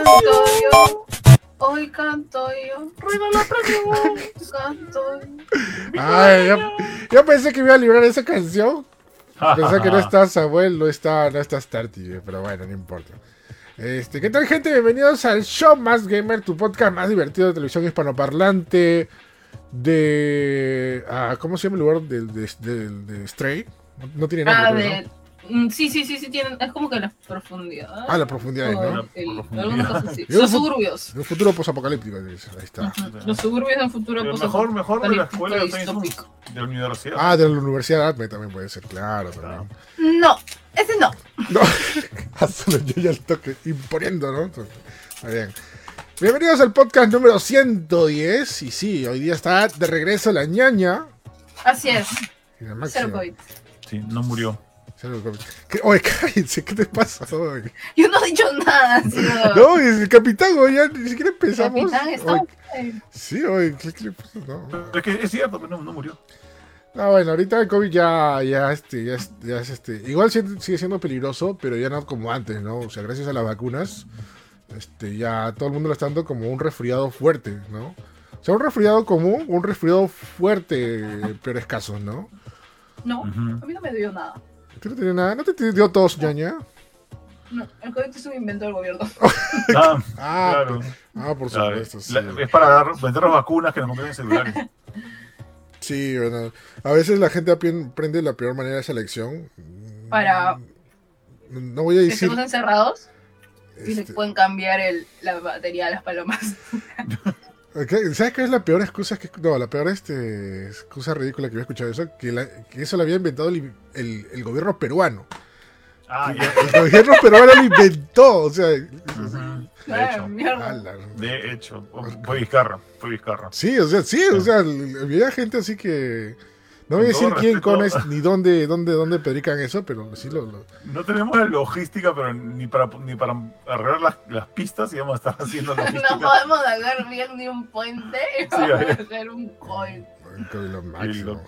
canto yo. Hoy canto yo. Regala premio. Canto yo. Ay, yo, yo pensé que me iba a librar esa canción. Pensé que no está Samuel, no está, no está Starty, pero bueno, no importa. Este, ¿Qué tal, gente? Bienvenidos al Show Más Gamer, tu podcast más divertido de televisión hispanoparlante. De. ah, ¿Cómo se llama el lugar de, de, de- de Stray? No, no tiene nombre. Ah, de. ¿no? Mm, Sí, sí, sí, sí, tienen. Es como que la profundidad. Ah, la profundidad, O ¿no? el- Profundidad. alguna cosa así. Los suburbios. De un futuro posapocalíptico. dice, Ahí está. Los suburbios de un futuro post- mejor, mejor de la escuela de la universidad. Ah, de la Universidad Atme también puede ser, claro. También. No, ese no. No, solo yo ya el toque, imponiendo, ¿no? Está bien. Bienvenidos al podcast número 110. Y sí, hoy día está de regreso la ñaña. Así es. Sí, no murió. Oye, cállense, ¿qué te pasa? Oye. Yo no he dicho nada. No, es el capitán, oye, ya ni siquiera empezamos. Capitán está. Oye, sí, oye, ¿qué, qué le pasa? No. Pero es que es cierto, pero no, no murió. No, bueno, ahorita el COVID ya, ya, este, ya, es, ya es, este, igual sigue siendo peligroso, pero ya no como antes, ¿no? O sea, gracias a las vacunas, este, ya todo el mundo lo está dando como un resfriado fuerte, ¿no? O sea, un resfriado común, un resfriado fuerte, en peores casos, ¿no? No, a mí no me dio nada. ¿Tú no tienes nada? ¿No te dio tos, ñaña? No, el COVID es un invento del gobierno. Ah, Ah, claro. Ah, por Claro, supuesto, sí. la- es para dar, vender las vacunas que nos mantienen celulares. Sí, bueno, a veces la gente apien- prende la peor manera de selección. Para No voy a decir... estemos encerrados y le este, pueden cambiar el, la batería a las palomas. ¿Qué- ¿Sabes qué es la peor excusa? Que, no, la peor este, excusa ridícula que había escuchado eso, que, la- que eso lo había inventado el, el- el gobierno peruano. Ah, ya. El gobierno peruano lo inventó, o sea, Ujú. De hecho, mierda. ala. de hecho. Fue Vizcarra, fue Vizcarra. sí, o sea, sí, o sea, había gente así que no voy a decir quién respeto. con es, ni dónde, dónde, dónde predican eso, pero sí lo, lo- No tenemos la logística, pero ni para, ni para arreglar las, las pistas íbamos a estar haciendo No logística. podemos agarrar bien ni un puente y Sí, vamos a hacer un coin. lo máximo.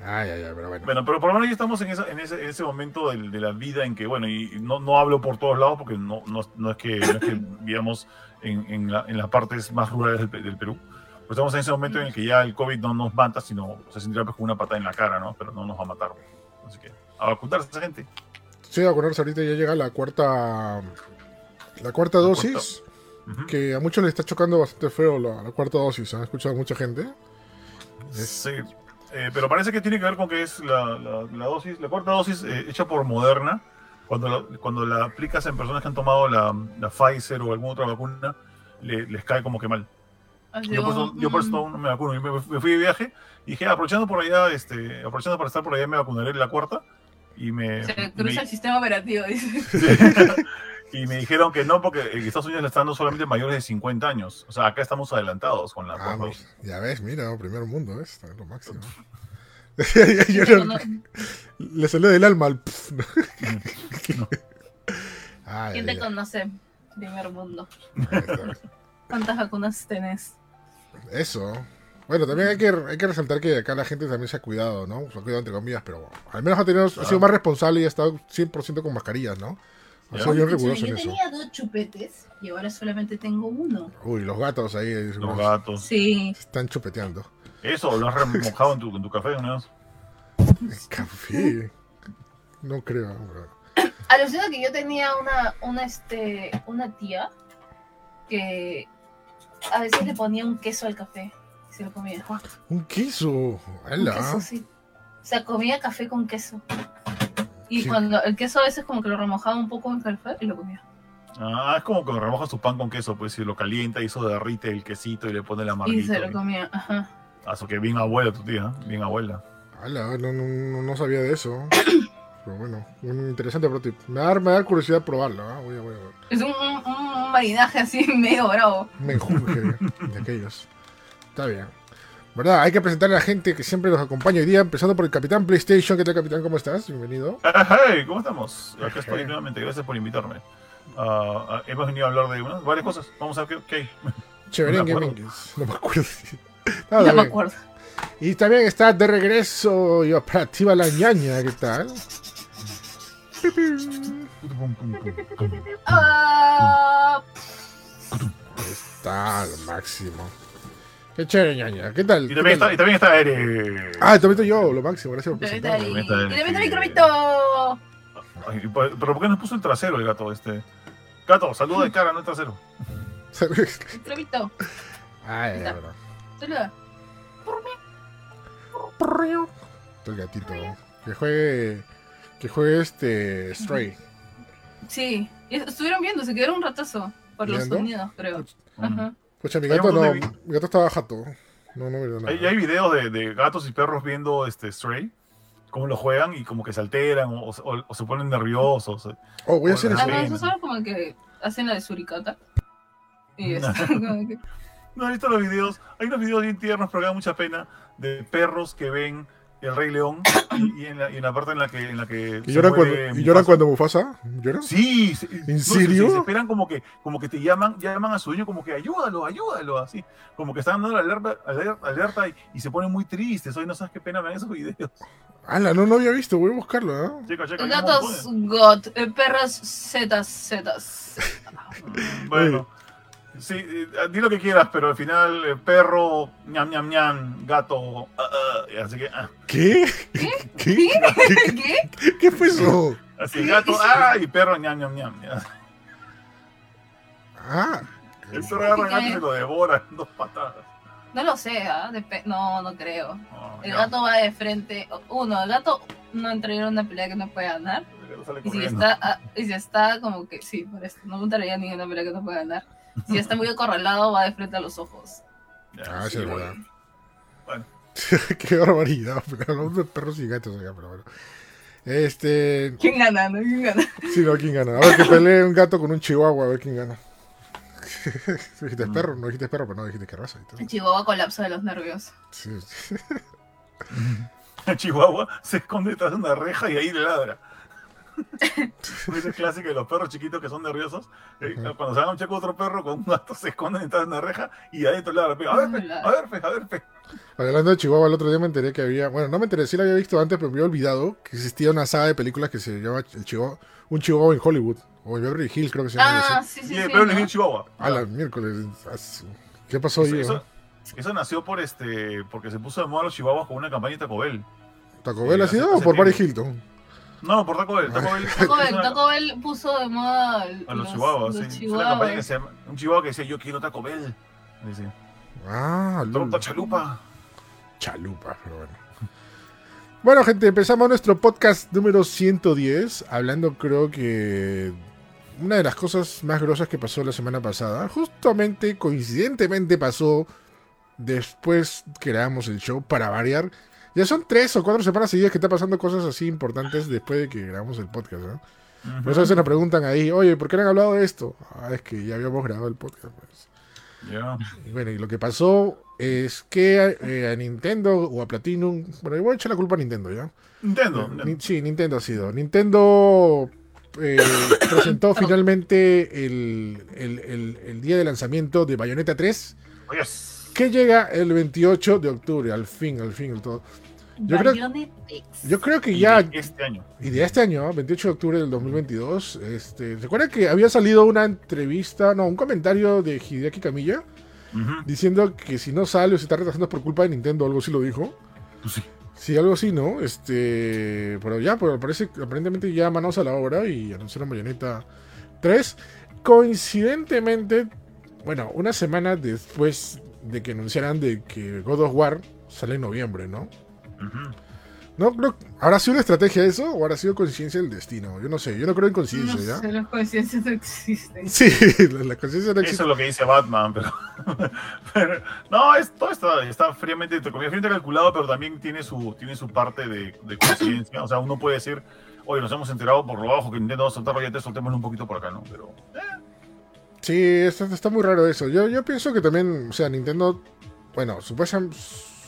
Ay, ay, ay, pero bueno. Bueno, pero por lo menos ya estamos en, esa- en ese, en ese momento del- de, la vida en que, bueno, y no, no hablo por todos lados porque no, no, no es que, no es que vivamos en, en, la- en las partes más rurales del Perú. Pero estamos en ese momento en el que ya el COVID no nos mata, sino se sentirá pues, con una patada en la cara, ¿no? Pero no nos va a matar. Así que a vacunarse esa gente. Sí, a acordarse, ahorita ya llega la cuarta, la cuarta dosis, que a muchos les está chocando bastante feo la, la cuarta dosis, han escuchado mucha gente. Sí, eh, pero parece que tiene que ver con que es la, dosis, la cuarta dosis eh, hecha por Moderna. Cuando la, cuando la aplicas en personas que han tomado la, la Pfizer o alguna otra vacuna, le- les cae como que mal. Así Yo por, eso, yo por eso no me vacuno. Yo me, me fui de viaje y dije, "Ah, aprovechando por allá, este, aprovechando para estar por allá, me vacunaré la cuarta. Y me, Se y cruza me- el sistema operativo, dice. y me dijeron que no, porque en Estados Unidos le están dando solamente mayores de 50 años. O sea, acá estamos adelantados con la Ah, ya ves, mira, primer mundo, ¿ves? Está lo máximo. Yo no- No, le salió del alma al... ¿Quién te conoce? Primer mundo. ¿Cuántas vacunas tenés? Eso. Bueno, también hay que, hay que resaltar que acá la gente también se ha cuidado, ¿no? Se ha cuidado entre comillas, pero al menos ha, tenido, ha sido más responsable y ha estado 100% con mascarillas, ¿no? Ha sido bien riguroso en yo eso. tenía dos chupetes y ahora solamente tengo uno. Uy, los gatos ahí Los gatos. Sí. están chupeteando. Eso, lo has remojado en tu, en tu café una vez. Café. No creo. bro. Alucina que yo tenía una, una, este, una tía que a veces le ponía un queso al café y se lo comía. Un queso. Un ¡Hala! queso, sí. O sea, comía café con queso. Y cuando el queso a veces como que lo remojaba un poco en café y lo comía. Ah, es como que remojas tu pan con queso, pues si lo calienta y eso derrite el quesito y le pone la Y amarguito. se lo comía, ajá. Ah, eso que bien abuela tu tía, ¿eh? bien abuela. ¡Hala! No, no, no, no sabía de eso. Pero bueno, un interesante pro tip. Me va a dar, me va a dar curiosidad probarlo. ¿ah? Voy a, voy a ver. Es un, un, un marinaje así medio bravo. Me enjunge de aquellos. Está bien. ¿Verdad? Hay que presentar a la gente que siempre nos acompaña hoy día, empezando por el Capitán PlayStation. ¿Qué tal, Capitán? ¿Cómo estás? Bienvenido. Hey, ¿cómo estamos? Acá Hey. estoy nuevamente, gracias por invitarme. Ah, hemos venido a hablar de unas, varias cosas. Vamos a ver qué, hay. Chévere, No me acuerdo. Gaming. No me acuerdo. No está me acuerdo. Y también está de regreso y operativa la ñaña. ¿Qué tal? Ah, Está al máximo. Qué chévere, ñaña. ¿Qué tal? Y ¿Qué también tal? está, y también está Ere. Ah, también estoy yo, lo máximo. Gracias por presentarme. Y también está microbito. Ay, ¿Pero por qué nos puso el trasero el gato este? Gato, saluda de cara, no el trasero. Microbito. Ay, ya, bro. Saluda. El gatito. Que juegue. Que juegue este. Stray. Sí. Estuvieron viendo, se quedaron un ratazo. Por los sonidos, creo. Ajá. Escucha, mi gato no. Mi gato estaba jato. No, no nada. Hay, hay videos de, de gatos y perros viendo este Stray, cómo lo juegan y como que se alteran o, o- o se ponen nerviosos. Oh, voy a hacer. Ah, eso. no, eso solo como que hacen la de suricata. Y es como que... ¿No has visto los videos? Hay unos videos bien tiernos, pero que dan mucha pena, de perros que ven el Rey León y, y en, la, y en la parte en la que... En la que ¿Y se lloran, cuando, ¿Y lloran Mufasa. cuando Mufasa? ¿Lloran? Sí, sí, ¿En no, se- serio? Se, se esperan como que, como que te llaman, llaman a su dueño como que ayúdalo, ayúdalo, así. Como que están dando la alerta, alerta, alerta y, y se ponen muy tristes. Hoy no sabes qué pena me dan esos videos. Ala, no, no había visto. Voy a buscarlo, ¿eh? Checa, checa. ¿cómo Gatos got, eh, perros zetas, zetas. Bueno, sí, eh, di lo que quieras, pero al final, eh, perro, ñam, ñam, ñam, gato, ah, ah, así que, ah, ¿Qué? ¿Qué? ¿Qué? ¿Qué? ¿Qué fue eso? así, gato, ah, y perro, ñam, ñam, ñam. ya. Ah, El perro agarra al gato y se lo devora en dos patadas. No lo sé, ¿ah? Depe- no, no creo. El ya, gato va de frente. Uno, el gato no entraría en una pelea que no puede ganar. el gato sale Y si corriendo. está, ah, y si está como que, sí, por esto, no entraría ni en una pelea que no puede ganar. Si está muy acorralado, va de frente a los ojos. Ya, Ah, sí, es verdad. Bueno, qué barbaridad. Pero hablamos de perros y gatos acá, pero bueno. Este. ¿Quién gana? No? ¿Quién gana? Sí, no, ¿quién gana? A ver que pelee un gato con un chihuahua, a ver quién gana. dijiste Mm. perro, no dijiste perro, pero no dijiste qué raza. y todo. El chihuahua colapsa de los nervios. Sí, sí. el chihuahua se esconde detrás de una reja y ahí le ladra. Es clásica de los perros chiquitos que son nerviosos. eh, Ujú. Cuando se haga un checo a otro perro con un gato, se esconden detrás de una reja y adentro ladra. A ver, fe, a ver, fe, a ver, fe. Hablando de Chihuahua, el otro día me enteré que había. Bueno, no me enteré, sí lo había visto antes, pero me había olvidado que existía una saga de películas que se llama el Chihuahua, Un Chihuahua en Hollywood. O en Beverly Hills, creo que se llama. Ah, sí, sí, Y el sí. ¿no? le chihuahua. A la miércoles. ¿Qué pasó Eso, ahí? eso- eso nació por este, porque se puso de moda los chihuahuas con una campaña de Taco Bell. ¿Taco Bell ha hace- sido o hace por Paris tiempo. Hilton? No, por Taco Bell. Taco Bell, Taco Bell, Taco puso de moda a los, chihuahuas. los sí. Hizo una campaña que chihuahuas. se llama, un chihuahua que decía yo quiero Taco Bell. Dice, Ah. Torta chalupa. Chalupa, pero bueno. Bueno, gente, empezamos nuestro podcast número 110, hablando creo que una de las cosas más grosas que pasó la semana pasada, justamente, coincidentemente pasó después que grabamos el show, para variar. Ya son tres o cuatro semanas seguidas que está pasando cosas así importantes después de que grabamos el podcast, ¿no? Por eso a veces nos preguntan ahí, oye, ¿por qué no han hablado de esto? Ah, es que ya habíamos grabado el podcast, pues. Y bueno, y lo que pasó es que eh, a Nintendo o a Platinum, bueno, yo voy a echar la culpa a Nintendo, ¿ya? Nintendo. Ni- sí, Nintendo ha sido. Nintendo eh, presentó finalmente el, el- el- el día de lanzamiento de Bayonetta 3, Oh, yes. que llega el 28 de octubre, al fin, al fin, el todo. Yo creo-. Yo creo que Y ya, de Este año. y de este año, ¿ah? 28 de octubre del 2022, este, ¿recuerda que había salido una entrevista, no, un comentario de Hideaki? Ujú. diciendo que si no sale o se está retrasando por culpa de Nintendo, algo así lo dijo. Pues sí. Sí, algo así, ¿no? Este, pero ya, pero parece aparentemente ya manos a la obra y anunciaron Bayonetta 3. Coincidentemente, bueno, una semana después de que anunciaran de que God of War sale en noviembre, ¿no? No, creo, ¿Habrá sido una estrategia eso o habrá sido coincidencia del destino? Yo no sé, yo no creo en No coincidencia, ¿ya? sé, las coincidencias no existen. Sí, la, la coincidencia no Eso existe. es lo que dice Batman, pero. pero- no, es, todo está, está fríamente, entre comillas, fríamente calculado, pero también tiene su, tiene su parte de, de coincidencia. O sea, uno puede decir, oye, nos hemos enterado por lo bajo que Nintendo va a soltar Bayonetta, soltémoslo un poquito por acá, ¿no? Pero. Sí, está, está muy raro eso. Yo, yo pienso que también, o sea, Nintendo, bueno, supuestamente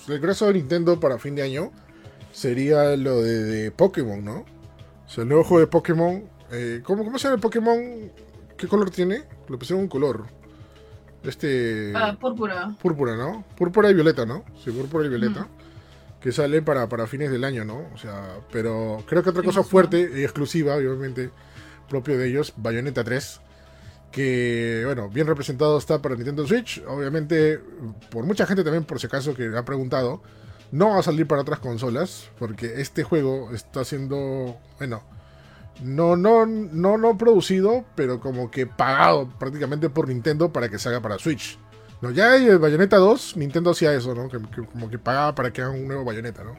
el grueso de Nintendo para fin de año sería lo de, de Pokémon, ¿no? O sea, el nuevo juego de Pokémon. eh, ¿cómo, ¿Cómo se llama el Pokémon? ¿Qué color tiene? Le pusieron un color. Este. Ah, púrpura. Púrpura, ¿no? Púrpura y violeta, ¿no? Sí, púrpura y violeta. que sale para, para fines del año, ¿no? O sea, pero creo que otra cosa fuerte y exclusiva, obviamente, propio de ellos, Bayonetta 3, que, bueno, bien representado está para Nintendo Switch, obviamente, por mucha gente también, por si acaso, que ha preguntado, no va a salir para otras consolas, porque este juego está siendo, bueno, no, no, no, no producido, pero como que pagado prácticamente por Nintendo para que se haga para Switch. No, ya hay Bayonetta 2, Nintendo hacía eso, ¿no? Que, como que pagaba para que hagan un nuevo Bayonetta, ¿no?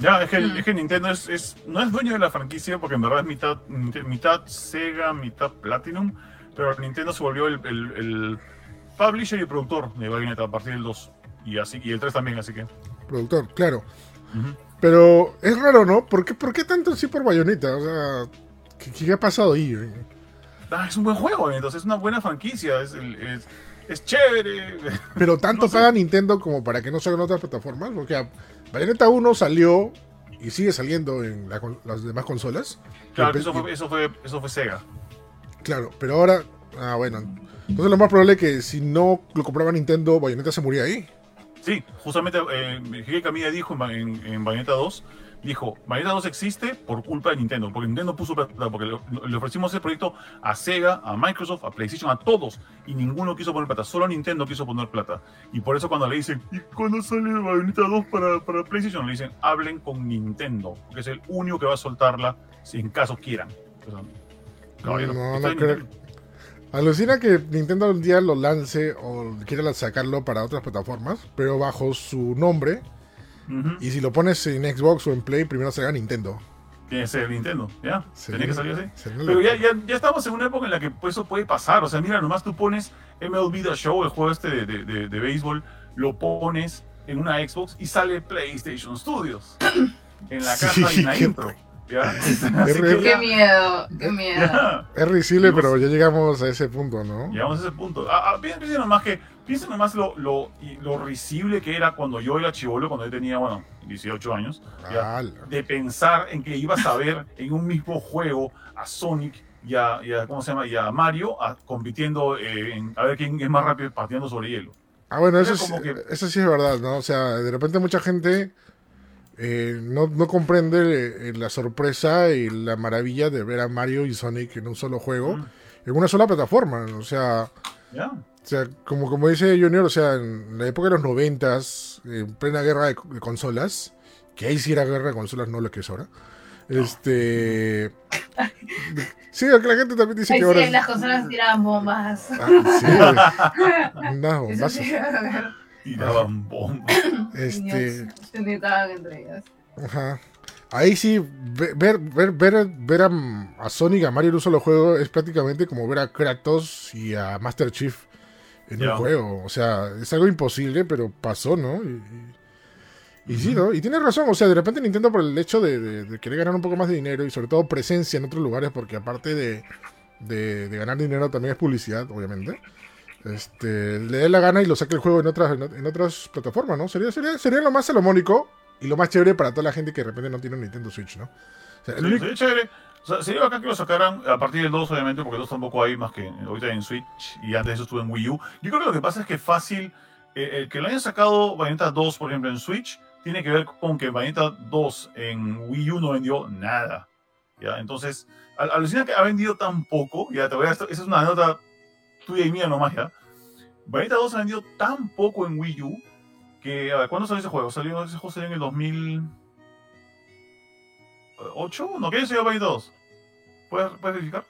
Ya, es que, es que Nintendo es, es, no es dueño de la franquicia porque en verdad es mitad, mitad Sega, mitad Platinum, pero Nintendo se volvió el, el, publisher y productor de Bayonetta a partir del 2 y, así, y el 3 también, así que. Productor, claro. Pero es raro, ¿no? ¿Por qué, ¿Por qué tanto sí por Bayonetta? O sea, ¿qué, ha pasado ahí? Ah, es un buen juego, entonces es una buena franquicia. Es, es, es chévere. Pero tanto paga Nintendo como para que no salgan otras plataformas. Porque Bayonetta 1 salió y sigue saliendo en las demás consolas. Claro, eso fue, eso, fue, eso fue Sega. Claro, pero ahora. Ah, bueno. Entonces lo más probable es que si no lo compraba Nintendo, Bayonetta se moría ahí. Sí, justamente eh, Hideki Kamiya dijo en, en Bayonetta 2 dijo, Bayonetta 2 existe por culpa de Nintendo, porque Nintendo puso plata, porque le, ofrecimos el proyecto a Sega, a Microsoft, a PlayStation, a todos, y ninguno quiso poner plata, solo Nintendo quiso poner plata. Y por eso cuando le dicen, ¿y cuándo sale Bayonetta 2 para, para PlayStation? Le dicen, hablen con Nintendo, porque es el único que va a soltarla si en caso quieran. No, no creo. Alucina que Nintendo un día lo lance o quiera sacarlo para otras plataformas, pero bajo su nombre y si lo pones en Xbox o en Play, primero será Nintendo. Tiene que ser Nintendo, ¿ya? Tiene que salir así. Pero ya, ya, ya, estamos en una época en la que eso puede pasar. O sea, mira, nomás tú pones MLB The Show, el juego este de, de, de, béisbol, lo pones en una Xbox y sale PlayStation Studios. En la casa sí, intro. ¿Ya? qué miedo, qué miedo. Es risible, pero ya llegamos a ese punto, ¿no? Llegamos a ese punto. Ah, ah, piensa nomás que Piensa nomás lo, lo, lo, risible que era cuando yo era chivolo, cuando yo tenía, bueno, 18 años, de pensar en que ibas a ver en un mismo juego a Sonic y a, ¿cómo se llama? Y a Mario compitiendo eh, en, a ver quién es más rápido partiendo sobre hielo. Ah, bueno, eso, sí, eso sí es verdad, ¿no? O sea, de repente mucha gente eh, no, no, comprende eh, la sorpresa y la maravilla de ver a Mario y Sonic en un solo juego, en una sola plataforma. O sea, o sea, como, como dice Junior, o sea, en la época de los noventas, en plena guerra de, consolas, que ahí sí era guerra de consolas, no lo que es ahora. Este. Sí, que la gente también dice que ahora. Sí, las consolas tiraban bombas. Ah, sí, unas bombas. Tiraban bombas. Este. Se entre ellas. Ajá. Ahí sí, ver, ver, ver, ver a, a, Sonic, a Mario en un solo juego es prácticamente como ver a Kratos y a Master Chief en un juego. O sea, es algo imposible, pero pasó, ¿no? Y, sí, ¿no? Y tiene razón, o sea, de repente Nintendo por el hecho de, querer ganar un poco más de dinero y sobre todo presencia en otros lugares, porque aparte de, de ganar dinero también es publicidad, obviamente. Este, le dé la gana y lo saque el juego en otras, en, otras plataformas, ¿no? Sería, sería, sería lo más salomónico y lo más chévere para toda la gente que de repente no tiene un Nintendo Switch, ¿no? O sea, chévere. O sea, sería bacán que lo sacaran a partir del 2, obviamente, porque el 2 tampoco hay más que ahorita en Switch y antes de eso estuvo en Wii U. Yo creo que lo que pasa es que fácil, eh, el que lo hayan sacado Bayonetta 2, por ejemplo, en Switch, tiene que ver con que Bayonetta 2 en Wii U no vendió nada. ¿ya? Entonces, al, alucina que ha vendido tan poco, ya te voy a, esa es una nota tuya y mía nomás, ya. Bayonetta 2 ha vendido tan poco en Wii U que, a ver, ¿cuándo salió ese juego? Salió, ese juego salió en el 2000... ¿8? ¿No qué señor Bayonetta 2? ¿Puedes, ¿Puedes verificar?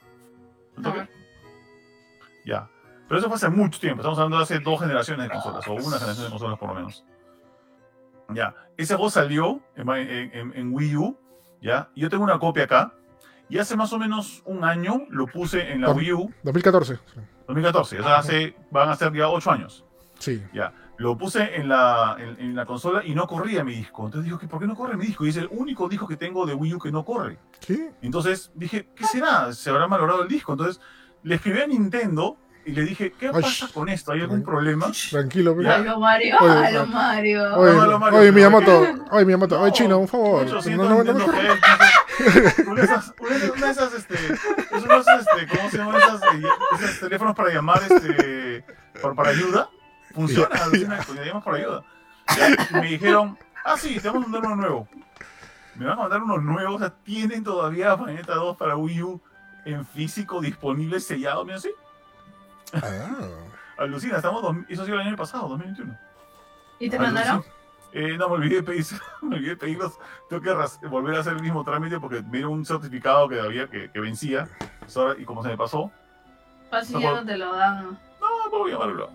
Ya. Pero eso fue hace mucho tiempo. Estamos hablando de hace dos generaciones de consolas, o una generación de consolas por lo menos. Ya. Ese juego salió en, Wii U, ¿ya? Yo tengo una copia acá. Y hace más o menos un año lo puse en la Wii U. 2014. 2014. O sea, hace, van a ser ya 8 años. Sí. Ya. Lo puse en la, en, la consola y no corría mi disco. Entonces digo, ¿por qué no corre mi disco? Y es el único disco que tengo de Wii U que no corre. ¿Qué? Entonces dije, ¿qué será? ¿Se habrá malogrado el disco? Entonces le escribí a Nintendo y le dije, ¿qué pasa con esto? ¿Hay algún problema? Tranquilo, mira. Aló Mario, aló Mario. Oye, oye, Mario, oye Miyamoto, oye Miyamoto, oye Chino, un favor. No, no, no, una de esas, una de esas, este, es unos, este, ¿cómo se llaman esas, eh, esos teléfonos para llamar, este, para, para ayuda? Funciona, porque llamas por ayuda. Y me dijeron, Ah, sí, te vamos a mandar uno nuevo. Me van a mandar unos nuevos. O sea, tienen todavía Bayonetta 2 para Wii U en físico disponible sellado, mira así. Ah. Alucina, estamos dos- eso ha sido el año pasado, 2021. ¿Y te Alucina. mandaron? Eh, no, me olvidé de pedir, me olvidé de pedirlos. Tengo que ras- volver a hacer el mismo trámite porque me dieron un certificado que había que, que vencía. Pues y como se me pasó, Así No ya no te lo dan. no, voy a llamarlo.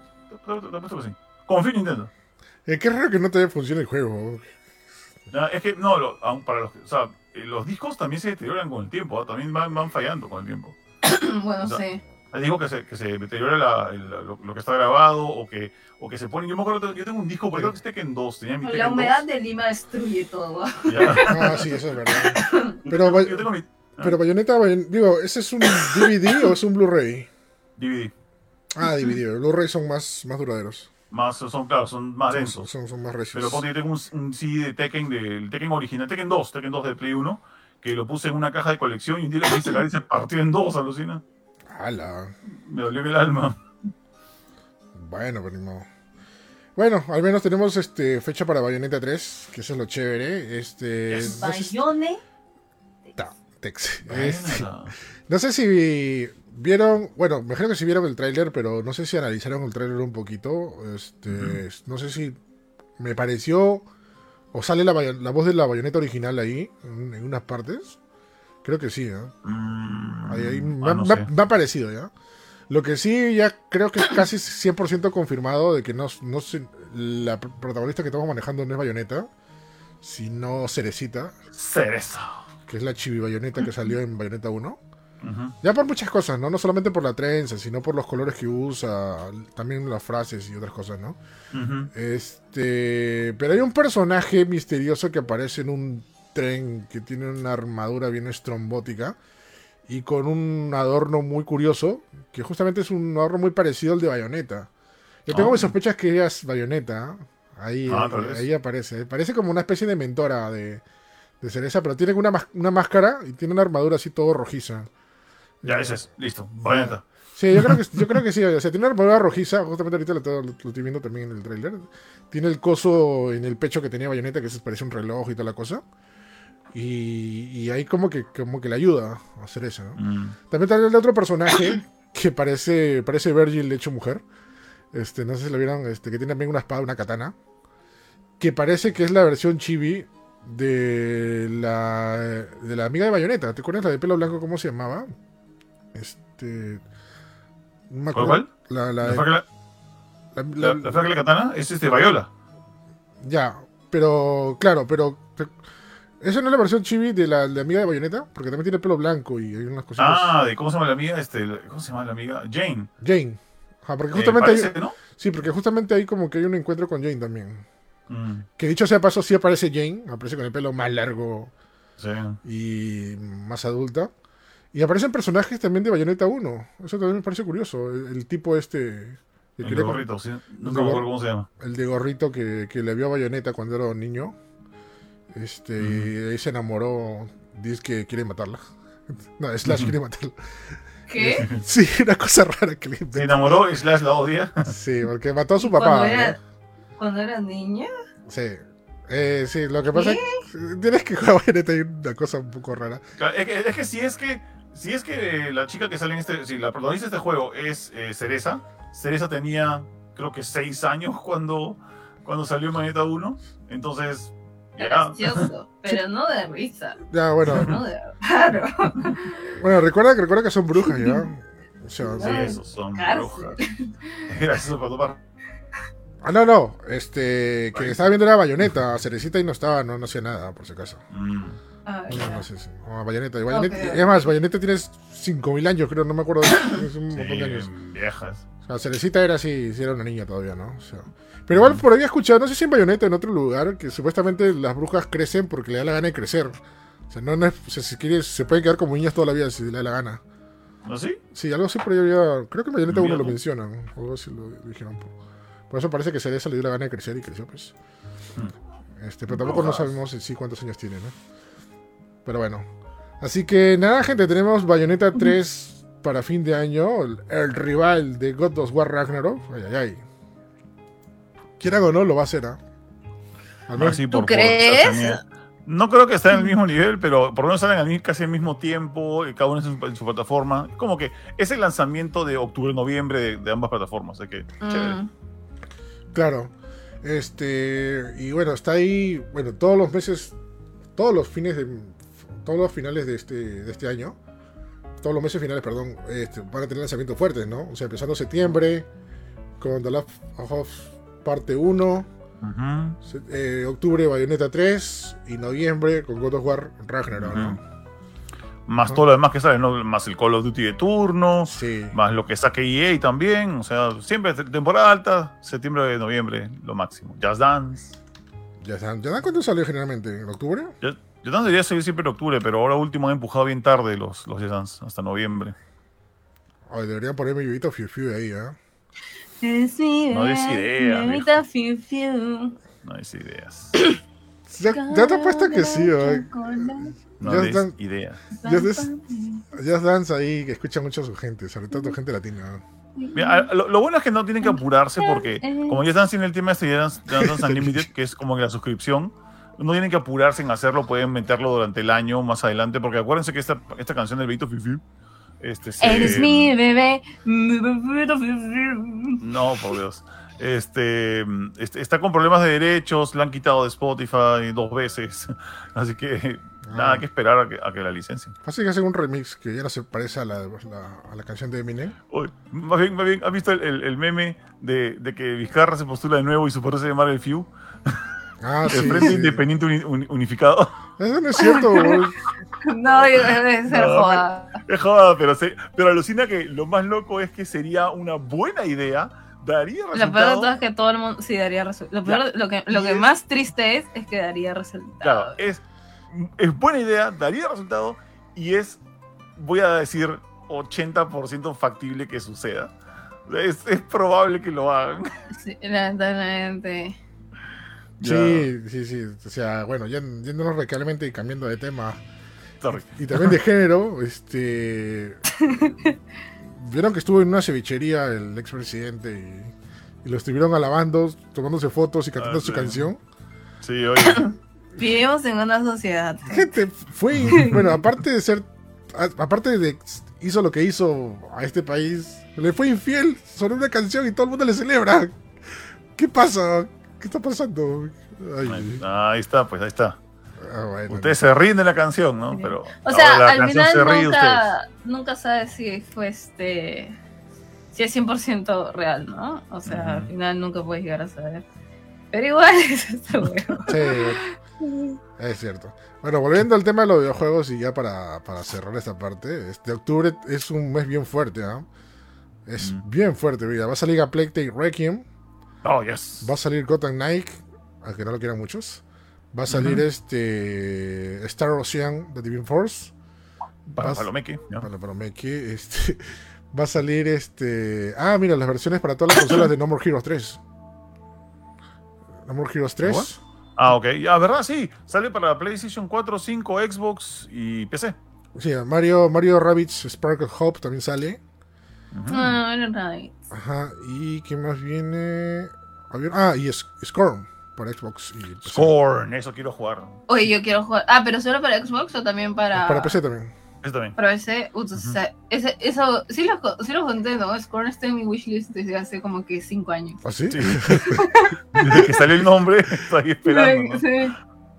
Te- apuesto que sí. Confío en Nintendo. Eh, qué raro que no te funcione el juego. No, es que, no, lo- aún para los, que- o sea, eh, los discos también se deterioran con el tiempo, ¿ah? también van, van fallando con el tiempo. bueno, No. sí. Les digo que se, que se deteriora la- el- lo, lo que está grabado o que, o que se pone. Yo me acuerdo, yo tengo un disco, pero creo que es Tekken 2, tenía mi La humedad 2. de Lima destruye todo. Ya. Ah, sí, eso es verdad. Pero yo tengo mi Pero Bayonetta, Bayon- digo, ¿ese es un DVD o es un Blu-ray? DVD. Ah, DVD. Los Blu-ray son más, más duraderos. Más, son, claro, son más Son, densos. son, son más recios. Pero ponte, yo tengo un, un CD de Tekken, del Tekken original, Tekken 2, Tekken 2 de Play 1, que lo puse en una caja de colección y un día lo quise sacar y se partió en dos, alucina. Ala. Me dolió el alma. Bueno, ni modo. Bueno, al menos tenemos este fecha para Bayonetta 3, que eso es lo chévere. Este, Yes. no, sé, si- Bayone. Ta, Tex. Este, no sé si vieron, bueno, me imagino que si vieron el tráiler, pero no sé si analizaron el tráiler un poquito. Este, no sé si me pareció o sale la, voz de la bayoneta original ahí en, en unas partes. Creo que sí, ¿eh? Mm, Ahí- ahí me, ah, no me ha- sé. me ha parecido ya. Lo que sí, ya creo que es casi 100% confirmado de que no, no se- la pr- protagonista que estamos manejando no es Bayonetta, sino Cerecita, Cereza. que es la chibi Bayonetta que salió en Bayonetta 1. Ujú. Ya por muchas cosas, ¿no? No solamente por la trenza, sino por los colores que usa, también las frases y otras cosas, ¿no? Este, pero hay un personaje misterioso que aparece en un tren que tiene una armadura bien estrombótica y con un adorno muy curioso, que justamente es un adorno muy parecido al de Bayonetta. Yo tengo Ah. mis sospechas que ella es Bayonetta. Ahí, Ah, ahí- aparece. Parece como una especie de mentora de, de cereza, pero tiene una, una máscara y tiene una armadura así todo rojiza. Ya, ese es. Listo. Bayonetta. Sí, yo creo que, yo creo que sí. O sea, tiene una armadura rojiza. Justamente ahorita lo, estoy- lo estoy viendo también en el tráiler. Tiene el coso en el pecho que tenía Bayonetta, que se parece un reloj y toda la cosa. Y, y ahí como que, como que le ayuda a hacer eso, ¿no? Mm. También está el otro personaje que parece, parece Virgil hecho mujer. Este, no sé si lo vieron, este, que tiene también una espada, una katana. Que parece que es la versión chibi de la, de la amiga de Bayonetta. ¿Te acuerdas la de pelo blanco? ¿Cómo se llamaba? Este. No me acuerdo. ¿Cuál, La, la, La, la- la- de katana es este Bayola. ya, pero claro, pero. ¿Esa no es la versión chibi de la, de la amiga de Bayonetta? Porque también tiene pelo blanco y hay unas cositas. Ah, de cómo se llama la amiga, este, ¿cómo se llama la amiga? Jane. Jane. Ajá, porque Eh, justamente hay- parece, ¿no? Sí, porque justamente ahí como que hay un encuentro con Jane también. Mm, Que dicho sea paso, sí aparece Jane, aparece con el pelo más largo sí. y más adulta. Y aparecen personajes también de Bayonetta 1. Eso también me parece curioso. El, el tipo este, el, quería- gorrito, sí. Nunca de me acuerdo cómo se llama. el de gorrito que, que le vio a Bayonetta cuando era un niño. Este, y ahí se enamoró. Dice que quiere matarla. No, Slash quiere matarla. ¿Qué? Sí, una cosa rara que le Se enamoró y Slash la odia. Sí, porque mató a su Cuando papá. era, ¿no? cuando era niña. Sí. Eh, sí, lo que pasa es que tienes que jugar hay una cosa un poco rara. Es que, es que si es que si es que la chica que sale en este, si la protagonista de este juego es eh, Cereza, Cereza tenía creo que 6 años cuando cuando salió Bayonetta 1, entonces Gracioso. Pero no de risa. Ya, bueno, No de raro. bueno, recuerda que recuerda que son brujas, ¿ya? O sea, sí, esos son Cárcel. brujas. Gracias por tomar. Ah, no, no, este, que estaba viendo era Bayonetta, Cerecita y no estaba, no, no hacía nada, por si acaso. Mm. Ah, No, no sé, sí. No, Bayonetta, Bayonetta- Ok. es más, Bayonetta tiene 5000 años, creo, no me acuerdo, es un montón de años. Sí, viejas. O sea, Cerecita era así, sí era una niña todavía, ¿no? O sea, pero igual por ahí he escuchado, no sé si en Bayonetta o en otro lugar, que supuestamente las brujas crecen porque le da la gana de crecer. O sea, no, no es, o sea, si quiere, se pueden quedar como niñas toda la vida si le da la gana. ¿No sí? Sí, algo así por ahí había. Creo que en Bayonetta 1 lo Mierda. mencionan. o Algo así lo dijeron. Por, por eso parece que Cereza le dio la gana de crecer y creció, pues. Este, pero tampoco no sabemos en sí cuántos años tiene, ¿no? Pero bueno. Así que nada, gente, tenemos Bayonetta 3 para fin de año. El, el rival de God of War Ragnarok. Ay, ay, ay. Quieran o no, lo va a hacer, ¿ah? ¿Tú crees? no creo que estén en el mismo nivel, pero por lo menos salen casi al mismo tiempo, cada uno en su, plataforma. Como que es el lanzamiento de octubre-noviembre de, ambas plataformas, así que mm. Claro. Este, y bueno, está ahí, bueno, todos los meses, todos los fines de, todos los finales de este, de este año, todos los meses finales, perdón, este, van a tener lanzamientos fuertes, ¿no? O sea, empezando septiembre, con The Last of Us parte 1, eh, octubre Bayonetta 3 y noviembre con God of War Ragnarok, ¿no? Más todo lo demás que sale, ¿no? Más el Call of Duty de turno, más lo que saque EA también, o sea, siempre temporada alta, septiembre, noviembre, lo máximo. Just Dance. Just Dance, cuándo salió generalmente? ¿En octubre? Just, Dance debería salir siempre en octubre, pero ahora último han empujado bien tarde los, los Just Dance, hasta noviembre. Ay, deberían ponerme Vivito Fiu Fiu ahí, ¿eh? no des ideas. No des ideas. Ya, ya, te apuesto que sí, ¿eh? No des ideas. Ya dance ahí que escucha mucho a su gente, sobre todo gente latina. lo, bueno es que no tienen que apurarse porque, como ya están sin el tema de Dance, Dance Unlimited, que es como la suscripción, no tienen que apurarse en hacerlo, pueden meterlo durante el año más adelante, porque acuérdense que esta, esta canción del Beito Fifi este, Eres mi bebé. No, por Dios. Este, este, está con problemas de derechos, la han quitado de Spotify dos veces. Así que nada ah. que esperar a que, a que la licencien. Así que hacen un remix que ya no se parece a la, a la canción de Eminem. más bien, más bien, ¿has visto el, el, meme de, de, que Vizcarra se postula de nuevo y su se llamar el FIU? Ah, el Frente Independiente Unificado. Eso no es cierto, No, debe ser joda. Es joda, pero, pero alucina que lo más loco es que sería una buena idea. Daría resultado. Lo peor de todo es que todo el mundo. Sí, daría resultado. Lo, peor, lo que, lo que más triste es, es que daría resultado. Claro, es, es buena idea, daría resultado y es, voy a decir, 80% factible que suceda. Es, es probable que lo hagan. Sí, lamentablemente. Sí, sí, sí. O sea, bueno, ya yéndonos radicalmente y cambiando de tema. Y también de género, este. Vieron que estuvo en una cevichería el expresidente y, y lo estuvieron alabando, tomándose fotos y cantando ah, su canción. Sí, oye. Vivimos en una sociedad. Gente, fue. Bueno, aparte de ser. Aparte de. Hizo lo que hizo a este país. Le fue infiel sobre una canción y todo el mundo le celebra. ¿Qué pasa? ¿Qué está pasando? ahí está, pues ahí está. Ah, ustedes se ríen de la canción, ¿no? Pero o sea, al final nunca, nunca sabes si fue este. Si es 100% real, ¿no? O sea, al final nunca puedes llegar a saber. Pero igual es esto, Sí, es cierto. Bueno, volviendo al tema de los videojuegos y ya para, para cerrar esta parte, este octubre es un mes bien fuerte, ¿ah? Es bien fuerte, mira. Va a salir a Plague Requiem Oh, yes. Va a salir Gotham Knight, aunque no lo quieran muchos. Va a salir este Star Ocean de Divine Force. Para Palomeque. Para. Este, va a salir este. Ah, mira, las versiones para todas las consolas de No More Heroes 3. No More Heroes 3. Ah, ok. Ah, ¿verdad? Sí. Sale para PlayStation 4, 5, Xbox y PC. Sí, Mario, Mario Rabbids Sparkle Hope también sale. Ah, Ajá, y ¿qué más viene? Ah, y Scorn para Xbox y Scorn, eso quiero jugar. Oye, yo quiero jugar. Ah, pero solo para Xbox o también para. Para PC también. Eso también. Para PC, o sea, ese, eso, sí lo, sí lo conté, ¿no? Scorn está en mi wishlist desde hace como que 5 años. ¿Ah, sí? sí. desde que salió el nombre, estoy esperando. ¿no? Sí.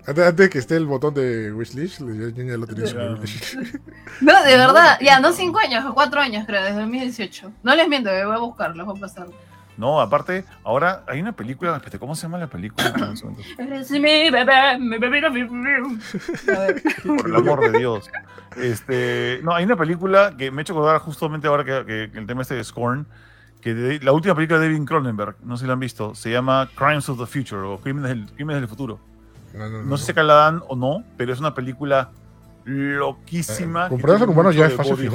Antes, de que esté el botón de wishlist, yo ya lo tenía No, de verdad, ya, no 5 años, 4 años creo, desde 2018. No les miento, voy a buscarlo, voy a pasarlo. No, aparte, ahora hay una película, ¿cómo se llama la película? Eres mi bebé, mi bebé, Por el amor de Dios. Este, no, hay una película que me ha hecho acordar justamente ahora que, el tema este de Scorn, que la última película de David Cronenberg, no sé si la han visto, se llama Crimes of the Future o Crímenes del, Crímenes del Futuro. No, sé si la dan o no, pero es una película loquísima. Eh, con humanos ya es fácil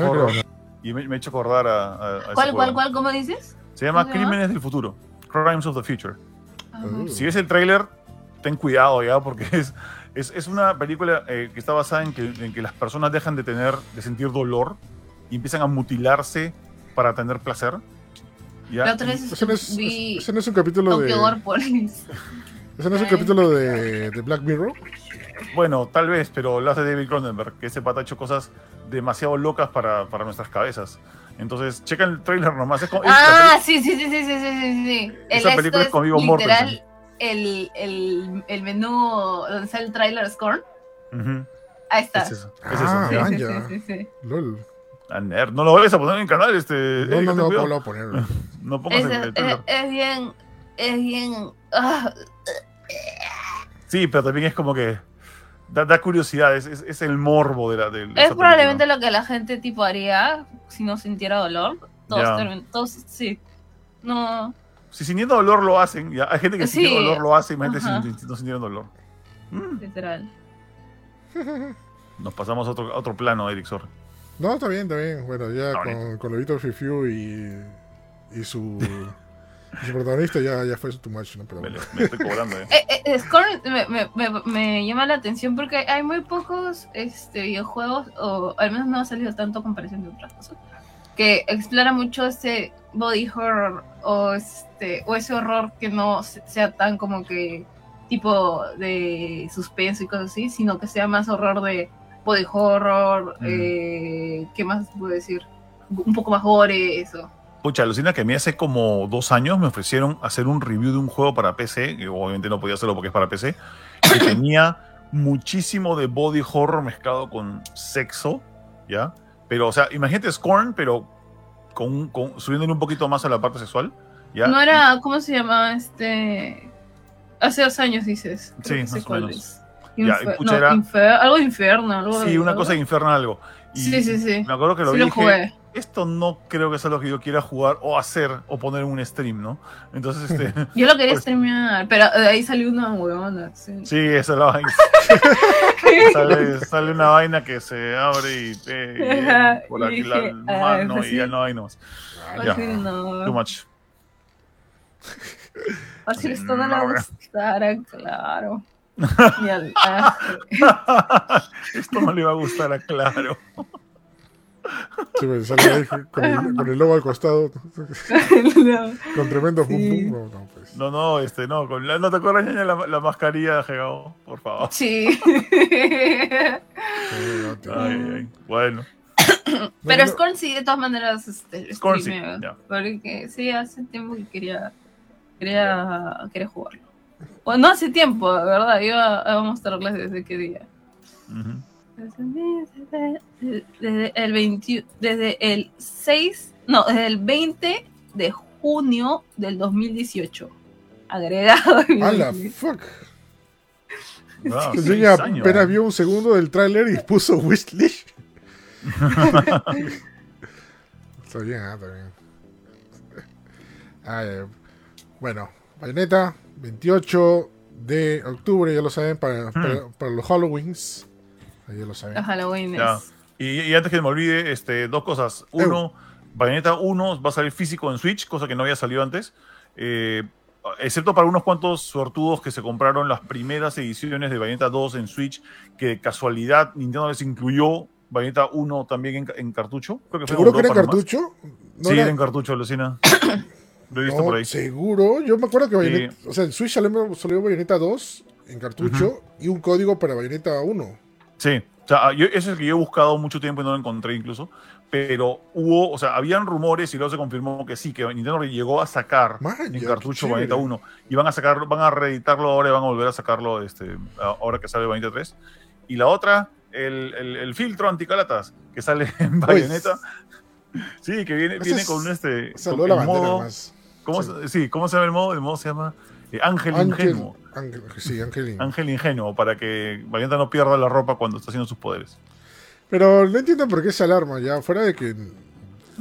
Y me, me, he hecho acordar a. a ¿Cuál, cuál, cuál? ¿Cómo dices? Se llama Crímenes del Futuro. Crimes of the Future. Si ves el tráiler, ten cuidado ya, porque es, es, es una película eh, que está basada en que, en que, las personas dejan de tener, de sentir dolor y empiezan a mutilarse para tener placer. ¿Ya? La otra vez ese, no es, ese no es un capítulo de... ¿Ese no es el capítulo de, de, Black Mirror? Bueno, tal vez, pero lo hace David Cronenberg, que ese pata ha hecho cosas demasiado locas para, para nuestras cabezas. Entonces, checa el trailer nomás. Es como, ah, sí, sí, sí, sí, sí, sí, sí. Esa película es con Vivo Mortensen. El, el, el menú donde sale el trailer Scorn. Ahí está. Es eso. Es ah, eso. Sí, sí, sí, sí, LOL. No lo vayas a poner en el canal. Este, no, no, no, no, lo poner. no pongas es, el, es, es, bien. Es bien. Ah. Sí, pero también es como que. Da, da curiosidad, es, es, el morbo de la. De, es probablemente lo que la gente tipo haría si no sintiera dolor. Todos, todos sí. No. Si sintiendo dolor lo hacen, ya. hay gente que sí. sintiendo dolor lo hace, imagínate si no sintieron dolor. Mm. Literal. Nos pasamos a otro, a otro plano, Eric Sor. No, está bien, está bien. Bueno, ya con, con Lobito Fifiu y, y su, su protagonista ya, ya fue too much, ¿no? Pero me, me estoy cobrando, ¿eh? eh, eh Scorn me, me, me, llama la atención porque hay muy pocos este, videojuegos, o al menos no ha salido tanto comparación de otras cosas, que explora mucho ese body horror o, este, o ese horror que no sea tan como que tipo de suspenso y cosas así, sino que sea más horror de body horror, mm. eh, ¿qué más puedo decir? Un poco más gore, eso. Pucha, alucina que a mí hace como dos años me ofrecieron hacer un review de un juego para PC, que obviamente no podía hacerlo porque es para PC, que tenía muchísimo de body horror mezclado con sexo, ¿ya? Pero, o sea, imagínate Scorn, pero con, con, subiéndole un poquito más a la parte sexual, ¿ya? No era, ¿cómo se llama? Este... Hace dos años dices. Sí, más o menos. Ya, no, era... algo de infierno. Algo sí, una cosa de infierno algo. Y sí, sí, sí. Me acuerdo que lo vi. dije, esto no creo que sea lo que yo quiera jugar o hacer o poner en un stream, ¿no? Entonces, este. Yo lo quería pues, streamear, pero de ahí salió una huevona. Sí, sí esa es la vaina. sale, sale, una vaina que se abre y, eh, por aquí la ah, mano pues y ya no hay más. Ya, no. Too much. Así esto no le gustara, claro. Esto no le va a gustar a Claro. Sí, me sale ahí con el, con el lobo al costado. con tremendo sí. No, no, pues. no, no, este, no. Con la, ¿No te acuerdas, ñaña, la, la mascarilla de Por favor. Sí. ay, ay. Bueno. Pero Scorn sí, de todas maneras, este, Scorn sí, Porque sí, hace tiempo que quería, quería, quería jugarlo. Bueno, no hace tiempo, ¿verdad? Iba a mostrarles desde qué día. Desde, el 20, desde el 6, no, desde el 20 de junio del 2018. Agregado. A la fuck. Wow, apenas vio un segundo del tráiler y puso wishlist. está bien, ah, está bien. Ah, bueno, Bayonetta, 28 de octubre, ya lo saben, para, hmm. para, los Halloweens. Ya lo saben. Los Halloween. Y, antes que me olvide, este, dos cosas. Uno, Bayonetta 1 va a salir físico en Switch, cosa que no había salido antes. Eh, excepto para unos cuantos suertudos que se compraron las primeras ediciones de Bayonetta 2 en Switch, que de casualidad Nintendo les incluyó Bayonetta 1 también en, cartucho. Creo que ¿Seguro que era en cartucho? sí, era en cartucho, Lucina. Lo he visto por ahí. Seguro, yo me acuerdo que Bayonetta, o sea, en Switch salió, salió Bayonetta 2 en cartucho y un código para Bayonetta 1. Sí, o sea, yo, ese es el que yo he buscado mucho tiempo y no lo encontré incluso. Pero hubo, o sea, habían rumores y luego se confirmó que sí, que Nintendo llegó a sacar en cartucho Bayonetta 1. Y van a sacar, van a reeditarlo ahora y van a volver a sacarlo este, ahora que sale Bayonetta 3. Y la otra, el, el, el filtro anticalatas que sale en Bayonetta. Sí, que viene, viene con un este. Con el modo. ¿Cómo, sí. ¿Cómo se llama el modo? El modo se llama eh, Ángel, Ingenuo. Ángel, sí, Ángel, Ángel Ingenuo, para que Bayonetta no pierda la ropa cuando está haciendo sus poderes. Pero no entiendo por qué se alarma ya, fuera de que...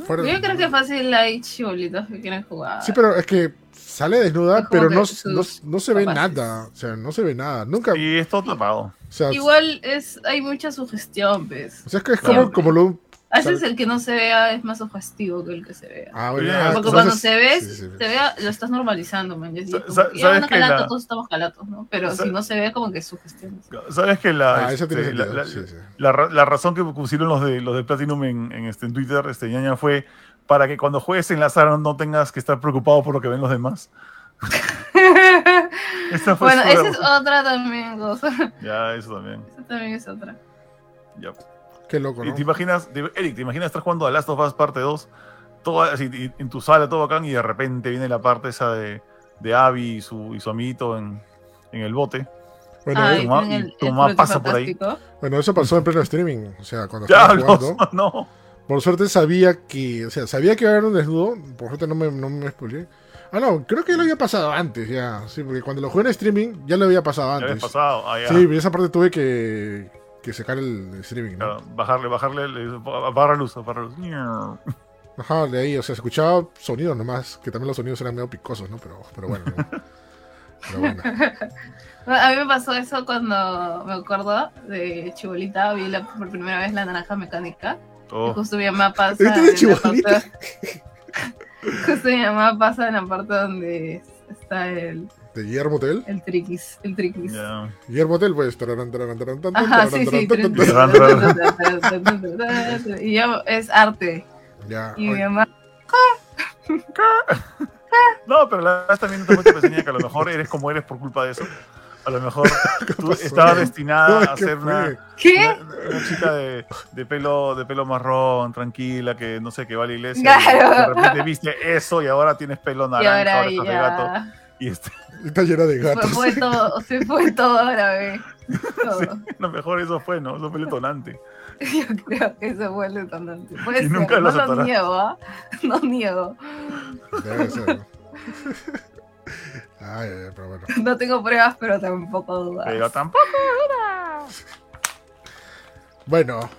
Fuera Yo creo que fácil hay chibolitos que quieren jugar. Sí, pero es que sale desnuda, pero no, no, no, se ve nada. O sea, no se ve nada. Nunca... Y es todo tapado. Igual es, hay mucha sugestión, ¿ves? O sea, es que es como, como lo, a veces el que no se vea es más sugestivo que el que se vea. Ah, bueno, Porque cuando se ve, se vea, lo estás normalizando, man. ¿Sabes ya calato, la... todos estamos calatos, ¿no? Pero si no se ve, como que es sugestión. ¿Sabes que la, ah, este, la, la, la, razón que pusieron los de, los de Platinum en, en, este, en Twitter, este, ñaña, fue para que cuando juegues en la sala no tengas que estar preocupado por lo que ven los demás? Esa fue Bueno, esa es otra también cosa. Ya, eso también. Esa también es otra. Ya. Qué loco, Y te imaginas, te- Eric, ¿te imaginas estar jugando a Last of Us parte 2? Todo así, y- en tu sala, todo bacán, y de repente viene la parte esa de, de Abby y su, y su amiguito en, en el bote. Bueno, Ah, eh, y tu tu mamá pasa por ahí. Bueno, eso pasó en pleno streaming. O sea, cuando estaba jugando. No. Por suerte sabía que. O sea, sabía que iba a haber un desnudo. Por suerte no me, no me. Ah, no, creo que ya lo había pasado antes, ya. Sí, porque cuando lo jugué en streaming ya lo había pasado Ya antes. habías pasado. Ah, ya. Sí, esa parte tuve que, que sacar el streaming, ¿no? Claro, bajarle, bajarle, le- apagar la luz, luz. Ajá, de ahí, o sea, escuchaba sonidos nomás, que también los sonidos eran medio picosos, ¿no? Pero, pero bueno. ¿no? Pero bueno. A mí me pasó eso cuando me acuerdo de Chibolita, vi la, por primera vez la naranja mecánica. Y Oh, justo mi mamá pasa. ¿Viste de Chibolita? parte- justo mi mamá pasa en la parte donde está el, De Guillermo Tell. el triquis. El triquis. ya. Guillermo Tell, pues. Ajá, sí, sí. Y ya es arte. Ya. Y mi mamá. No, pero la verdad también te muestra que a lo mejor eres como eres por culpa de eso. A lo mejor tú estabas destinada a ¿qué ser una? ¿Qué? una, una chica de, de pelo de pelo marrón, tranquila, que no sé, que va a la iglesia. Claro. Y de repente viste eso y ahora tienes pelo Y naranja, ahora orejas de gato. Y este, Está llena de gatos. fue todo, se fue todo ahora, ve. Todo. a lo mejor eso fue, ¿no? Eso fue el detonante. Yo creo que eso fue el detonante. Puede Y ser, nunca lo no lo aceptarás. niego, ¿ah? No niego. Debe ser. ¿no? Ay, ay, pero bueno. No tengo pruebas, pero tampoco dudas. Pero tampoco. Bueno,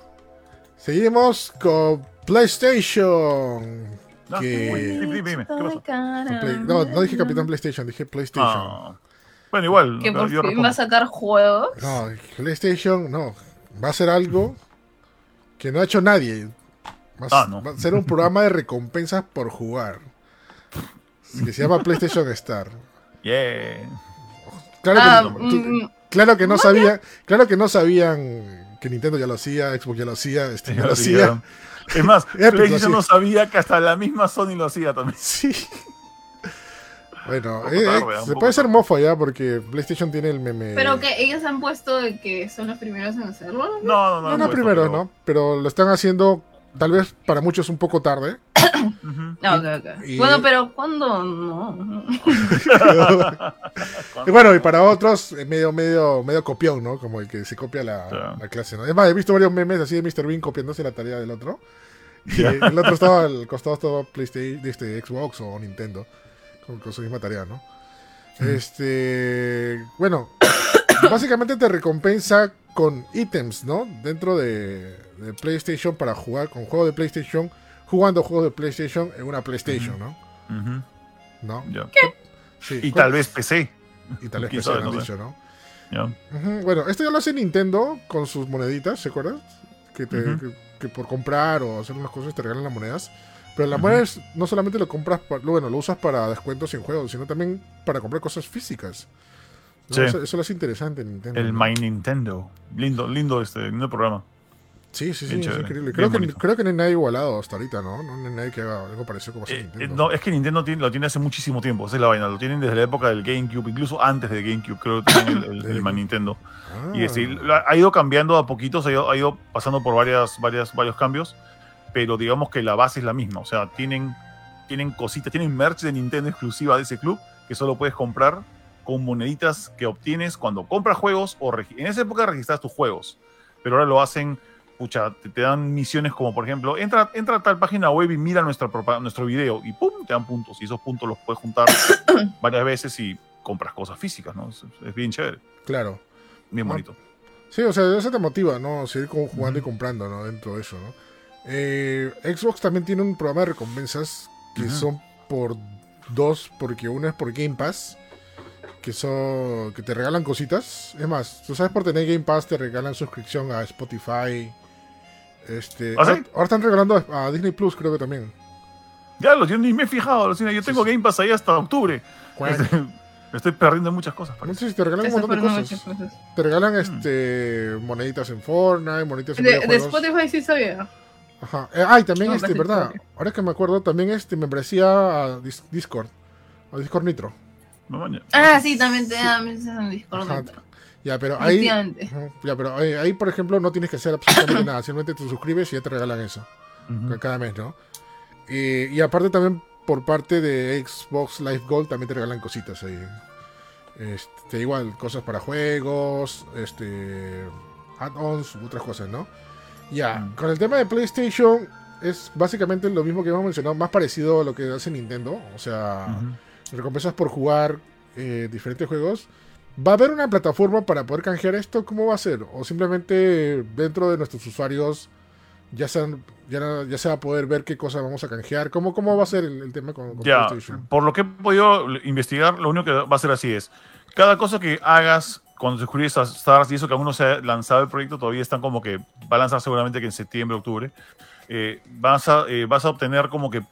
seguimos con PlayStation. No, que- uy, dime, dime, dime, ¿qué pasó? Con Play- No, no dije Capitán PlayStation, dije PlayStation. Ah. Bueno, igual. Que yo fin va a sacar juegos. No, PlayStation no. Va a ser algo que no ha hecho nadie. Va a, Ah, no. va a ser un programa de recompensas por jugar. Que se llama PlayStation Star. Yeah. Claro que, Ah, no- mm, claro que no sabía, claro que no sabían que Nintendo ya lo hacía, Xbox ya lo hacía, Steam ya lo hacía. Es más, PlayStation no sabía que hasta la misma Sony lo hacía también. Sí. Bueno, eh, tarde, eh, se puede ser mofo ya porque PlayStation tiene el meme. pero que ellos han puesto de que son los primeros en hacerlo. No, no, no. No, no, puesto, primero, pero- ¿no? Pero lo están haciendo, tal vez para muchos un poco tarde. Y- Bueno, pero ¿cuándo? No. Y bueno, y para otros, eh, medio, medio, medio copión, ¿no? Como el que se copia la, la clase, ¿no? Es más, he visto varios memes así de Mr. Bean copiándose la tarea del otro. Y el otro estaba al costado estaba PlayStation, este, Xbox o Nintendo, con, con su misma tarea, ¿no? Este, bueno, básicamente te recompensa con ítems, ¿no? Dentro de, de PlayStation para jugar con juegos de PlayStation, jugando juegos de PlayStation en una PlayStation, ¿no? ¿No? Sí. Y tal vez PC. y tal vez PC, han no dicho, ¿no? Bueno, esto ya lo hace Nintendo con sus moneditas, ¿se acuerdan? Que, te- Ujú. que, que por comprar o hacer unas cosas te regalan las monedas. Pero las monedas no solamente lo compras, bueno, lo usas para descuentos en juegos, sino también para comprar cosas físicas. ¿no? Sí. Eso, eso lo hace interesante Nintendo. El ¿no? My Nintendo. Lindo, lindo este lindo programa. Sí, sí, sí, es increíble. Creo que, creo que no hay nadie igualado hasta ahorita, ¿no? No hay nadie que haga algo parecido como Eh, Nintendo. eh, no, es que Nintendo tiene- lo tiene hace muchísimo tiempo, esa es la vaina. Lo tienen desde la época del GameCube, incluso antes de GameCube, creo que tienen el, el- el My Nintendo. Ah, Y este, lo ha ido cambiando a poquitos, ha ido, ha ido pasando por varias, varias, varios cambios, pero digamos que la base es la misma. O sea, tienen, tienen cositas, tienen merch de Nintendo exclusiva de ese club que solo puedes comprar con moneditas que obtienes cuando compras juegos o en esa época registras tus juegos, pero ahora lo hacen, pucha, te, te dan misiones como por ejemplo, entra, entra a tal página web y mira nuestra, nuestro video y pum, te dan puntos y esos puntos los puedes juntar varias veces y compras cosas físicas, ¿no? Es, es bien chévere, Claro. bien Ah, bonito. Sí, o sea, eso te motiva, ¿no? Seguir como jugando y comprando, ¿no? Dentro de eso, ¿no? Eh, Xbox también tiene un programa de recompensas que son por dos, porque uno es por Game Pass, que son que te regalan cositas. Es más, tú sabes por tener Game Pass te regalan suscripción a Spotify. Este, ¿Ah, sí? ahora, ahora están regalando a Disney Plus, creo que también. Ya, lo yo ni me he fijado, alucina, yo Sí, tengo sí. Game Pass ahí hasta octubre. Este, me estoy perdiendo en muchas cosas. no sé si te regalan un montón de cosas. muchas cosas. Te regalan Mm. este moneditas en Fortnite, moneditas en De, de. Spotify sí sabía. Ajá. Eh, ah, y también, No, este, ¿verdad? todo. Ahora que me acuerdo, también este membresía a Dis- Discord. A Discord Nitro. Ah, sí, también te da mensajes en Discord. Ya, pero ahí, ya, pero ahí, por ejemplo, no tienes que hacer absolutamente nada. Simplemente te suscribes y ya te regalan eso. Cada mes, ¿no? y aparte también por parte de Xbox Live Gold también te regalan cositas ahí. Este, igual, cosas para juegos, este, add-ons, otras cosas, ¿no? Ya, mm. con el tema de PlayStation es básicamente lo mismo que hemos mencionado, más parecido a lo que hace Nintendo. O sea, recompensas por jugar eh, diferentes juegos. ¿Va a haber una plataforma para poder canjear esto? ¿Cómo va a ser? ¿O simplemente dentro de nuestros usuarios ya, sean, ya, ya se va a poder ver qué cosas vamos a canjear? ¿Cómo, cómo va a ser el, tema con, ya, Por lo que he podido investigar, lo único que va a ser así es, cada cosa que hagas cuando se descubrís a Stars y eso que aún no se ha lanzado el proyecto, todavía están como que va a lanzar seguramente que en septiembre, octubre, eh, vas, a, eh, vas a obtener como que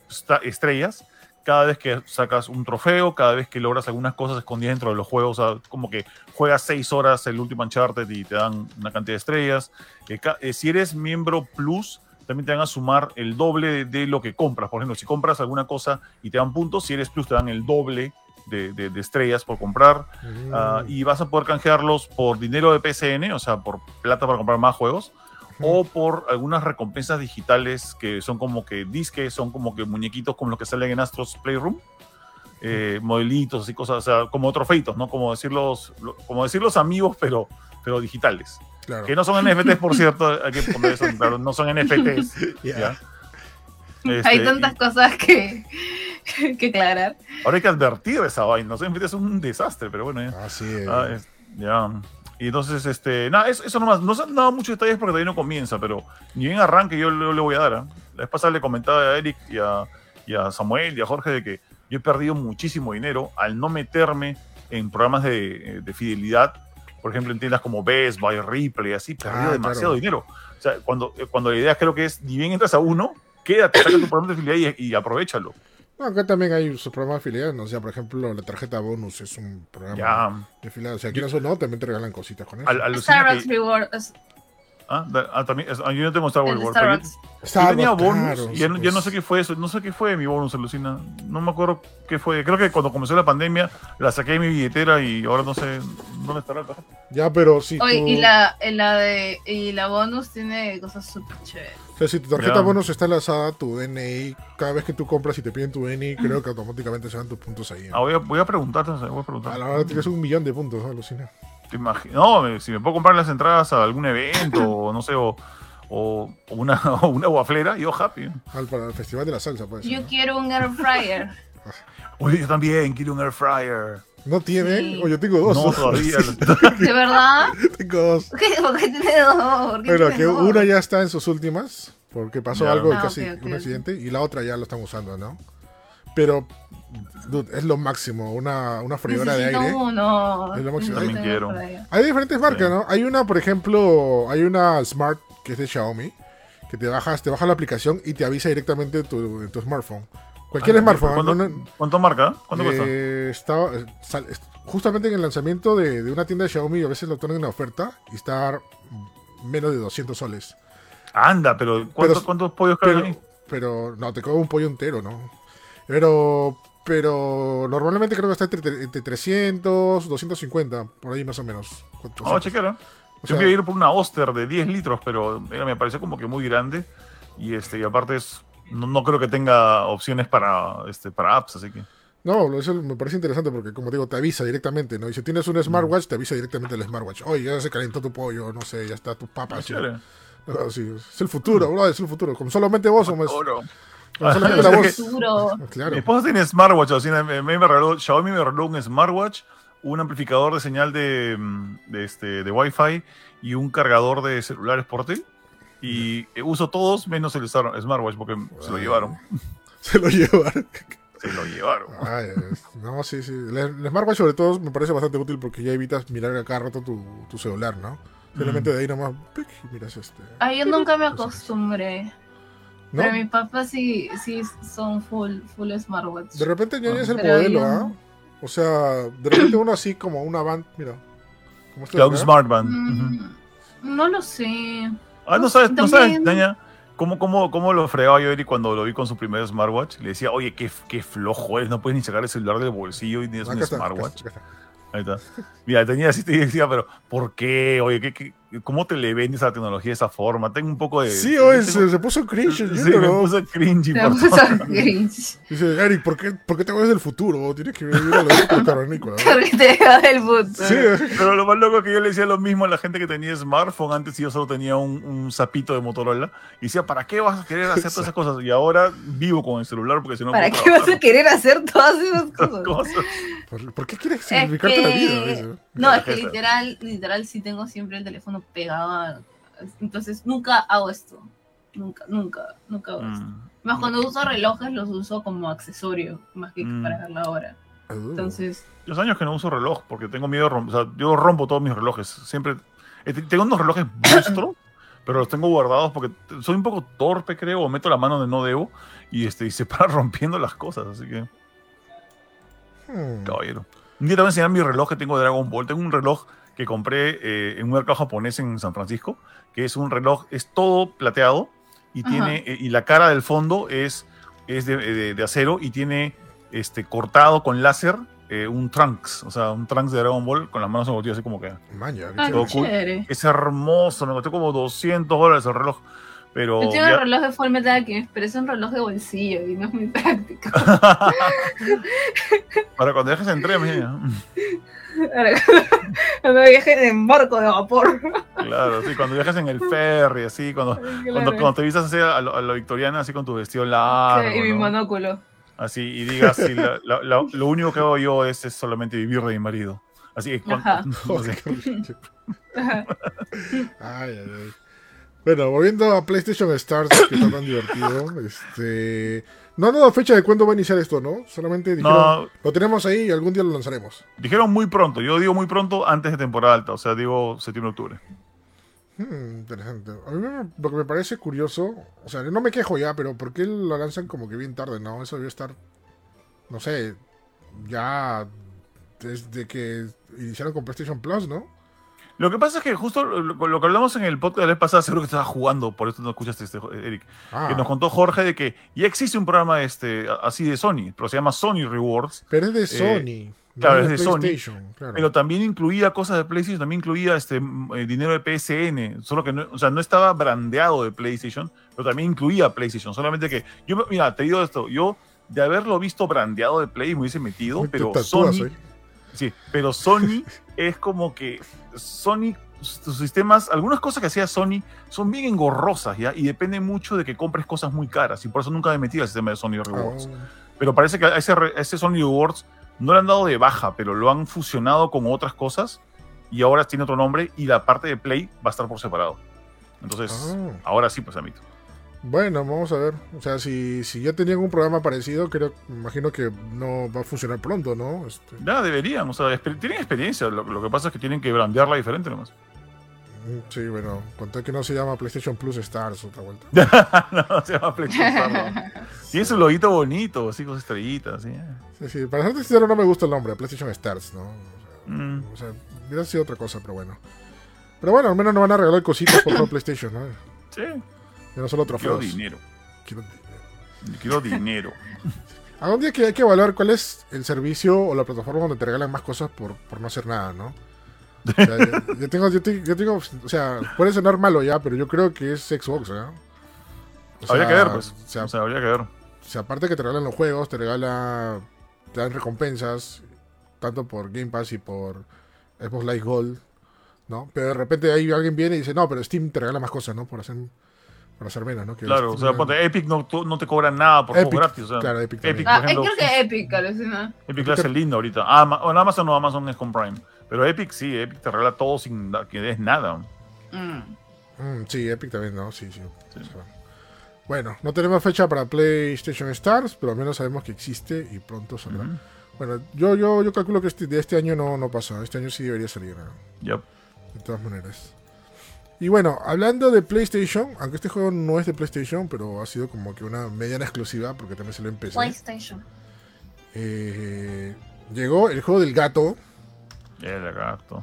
estrellas cada vez que sacas un trofeo, cada vez que logras algunas cosas escondidas dentro de los juegos, o sea, como que juegas seis horas el último Uncharted y te dan una cantidad de estrellas. Eh, eh, si eres miembro Plus, también te van a sumar el doble de, lo que compras. Por ejemplo, si compras alguna cosa y te dan puntos, si eres Plus te dan el doble de, estrellas por comprar. Mm. Ah, y vas a poder canjearlos por dinero de PCN, o sea, por plata para comprar más juegos o por algunas recompensas digitales que son como que disques, son como que muñequitos como los que salen en Astros Playroom. Eh, modelitos y cosas, o sea, como trofeitos, ¿no? Como decirlos, como decir los amigos, pero, pero digitales. Que no son NFTs, por cierto, hay que poner eso, claro, no son NFTs. hay este, tantas cosas que, que aclarar. Ahora hay que advertir esa vaina, no sé, es un desastre, pero bueno, ya. Así es. Ah, ya. Y entonces, este, nada, eso, eso nomás. No se han dado muchos detalles porque todavía no comienza, pero ni bien arranque yo le, le voy a dar. ¿eh? La vez pasada le comentaba a Eric y a, y a, Samuel y a Jorge de que yo he perdido muchísimo dinero al no meterme en programas de, de fidelidad. Por ejemplo, en tiendas como Best Buy, Ripley, así, perdí ah, demasiado dinero. O sea, cuando, cuando la idea creo que es, ni bien entras a uno, quédate, saca tu programa de fidelidad y, y aprovechalo acá también hay su programa de afiliados, ¿no? o sea, por ejemplo, la tarjeta bonus es un programa de afiliados. O sea, quieras o no, también te regalan cositas con eso. Al, Starbucks Rewards. Ah, ah, también, ah, yo no tengo Star Wars Rewards. Yo, tenía bonus y yo, no sé qué fue eso. No sé qué fue mi bonus, alucina. No me acuerdo qué fue. Creo que cuando comenzó la pandemia la saqué de mi billetera y ahora no sé dónde estará la Ya, pero sí. Oye, y, la, la de, y la bonus tiene cosas súper chéveres sea, si tu tarjeta bonus está enlazada a tu DNI, cada vez que tú compras y te piden tu DNI, creo que automáticamente se van tus puntos ahí. Ah, voy, a, voy a preguntarte, voy a preguntar. A la hora tienes un millón de puntos, alucina. Te imagino. No, si me puedo comprar las entradas a algún evento, o no sé, o, o una, o una guaflera, yo happy. Al, para el Festival de la Salsa, pues. Yo quiero un air fryer. Oye, yo también quiero un air fryer. ¿No tiene? O yo tengo dos. No, todavía. ¿De verdad? tengo dos. ¿Por qué tiene dos? Pero que una ya está en sus últimas, porque pasó algo, ah, casi un accidente, y la otra ya lo están usando, ¿no? Pero dude, es lo máximo, una, una freidora de aire. No, es lo máximo. También quiero. Hay diferentes marcas, ¿no? Hay una, por ejemplo, hay una Smart que es de Xiaomi, que te bajas, te baja la aplicación y te avisa directamente tu, tu smartphone. Cualquier ah, smartphone. ¿Cuánto, marca? ¿Cuánto eh, cuesta? Está, justamente en el lanzamiento de, de, una tienda de Xiaomi, a veces lo ponen en oferta y está menos de 200 soles. Anda, pero ¿cuántos, pollos caen ahí? Pero no, te cobro un pollo entero, ¿no? Pero pero normalmente creo que está entre, entre 300, 250, por ahí más o menos. Oh, chequera. Yo quería ir por una Oster de 10 litros, pero me pareció como que muy grande. Y este y aparte es no, creo que tenga opciones para, este, para apps, así que. No, eso me parece interesante porque, como digo, te avisa directamente, ¿no? Y si tienes un mm. smartwatch, te avisa directamente el smartwatch. Oye, ya se calentó tu pollo, no sé, ya está tu papa. Ah, sí, es el futuro, bro, es el futuro. Como solamente vos somos. Como solamente la voz. Claro. Mi esposa tiene smartwatch, o sea, me, me regaló, Xiaomi me regaló un smartwatch, un amplificador de señal de, de, este, de Wi-Fi y un cargador de celulares portátil. Y uso todos menos el smartwatch porque se lo llevaron. Se lo llevaron. Se lo llevaron. no, sí, sí. El, smartwatch sobre todo me parece bastante útil porque ya evitas mirar a cada rato tu, tu celular, ¿no? Simplemente de ahí nomás miras este. Ay, yo nunca me acostumbré. Pero mi papá sí, sí son full, full smartwatch. De repente ya es el modelo, ¿ah? O sea, de repente uno así como una band, mira. Como este un smart band. Mm, no lo sé. Ah, no sabes, no sabes, Daña. ¿Cómo, cómo, cómo lo fregaba yo Eric cuando lo vi con su primer smartwatch? Le decía, oye, qué, qué flojo eres, no puedes ni sacar el celular del bolsillo y tienes un smartwatch. Ahí está. Mira, tenía así, te decía, pero ¿por qué? Oye, ¿qué, qué, ¿cómo te le vendes a la tecnología de esa forma? Tengo un poco de... Sí, oye, se, puso cringe. Sí, me puso cringe. Se puso cringe. Dice, Eric, ¿por qué, ¿por qué te vas del futuro? Tienes que vivir a lo de cavernícola. Porque te vas del futuro. Sí, pero lo más loco es que yo le decía lo mismo a la gente que tenía smartphone. Antes yo solo tenía un, un zapito de Motorola. Y decía, ¿para qué vas a querer hacer todas esas cosas? Y ahora vivo con el celular porque si no... ¿Para qué vas a querer hacer todas esas cosas? ¿Por, qué quieres simplificarte la vida? No, es que literal, literal sí tengo siempre el teléfono pegado a entonces nunca hago esto. Nunca, nunca, nunca hago esto. Mm. Más cuando uso relojes los uso como accesorio, más que mm. para ver la hora. Uh. Entonces... Los años que no uso reloj porque tengo miedo de romper. O sea, yo rompo todos mis relojes. Siempre... Eh, tengo unos relojes monstruos, pero los tengo guardados porque soy un poco torpe, creo, o meto la mano donde no debo y, este, y se para rompiendo las cosas, así que... Hmm. Caballero. Un día te voy a enseñar mi reloj que tengo de Dragon Ball. Tengo un reloj que compré eh, en un mercado japonés en San Francisco, que es un reloj, es todo plateado y, tiene, eh, y la cara del fondo es, es de, de, acero y tiene este, cortado con láser eh, un Trunks, o sea, un Trunks de Dragon Ball con las manos envolvidas así como que... Maña, Es hermoso, me costó como 200 dólares el reloj. Pero Yo tengo un reloj de Full Metal pero es un reloj de bolsillo y no es muy práctico. Para cuando viajes en tren, mira. cuando viajes en barco de vapor. Claro, sí, cuando viajas en el ferry, así, cuando, cuando, te vistas así a lo, victoriana, así con tu vestido largo. y mi monóculo. Así, y digas, sí, lo único que hago yo es, solamente vivir de mi marido. Así que cuando, ay, ay, ay. Bueno, volviendo a PlayStation Stars, que está tan divertido. Este. No han dado fecha de cuándo va a iniciar esto, ¿no? Solamente dijeron, lo tenemos ahí y algún día lo lanzaremos. Dijeron muy pronto, yo digo muy pronto antes de temporada alta, o sea, digo septiembre-octubre. Hmm, interesante. A mí lo que me parece curioso, o sea, no me quejo ya, pero ¿por qué lo lanzan como que bien tarde? No, eso debe estar, no sé, ya desde que iniciaron con PlayStation Plus, ¿no? Lo que pasa es que justo lo, que hablamos en el podcast de la vez pasada, seguro que estabas jugando, por eso no escuchaste, este, Eric, ah. que nos contó Jorge de que ya existe un programa este, así de Sony, pero se llama Sony Rewards. Pero es de eh, Sony. claro, es de Sony. Pero también incluía cosas de PlayStation, también incluía este, eh, dinero de PSN, solo que no, o sea, no estaba brandeado de PlayStation, pero también incluía PlayStation. Solamente que, yo, mira, te digo esto, yo de haberlo visto brandeado de Play me hubiese metido, pero Sony... Sí, pero Sony es como que Sony, sus sistemas, algunas cosas que hacía Sony son bien engorrosas, ¿ya? Y depende mucho de que compres cosas muy caras. Y por eso nunca me metido al sistema de Sony Rewards. Oh. Pero parece que a ese, ese Sony Rewards no le han dado de baja, pero lo han fusionado con otras cosas y ahora tiene otro nombre y la parte de Play va a estar por separado. Entonces, ah. ahora sí, pues amito. Bueno, vamos a ver. O sea, si, si ya tenían un programa parecido, creo, imagino que no va a funcionar pronto, ¿no? Este... Ya, deberían. O sea, tienen experiencia. Lo, que pasa es que tienen que brandearla diferente nomás. Mm, sí, bueno, conté que no se llama PlayStation Plus Stars otra vuelta. no, se llama PlayStation Stars. Tiene su loguito bonito, así con estrellitas. ¿sí? sí, sí. Para ser sincero, no me gusta el nombre, PlayStation Stars, ¿no? O sea, mm. hubiera sido otra cosa, pero bueno. Pero bueno, al menos no van a regalar cositas por todo PlayStation, ¿no? Sí. Ya no solo trofeos. Quiero dinero. Quiero dinero. Quiero dinero. Algún día que hay que evaluar cuál es el servicio o la plataforma donde te regalan más cosas por, por no hacer nada, ¿no? O sea, yo, tengo, yo, tengo, o sea, puede sonar malo ya, pero yo creo que es Xbox, ¿no? habría que ver, pues. O sea, habría que ver. O sea, aparte que te regalan los juegos, te regala, te dan recompensas, tanto por Game Pass y por Xbox Live Gold, ¿no? Pero de repente ahí alguien viene y dice, no, pero Steam te regala más cosas, ¿no? Por hacer para hacer menos, ¿no? claro, o sea, ponte, Epic no, no, te cobra nada por juego gratis. O sea, claro, Epic. Epic ah, creo que Epic, alucina. Epic es lindo ahorita. Ah, Amazon no, Amazon es con Prime. Pero Epic sí, Epic te regala todo sin que des nada. Mm. Mm, sí, Epic también, ¿no? Sí, sí. bueno, no tenemos fecha para PlayStation Stars, pero al menos sabemos que existe y pronto saldrá. Bueno, yo, yo, yo calculo que este, de este año no, no pasa. Este año sí debería salir. ¿no? Yep. De todas maneras. Y bueno, hablando de PlayStation, aunque este juego no es de PlayStation, pero ha sido como que una mediana exclusiva porque también se lo empecé. PlayStation. Eh, llegó el juego del gato. El gato.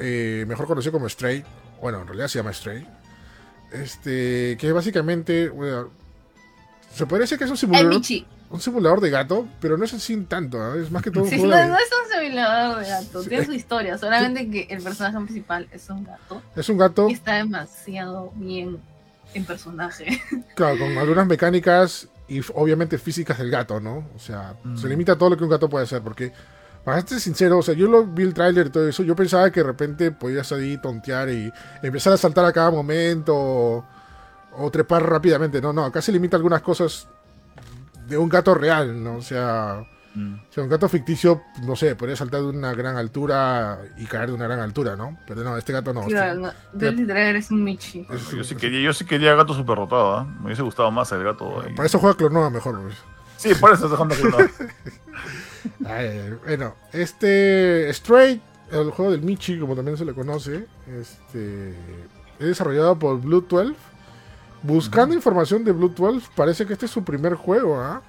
Eh, mejor conocido como Stray. Bueno, en realidad se llama Stray. este, que básicamente, bueno, se podría decir que es un El simulador, Michi. Un simulador de gato, pero no es así tanto, ¿ah? es más que todo un Sí, juego no, de- no es un simulador de gato, Sí. tiene su historia, solamente que el personaje principal es un gato es un gato, y está demasiado bien en personaje. claro, con algunas mecánicas y obviamente físicas del gato, ¿no? O sea, Mm. se limita a todo lo que un gato puede hacer, porque, para ser sincero, o sea, yo lo vi el tráiler y todo eso, yo pensaba que de repente podías ahí tontear y empezar a saltar a cada momento o, o trepar rápidamente, no, no, acá se limita a algunas cosas de un gato real, ¿no? O sea, Mm. o sea, un gato ficticio, no sé, podría saltar de una gran altura y caer de una gran altura, ¿no? Pero no, este gato no. este- Claro, no, literal eres un Michi. Yo sí quería, yo sí quería gato super rotado, ¿ah? Me hubiese gustado más el gato. ahí. Para eso juega Clonoa mejor, pues. Sí, por eso dejando ay. Bueno, este Stray, el juego del Michi, como también se le conoce, este es desarrollado por Blue 12. Buscando información de Blue 12, parece que este es su primer juego, ¿ah?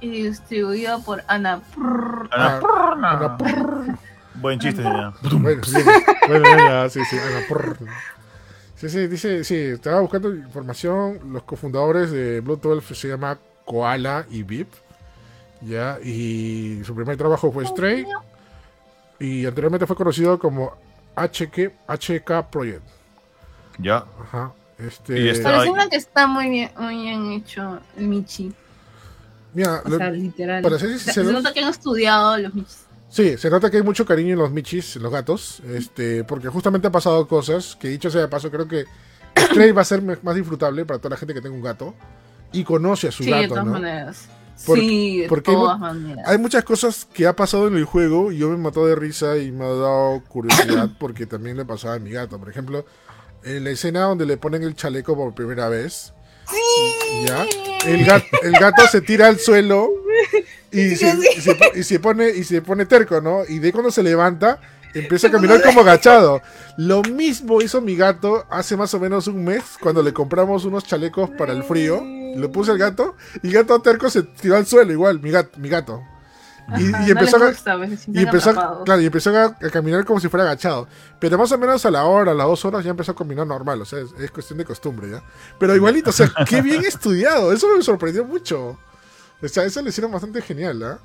Y distribuido por Ana. Prrr. Ana, Ana Prrr. Buen chiste, ya. Bueno, sí, bueno, ya, sí, sí, Ana Prrr. Sí, sí, dice, sí, estaba buscando información. Los cofundadores de Blue 12 se llama Koala y Vip. Ya, y su primer trabajo fue Stray. Y anteriormente fue conocido como HK, HK Project. Ya. Ajá. Este, Y este- Parece Ay. una que está muy bien, muy bien hecho el Michi. Mira, O lo- sea, literal. para ser se nota que han estudiado los Michis. sí, se nota que hay mucho cariño en los michis, en los gatos. Este, porque justamente han pasado cosas que dicho sea de paso, creo que Stray va a ser más disfrutable para toda la gente que tenga un gato y conoce a su Sí, de gato, todas ¿no? maneras. Por- sí, de porque hay todas maneras. Hay muchas cosas que ha pasado en el juego y yo me mató de risa y me ha dado curiosidad porque también le pasaba a mi gato. Por ejemplo, en la escena donde le ponen el chaleco por primera vez. ¿Ya? El gato, el gato se tira al suelo y se, y se po- y se pone, y se pone terco, ¿no? Y de cuando se levanta, empieza a caminar como agachado. Lo mismo hizo mi gato hace más o menos un mes cuando le compramos unos chalecos para el frío. Lo puse al gato y el gato terco se tiró al suelo igual, mi gato. Mi gato. Y, Ajá, y empezó, no a, gusta, se y empezó, a- claro, y empezó a, a caminar como si fuera agachado. Pero más o menos a la hora, a las dos horas ya empezó a caminar normal. O sea, es, es cuestión de costumbre ya. Pero igualito, o sea, qué bien estudiado. Eso me sorprendió mucho. O sea, eso lo hicieron bastante genial, ¿ah?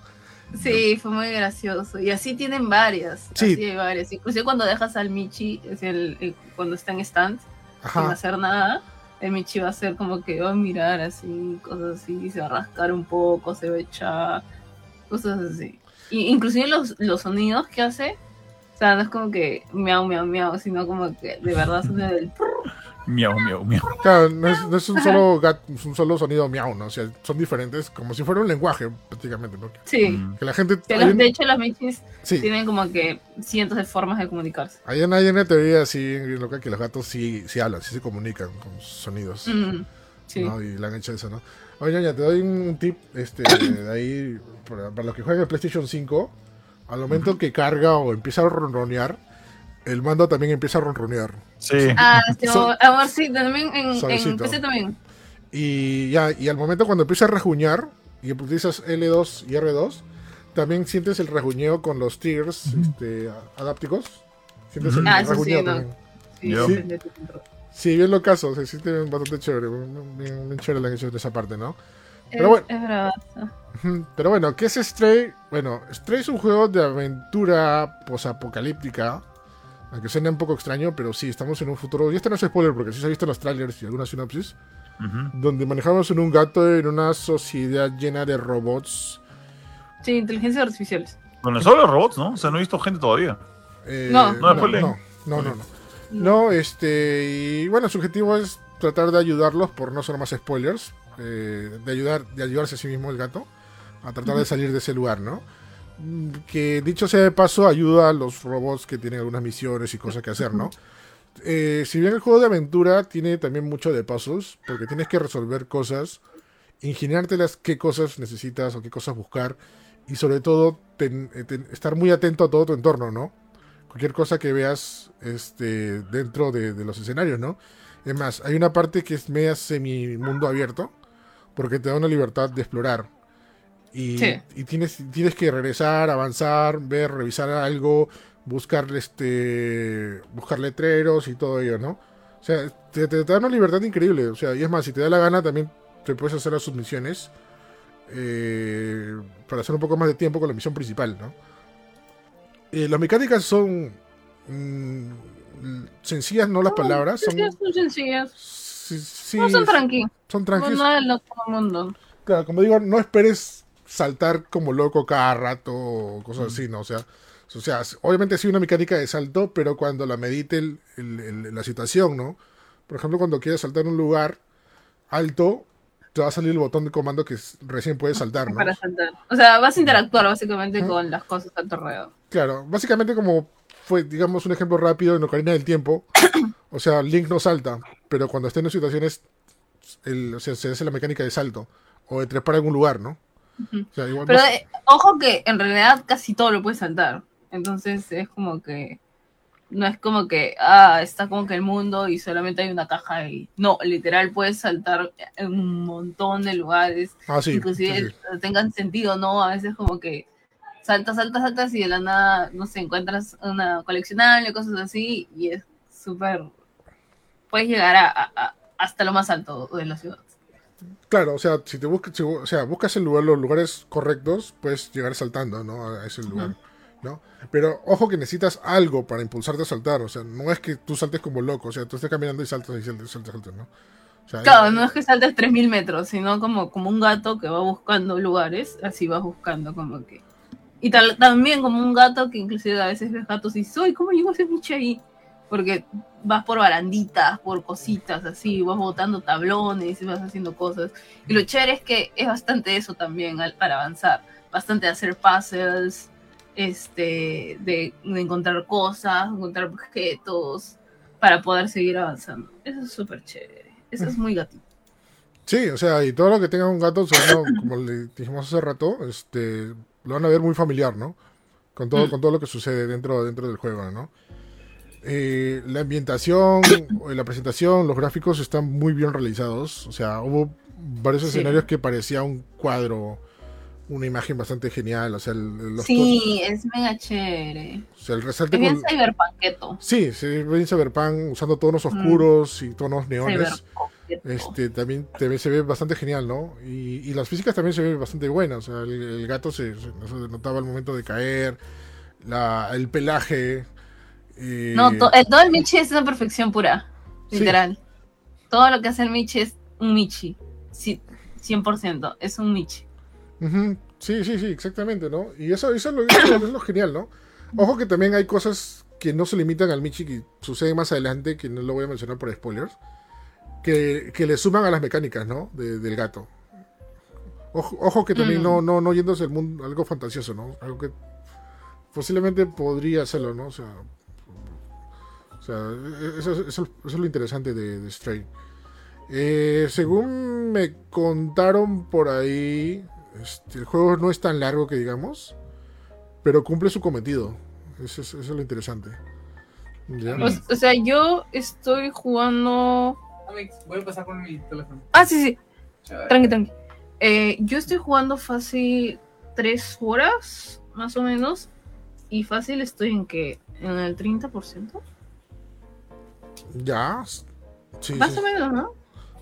Sí, fue muy gracioso. Y así tienen varias. Sí. Así hay varias. Inclusive cuando dejas al Michi, es el, el- cuando está en stand, sin Ajá. hacer nada, el Michi va a hacer como que va a mirar así, cosas así, se va a rascar un poco, se va a echar, cosas así. Y inclusive los, los sonidos que hace, o sea, no es como que miau, miau, miau, sino como que de verdad son del... Miau, miau, miau. Claro, no es, no es un solo gat- es un solo sonido miau, ¿no? O sea, son diferentes, como si fuera un lenguaje, prácticamente. ¿no? Sí. Mm. Que la gente. Que los- de hecho, los Michis sí, tienen como que cientos de formas de comunicarse. hay una, hay una teoría así loca que los gatos sí, sí hablan, sí se comunican con sonidos. Mm, sí. ¿no? Y le han hecho eso, ¿no? Oye, ya te doy un tip este, de ahí para, para los que juegan el PlayStation 5. Al momento que carga o empieza a ronronear, el mando también empieza a ronronear. Sí. Ah, sí, Su- amor, sí, también en, en. PC también. Y ya, y al momento cuando empieza a rejuñar y utilizas L2 y R2, también sientes el rejuñeo con los tiers este, adápticos. Sientes el Ah, eso sí, rejuñeo no. también. Sí, sí, sí, sí, sí. Sí, bien lo caso, se siente bastante chévere. Bien, bien chévere lo han hecho de esa parte, ¿no? Es, Pero bueno. es bravazo. Pero bueno, ¿qué es Stray? Bueno, Stray es un juego de aventura posapocalíptica. Aunque suene un poco extraño, pero sí, estamos en un futuro. Y esto no es spoiler porque sí se ha visto en los trailers y algunas sinopsis. Donde manejamos en un gato en una sociedad llena de robots. Sí, inteligencias artificiales. Bueno, solo los robots, ¿no? O sea, no he visto gente todavía. Eh, No. No, no, spoiler. no, no, no, no. No, este. Y bueno, su objetivo es tratar de ayudarlos, por no ser más spoilers. Eh, de ayudar, de ayudarse a sí mismo el gato. A tratar de salir de ese lugar, ¿no? Mm, Que dicho sea de paso, ayuda a los robots que tienen algunas misiones y cosas que hacer, ¿no? Eh, si bien el juego de aventura tiene también mucho de pasos, porque tienes que resolver cosas, ingeniártelas qué cosas necesitas o qué cosas buscar, y sobre todo ten- eh, ten- estar muy atento a todo tu entorno, ¿no? Cualquier cosa que veas este, dentro de, de los escenarios, ¿no? Es más, hay una parte que es media semi mundo abierto, porque te da una libertad de explorar. Y, Sí. y tienes, tienes que regresar, avanzar, ver, revisar algo, buscar este buscar letreros y todo ello, ¿no? O sea, te, te, da una libertad increíble. O sea, y es más, si te da la gana, también te puedes hacer las submisiones eh, para hacer un poco más de tiempo con la misión principal, ¿no? Eh, las mecánicas son mm, sencillas, no las palabras. Son, son sencillas. Sí, no son tranqui. Son tranquilos. No, del otro mundo. Claro, como digo, no esperes saltar como loco cada rato o cosas así, ¿no? O sea, o sea, obviamente sí una mecánica de salto, pero cuando la medite el, la situación, ¿no? Por ejemplo, cuando quieres saltar un lugar alto, te va a salir el botón de comando que recién puedes saltar, ¿no? Para saltar. O sea, vas a interactuar básicamente con las cosas a tu alrededor. Claro, básicamente como fue, digamos, un ejemplo rápido en Ocarina del Tiempo. o sea, Link no salta, pero cuando esté en situaciones, el, o sea, se hace la mecánica de salto o de trepar a algún lugar, ¿no? pero eh, ojo que en realidad casi todo lo puedes saltar. Entonces es como que no es como que, ah, está como que el mundo y solamente hay una caja ahí. No, literal puedes saltar en un montón de lugares. Ah, sí, inclusive tengan sentido, ¿no? A veces como que saltas, saltas, saltas y de la nada, no sé, encuentras una coleccionable, cosas así, y es súper... Puedes llegar a, hasta lo más alto de la ciudad. Claro, o sea, si te buscas, o sea, buscas el lugar, los lugares correctos, puedes llegar saltando, ¿no? A ese lugar. ¿no? Pero ojo que necesitas algo para impulsarte a saltar, o sea, no es que tú saltes como loco, o sea, tú estés caminando y saltas y saltas, saltas, saltas, ¿no? claro, no es que saltes 3000 metros, sino como, como un gato que va buscando lugares, así vas buscando como que... Y tal, también como un gato que inclusive a veces ves gatos y soy, ¿cómo llegó ese bicho ahí? Porque vas por baranditas, por cositas así, vas botando tablones y vas haciendo cosas. Y lo chévere es que es bastante eso también para avanzar, bastante hacer puzzles, este, de, encontrar cosas, encontrar objetos para poder seguir avanzando. Eso es súper chévere. Eso es muy gatito. Sí, o sea, y todo lo que tenga un gato, como le dijimos hace rato, este, lo van a ver muy familiar, ¿no? Con todo, mm. con todo lo que sucede dentro, dentro del juego, ¿no? Eh, la ambientación, la presentación, los gráficos están muy bien realizados. O sea, hubo varios escenarios que parecía un cuadro una imagen bastante genial. O sea, el, sí, es mega chévere. O sea, el resalte. Es bien cyberpunketo. Sí, sí, bien cyberpunk, usando tonos mm. oscuros y tonos neones. Este, también, se ve bastante genial, ¿no? Y, las físicas también se ven bastante buenas. O sea, el, gato se, notaba al momento de caer, la, el pelaje. No, el, todo el Michi es una perfección pura, literal. Todo lo que hace el Michi es un Michi. Sí, 100%, es un Michi. Sí, sí, sí, exactamente, ¿no? Y eso, eso, es, lo, genial, ¿no? Ojo que también hay cosas que no se limitan al Michi, que suceden más adelante, que no lo voy a mencionar por spoilers, que, le suman a las mecánicas, ¿no? del gato. Ojo, que también mm. no, no, no yéndose el mundo, algo fantasioso, ¿no? Algo que posiblemente podría hacerlo, ¿no? O sea, o sea eso, es lo interesante de, de Stray. Eh, según me contaron por ahí, este, el juego no es tan largo que digamos, pero cumple su cometido. Eso es, lo interesante. O, sea, yo estoy jugando. voy a pasar con mi teléfono. Ah, sí, sí. Tranqui, tranqui. Eh, yo estoy jugando fácil tres horas, más o menos. Y fácil estoy en que en el 30%. Ya. Sí, más o menos, ¿no?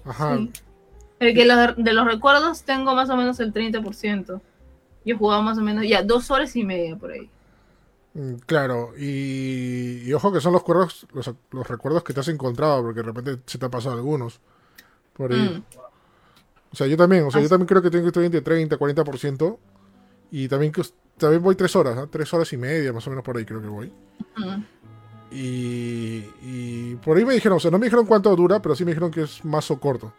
Ajá. El que de los recuerdos tengo más o menos el 30%. Yo he jugado más o menos ya dos horas y media por ahí. Mm, claro, y, ojo que son los, recuerdos, los, recuerdos que te has encontrado, porque de repente se te ha pasado algunos. Por ahí. Mm. O sea, yo también, o sea, yo también creo que tengo estoy entre 30 40%. Y también, también voy tres horas, tres horas y media, más o menos por ahí creo que voy. Y, y, por ahí me dijeron, o sea, no me dijeron cuánto dura, pero sí me dijeron que es más o corto.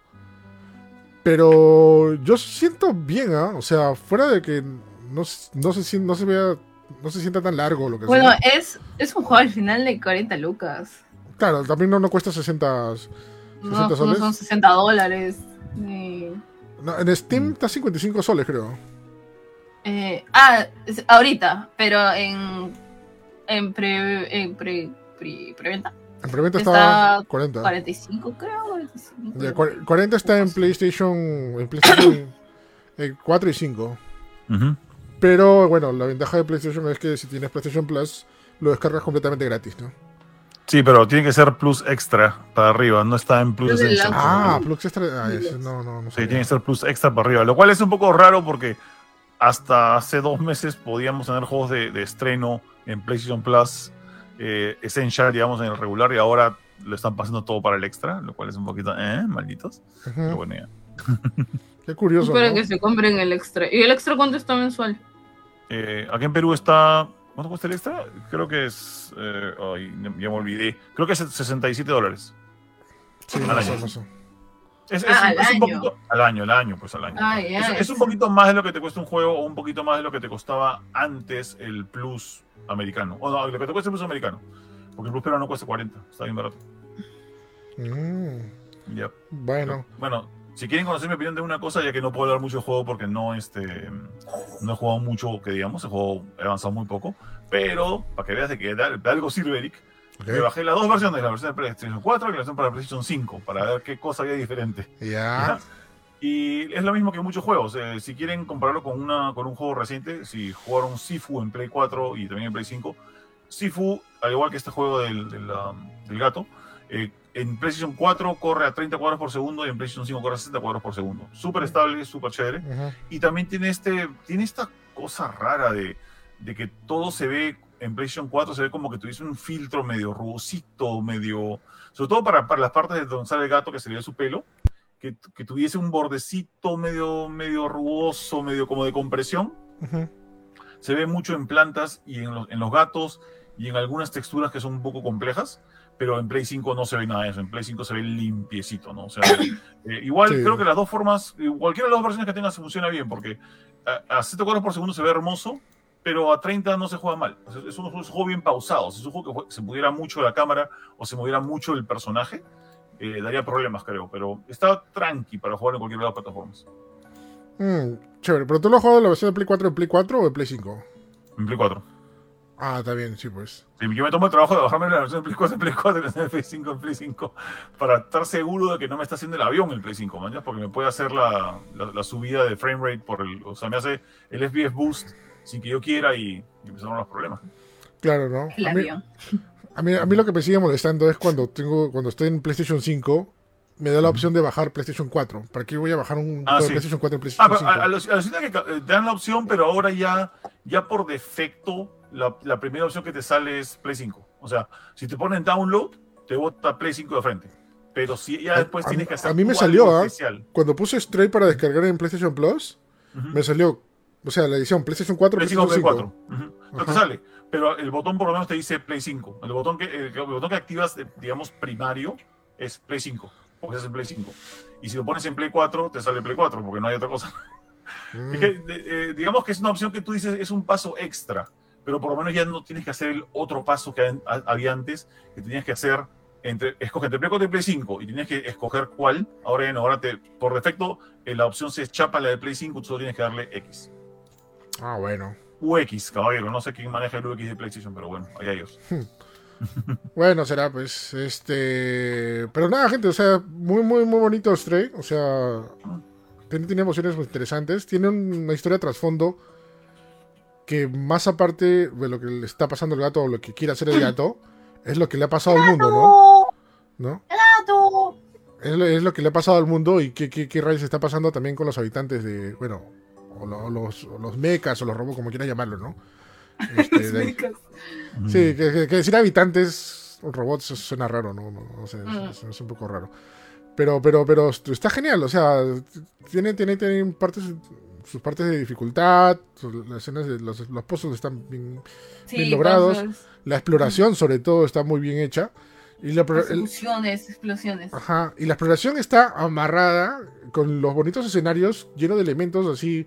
Pero yo siento bien, ¿ah? O sea, fuera de que no, no, se, no se vea, no se sienta tan largo lo que Bueno, es, es un juego al final de 40 lucas. Claro, también no, no cuesta 60, 60 no, soles. No son 60 dólares. No, en Steam está 55 soles, creo. Eh, ah, ahorita, pero en, en pre, en pre, pre, preventa. En preventa está 40. 45, creo. 45. 40 está en PlayStation, en PlayStation 4 eh, y 5. Pero bueno, la ventaja de PlayStation es que si tienes PlayStation Plus, lo descargas completamente gratis, ¿no? Sí, pero tiene que ser plus extra para arriba, no está en plus essential. Ah, Plus Extra. ah, no, no, no Sí, tiene que ser plus extra para arriba, lo cual es un poco raro porque hasta hace dos meses podíamos tener juegos de, de estreno en PlayStation Plus eh, Essential, digamos, en el regular, y ahora lo están pasando todo para el extra, lo cual es un poquito, eh, malditos. Ujú. Pero bueno, ya. Qué curioso. Para ¿no? que se compren el extra. ¿Y el extra cuánto está mensual? Eh, aquí en Perú está. ¿Cuánto cuesta el extra? Creo que es. eh, ay, ya me olvidé. Creo que es 67 dólares. Sí, al año. Es, es- Ah, al es un año. poquito. Al año, al año, pues al año. Ah, es un poquito más de lo que te cuesta un juego o un poquito más de lo que te costaba antes el Plus americano. O no, lo que te cuesta el Plus americano. Porque el Plus peruano cuesta 40. Está bien barato. Mm, Ya. bueno, Bueno, si quieren conocer mi opinión de una cosa, ya que no puedo hablar mucho del juego porque no, este, no he jugado mucho, que digamos, he, jugado, he avanzado muy poco, pero para que veas de que de, de algo sirve, Eric, me bajé las dos versiones, la versión de PlayStation 4 y la versión para PlayStation 5, para ver qué cosa había diferente. Ya. Y es lo mismo que muchos juegos. eh, si quieren compararlo con, una, con un juego reciente, si jugaron Sifu en Play 4 y también en Play 5, Sifu, al igual que este juego del, del, um, del gato, eh, en PlayStation 4 corre a 30 cuadros por segundo y en PlayStation 5 corre a 60 cuadros por segundo. Súper estable, súper chévere. Ujú. Y también tiene, este, tiene esta cosa rara de, de que todo se ve en PlayStation 4, se ve como que tuviese un filtro medio rugosito, medio. Sobre todo para, para las partes de donde sale el gato, que se le ve su pelo, que, que tuviese un bordecito medio, medio rugoso, medio como de compresión. Se ve mucho en plantas y en los, en los gatos y en algunas texturas que son un poco complejas. Pero en Play 5 no se ve nada de eso. En Play 5 se ve limpiecito, ¿no? O sea, eh, igual Sí. creo que las dos formas, eh, cualquiera de las dos versiones que tengas funciona bien, porque a, a 7 cuadros por segundo se ve hermoso, pero a 30 no se juega mal. Es, un, es un juego bien pausado. Es un juego que se moviera mucho la cámara o se moviera mucho el personaje, eh, daría problemas, creo. Pero está tranqui para jugar en cualquiera de las plataformas. Mm, chévere, pero tú lo has jugado en la versión de Play 4 en Play 4 o en Play 5? En Play 4. Ah, está bien, sí, pues. Sí, yo me tomo el trabajo de bajarme la versión de Play 4 en Play 4 y la versión de Play 5 en Play 5 para estar seguro de que no me está haciendo el avión el Play 5, ¿mañas? Porque me puede hacer la, la- la subida de frame rate por el. O sea, me hace el FPS boost sin que yo quiera y, y empezaron los problemas. Claro, ¿no? El A mí, avión. A, mí, a mí lo que me sigue molestando es cuando tengo cuando estoy en PlayStation 5, me da la opción de bajar PlayStation 4. ¿Para qué voy a bajar un Ah, sí. PlayStation 4 en Ah, PlayStation pero 5? a, a los- alucina que eh, te dan la opción, pero ahora ya, ya por defecto, la, la primera opción que te sale es Play 5. O sea, si te ponen download, te bota Play 5 de frente. Pero si ya después tienes que hacer a mí me salió, ¿ah? especial. Cuando puse Stray para descargar en PlayStation Plus, me salió, o sea, la edición PlayStation 4, Play 5, PlayStation Play 5. 4. Ujú. No te sale. Pero el botón por lo menos te dice Play 5. El botón que, el, botón que activas, eh, digamos, primario es Play 5. Porque es el Play 5. Y si lo pones en Play 4, te sale Play 4, porque no hay otra cosa. Mm, Es que, eh, digamos que es una opción que tú dices es un paso extra, pero por lo menos ya no tienes que hacer el otro paso que había antes, que tenías que hacer entre escoger entre Play 4 y Play 5 y tenías que escoger cuál. Ahora ya no, ahora te, por defecto eh, la opción se chapa la de Play 5, tú solo tienes que darle X. Ah, bueno. UX, caballero, no sé quién maneja el UX de PlayStation, pero bueno, allá ellos. Bueno, será pues, este... Pero nada, gente, o sea, muy, muy, muy bonito Stray, o sea, tiene, tiene emociones muy interesantes, tiene una historia de trasfondo que más aparte de lo que le está pasando al gato o lo que quiere hacer el gato, es lo que le ha pasado al mundo, ¿no? ¿No? Es lo, es lo que le ha pasado al mundo y qué, qué, qué rayos está pasando también con los habitantes de, bueno, o, lo- o los, o los mechas o los robots, como quieran llamarlo, ¿no? Este, de ahí- Sí, que, decir habitantes robots suena raro, ¿no? No, no sé, es- Mm. es, un poco raro. Pero, pero, pero está genial, o sea, tiene, tiene, tiene partes, sus partes de dificultad, las escenas de los, los pozos están bien, Sí, bien logrados. la exploración sobre todo está muy bien hecha. Y la, el- Explosiones, explosiones. Ajá, y la exploración está amarrada con los bonitos escenarios llenos de elementos así,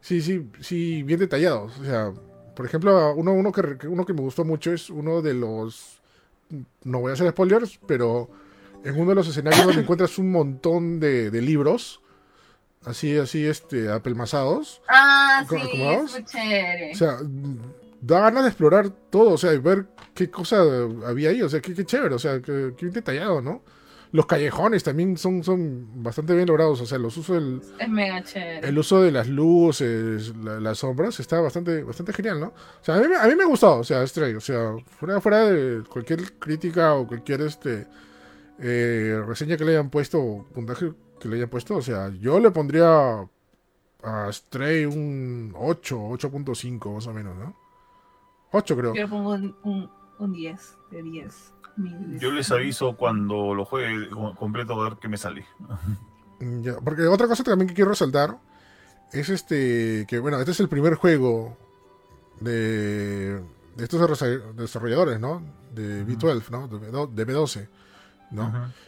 sí, sí, sí, bien detallados. O sea, por ejemplo, uno, uno, que, uno que me gustó mucho es uno de los, no voy a hacer spoilers, pero en uno de los escenarios donde encuentras un montón de, de libros, así, así, este, apelmazados. Ah, ¿Cómo- sí, es muy chévere. O sea, da ganas de explorar todo, o sea, y ver qué cosa había ahí, o sea, qué, qué chévere, o sea, qué, qué bien detallado, ¿no? Los callejones también son, son bastante bien logrados. O sea, los usos del, Es mega chévere. el uso de las luces, la- las sombras, está bastante, bastante genial, ¿no? O sea, a mí, me- a mí me gustó, o sea, Stray, o sea, fuera, fuera de cualquier crítica o cualquier este eh, reseña que le hayan puesto, o puntaje que le hayan puesto, o sea, yo le pondría a Stray un 8, 8.5 más o menos, ¿no? 8 creo. Yo le pongo un, un, un 10 de 10. Yo les aviso cuando lo juegue co- completo a ver qué me sale. Mm, ya, porque otra cosa también que quiero resaltar es este que bueno, este es el primer juego de, de estos desarroll- desarrolladores, ¿no? De B12, ¿no? De, B12, de B12, ¿no?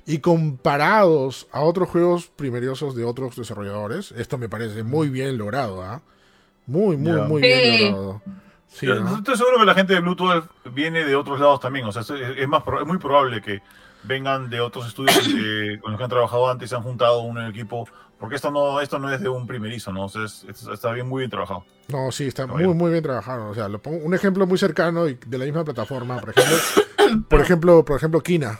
Y comparados a otros juegos primeriosos de otros desarrolladores, esto me parece muy bien logrado, ¿ah? Muy, muy, muy bien logrado. Sí, ¿no? Estoy seguro que la gente de Bluetooth viene de otros lados también. O sea, es, más, es muy probable que vengan de otros estudios eh, con los que han trabajado antes y se han juntado uno en el equipo. Porque esto no, esto no es de un primerizo, ¿no? O sea, es- es- está bien, muy bien trabajado. No, sí, está muy, bien. muy bien trabajado. O sea, lo pongo, un ejemplo muy cercano y de la misma plataforma, por ejemplo, por ejemplo, por ejemplo, Kina.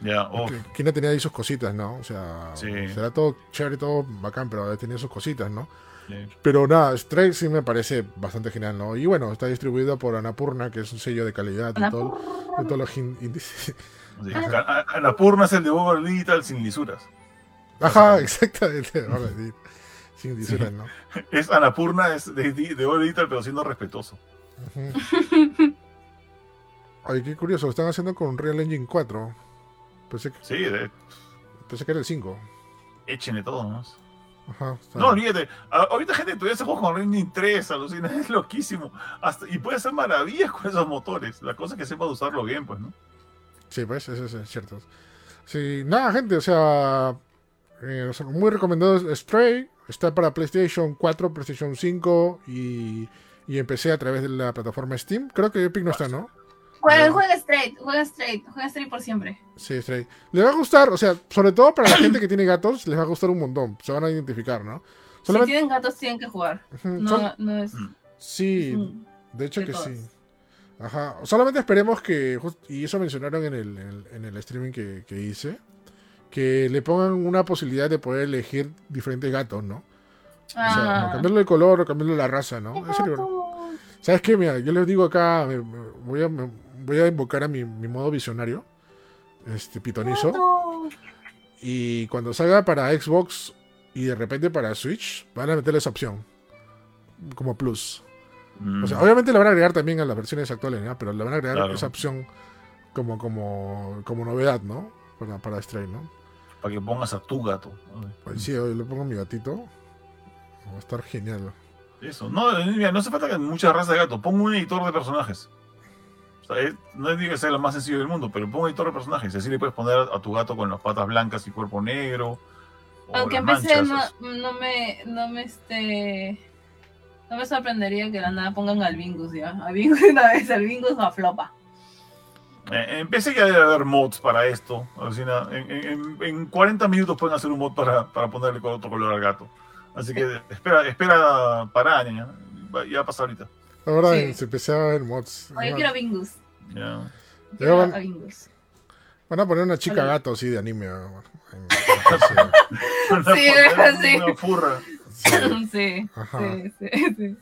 Ya, uf, Que Kina tenía ahí sus cositas, ¿no? O sea, Sí. será todo chévere, todo bacán, pero tenía sus cositas, ¿no? Sí. Pero nada, Stray sí me parece bastante genial, ¿no? Y bueno, está distribuido por Anapurna, que es un sello de calidad todo, de todos los índices. Sí. A- a- Annapurna es el de Boba Digital sin lisuras. Ajá, exactamente. Sin lisuras, ¿no? Es Annapurna, es de, de Digital, pero siendo respetuoso. Ay, qué curioso, lo están haciendo con Real Engine 4. Pensé que, Sí, de, pensé que era el 5. échenle todo nomás. Ajá, No, olvídate. a- Ahorita gente todavía se juega con Engine 3, alucina, es loquísimo. Hasta, y puede hacer maravillas con esos motores. La cosa es que sepa usarlo bien, pues, ¿no? Sí, pues, eso es cierto. Sí, nada, gente, o sea, eh, muy recomendado es Stray. Está para PlayStation 4, PlayStation 5 y, y empecé a través de la plataforma Steam. Creo que Epic no está, ¿no? Juega, straight, juega straight, juega straight por siempre. Sí, Stray. Le va a gustar, o sea, sobre todo para la gente que tiene gatos, les va a gustar un montón. Se van a identificar, ¿no? Si Solamente- tienen gatos, tienen que jugar. No, sol- no es. sí, es un- de hecho de que todos. sí. Ajá. Solamente esperemos que, y eso mencionaron en el, en el, en el streaming que, que hice, que le pongan una posibilidad de poder elegir diferentes gatos, ¿no? O sea, Ah. cambiarlo de color o cambiarlo de la raza, ¿no? Eso es. ¿Sabes qué? Mira, yo les digo acá, me- me- voy, a, me- voy a invocar a mi, mi modo visionario, este pitonizo, y cuando salga para Xbox y de repente para Switch, van a meterle esa opción como plus. Mm. O sea, obviamente le van a agregar también a las versiones actuales, ¿no? Pero le van a agregar Claro. esa opción como, como, como novedad, ¿no? Para, para Stray, ¿no? Para que pongas a tu gato. Pues sí, hoy le pongo a mi gatito. Va a estar genial. Eso. No, mira, no hace falta que muchas razas de gato. Pongo un editor de personajes. O sea, es- no es que sea lo más sencillo del mundo, pero pongo un editor de personajes. Así le puedes poner a tu gato con las patas blancas y cuerpo negro. Aunque empecé, no, no me, no me, este, no me sorprendería que la nada pongan al Bingus ya. A Bingus una vez, al Bingus o a Flopa. Eh, empecé que debe haber mods para esto. En, en- en 40 minutos pueden hacer un mod para, para ponerle otro color al gato. Así que espera, espera para. Ya, ya pasa ahorita. Ahora Sí. se empecé a ver mods. O yo quiero a Bingus. Ya. Quiero van- a Bingus. Van a poner una chica Vale. gato así de anime. ¿no? En- Una, Sí, una- sí. una furra. sí. Sí, Ajá. sí, sí, sí.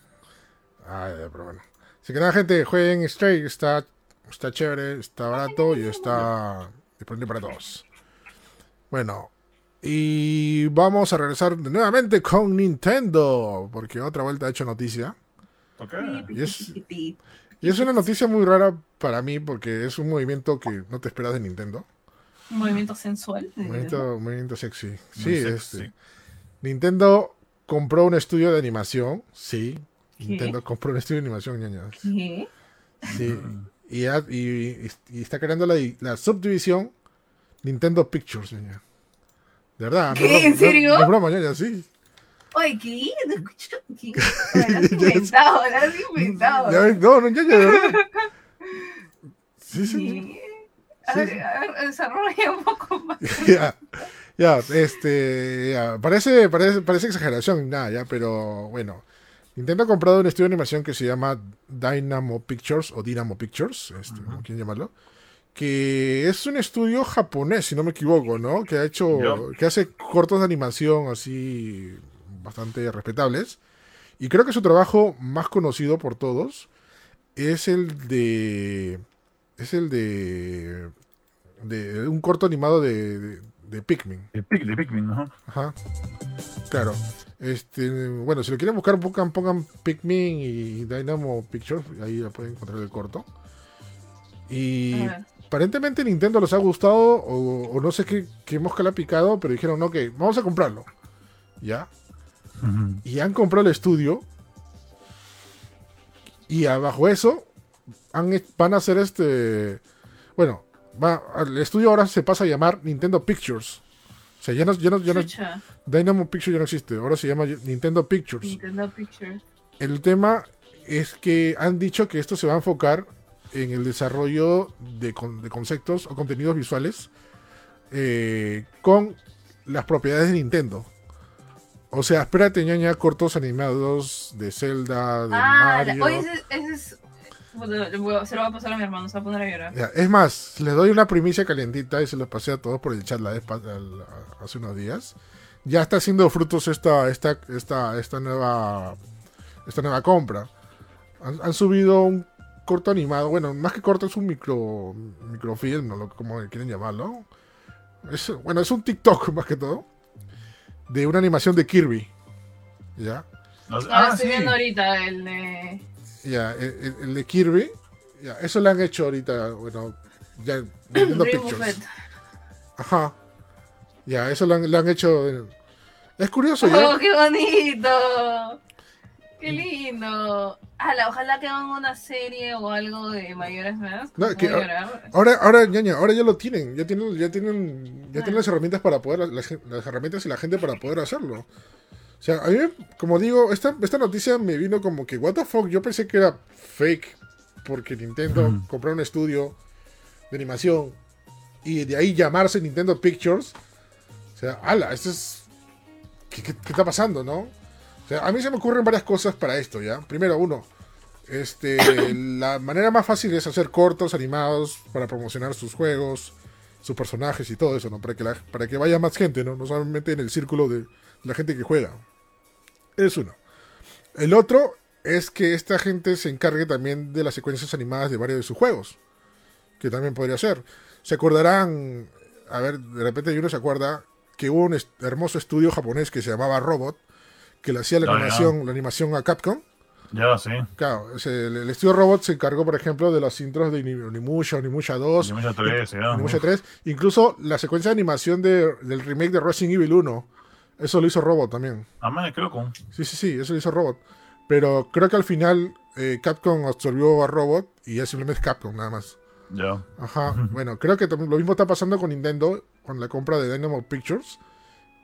Ay, pero bueno. Así que nada, gente, jueguen Stray. Está, está chévere, está barato y está disponible para todos. Bueno, y vamos a regresar nuevamente con Nintendo. Porque otra vuelta ha hecho noticia. Y es, y es una noticia muy rara para mí porque es un movimiento que no te esperas de Nintendo. Un movimiento sensual. Un movimiento, un movimiento sexy. Muy Sí, sexy. este. Nintendo compró un estudio de animación. Sí. ¿Qué? Nintendo compró un estudio de animación, ñañas. ¿Qué? Sí. Y, ha- y- y está creando la, la subdivisión Nintendo Pictures, ñaña. De verdad. ¿Qué? ¿En no- serio? No, es broma, ñaña, sí. Oye, ¿qué? No escucho. ¿Qué? Lo has inventado, lo has inventado. Ya no, no, de verdad. Sí, sí. A ver, a ver, desarrolla un poco más. ya, ya, este, ya, parece, parece, parece exageración, nada, ya, pero bueno. Nintendo ha comprado un estudio de animación que se llama Dynamo Pictures o Dynamo Pictures, este, como quieran llamarlo, que es un estudio japonés, si no me equivoco, ¿no? Que ha hecho, Ya. que hace cortos de animación así bastante respetables. Y creo que su trabajo más conocido por todos es el de, es el de, de un corto animado de, de, de Pikmin. De, Pic- de Pikmin, ¿no? Ajá. Claro. Este, bueno, si lo quieren buscar, pongan, pongan Pikmin y Dynamo Pictures, ahí la pueden encontrar el corto. Y aparentemente Nintendo les ha gustado, o, o no sé qué, qué mosca le ha picado, pero dijeron, ok, vamos a comprarlo. ¿Ya? Y han comprado el estudio. Y abajo eso, han, van a hacer este. Bueno, va, el estudio ahora se pasa a llamar Nintendo Pictures. O sea, ya no, ya no, ya no- Dynamo Pictures ya no existe, ahora se llama Nintendo Pictures. Nintendo Pictures. El tema es que han dicho que esto se va a enfocar en el desarrollo de, de conceptos o contenidos visuales eh, con las propiedades de Nintendo. O sea, espérate, ñaña, cortos animados de Zelda, de Ah, Mario. oye, ese, ese es. A- Se lo va a pasar a mi hermano, se va a poner a llorar. Ya, es más, les doy una primicia calientita y se los pasé a todos por el chat la vez hace unos días. Ya está haciendo frutos esta, esta, esta, esta nueva esta nueva compra. Han, han subido un corto animado, bueno, más que corto es un micro microfilm, no lo como quieren llamarlo. Es, bueno, es un TikTok más que todo de una animación de Kirby. ¿Ya? No- Ah, estoy sí. viendo ahorita el de. Ya, el, el- el de Kirby. Ya, eso lo han hecho ahorita, bueno, ya Nintendo Pictures. Ajá. Ya, eso lo han, lo han hecho. en- Es curioso, ¿ya? ¡Oh, qué bonito! ¡Qué lindo! Ala, ojalá que hagan una serie o algo de mayores más. No, que-. Ahora, ahora, ñaña, ahora ya lo tienen. Ya tienen, ya tienen, ya Ah. tienen las herramientas para poder, las, las herramientas y la gente para poder hacerlo. O sea, a mí, como digo, esta, esta noticia me vino como que, what the fuck, yo pensé que era fake porque Nintendo Ujú. compró un estudio de animación y de ahí llamarse Nintendo Pictures. O sea, ala, esto es... ¿Qué, qué- qué está pasando, no? O sea, a mí se me ocurren varias cosas para esto, ¿ya? Primero, uno, este, la manera más fácil es hacer cortos animados para promocionar sus juegos, sus personajes y todo eso, ¿no? Para que, la- para que vaya más gente, ¿no? No solamente en el círculo de la gente que juega. Es uno. El otro es que esta gente se encargue también de las secuencias animadas de varios de sus juegos. Que también podría ser. Se acordarán, a ver, de repente uno se acuerda que hubo un est- hermoso estudio japonés que se llamaba Robot, que le hacía la animación, la animación a Capcom. Ya, sí. Claro, el, estudio Robot se encargó, por ejemplo, de los intros de Onimusha, Onimusha 2, Onimusha 3, ya. Onimusha 3, incluso la secuencia de animación de- del remake de Resident Evil 1. Eso lo hizo Robot también. Ah, man, creo con. Sí, sí, sí, eso lo hizo Robot. Pero creo que al final eh, Capcom absorbió a Robot y ya simplemente es Capcom nada más. Ya. Ajá. Bueno, creo que lo mismo está pasando con Nintendo con la compra de Dynamo Pictures.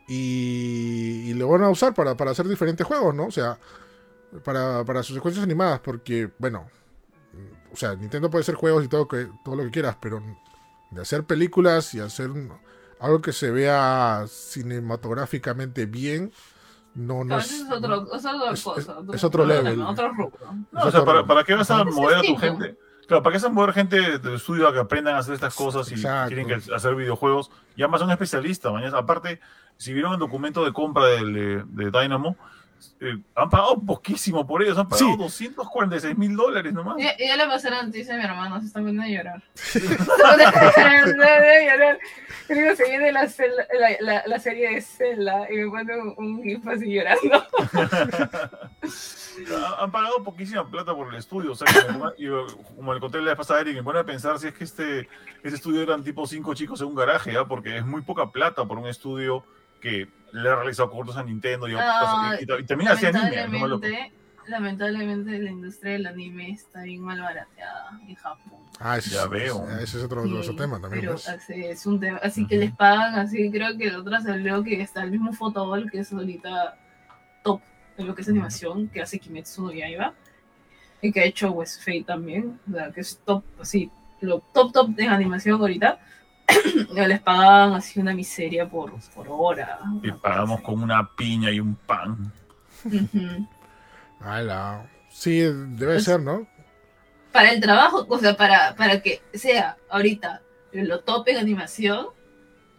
Y, y lo van a usar para, para hacer diferentes juegos, ¿no? O sea, para, para sus secuencias animadas, porque, bueno, o sea, Nintendo puede hacer juegos y todo, que, todo lo que quieras, pero de hacer películas y hacer un- algo que se vea cinematográficamente bien, no, no es... otro, es otra es- cosa. es- es otro level. Otro rubro. No, o sea, ¿para, ¿para qué vas a mover a tu gente? Claro, ¿para qué vas a mover gente del estudio a que aprendan a hacer estas cosas y Exacto. tienen que hacer videojuegos? Y además son especialistas, mañana. Aparte, si vieron el documento de compra del, de, de Dynamo, eh, han pagado poquísimo por ellos, han pagado Sí. 246 mil dólares nomás. Ya, ya le pasé la noticia a mi hermano, se está poniendo a llorar. Se está poniendo a llorar. Creo que se viene la, cel- la, la, la serie de Zelda y me pone un, un gif así llorando. Ha- Han pagado poquísima plata por el estudio. O sea, como, y, eh, como le conté la vez pasada a Eric, me pone a pensar si es que este, este estudio eran tipo cinco chicos en un garaje, ¿ya? porque es muy poca plata por un estudio que le ha realizado cortos a Nintendo y, Ah, y- y también hacía anime. lamentablemente, lamentablemente la industria del anime está bien mal barateada en Japón. Ah, Ya es- veo. ese es otro, Sí, otro tema también. Pero pues. así es un tema, así que Ujú. les pagan así, creo que el otro salió que está el mismo Fotoball que es ahorita top en lo que es animación, que hace Kimetsu no Yaiba y que ha hecho West Fate también, o sea, que es top, así, lo top top de animación ahorita. Ya les pagaban así una miseria por, por hora. Y pagamos así. con una piña y un pan. Ala. Sí, debe Pues- ser, ¿no? para el trabajo, o sea, para, para que sea ahorita lo tope en animación,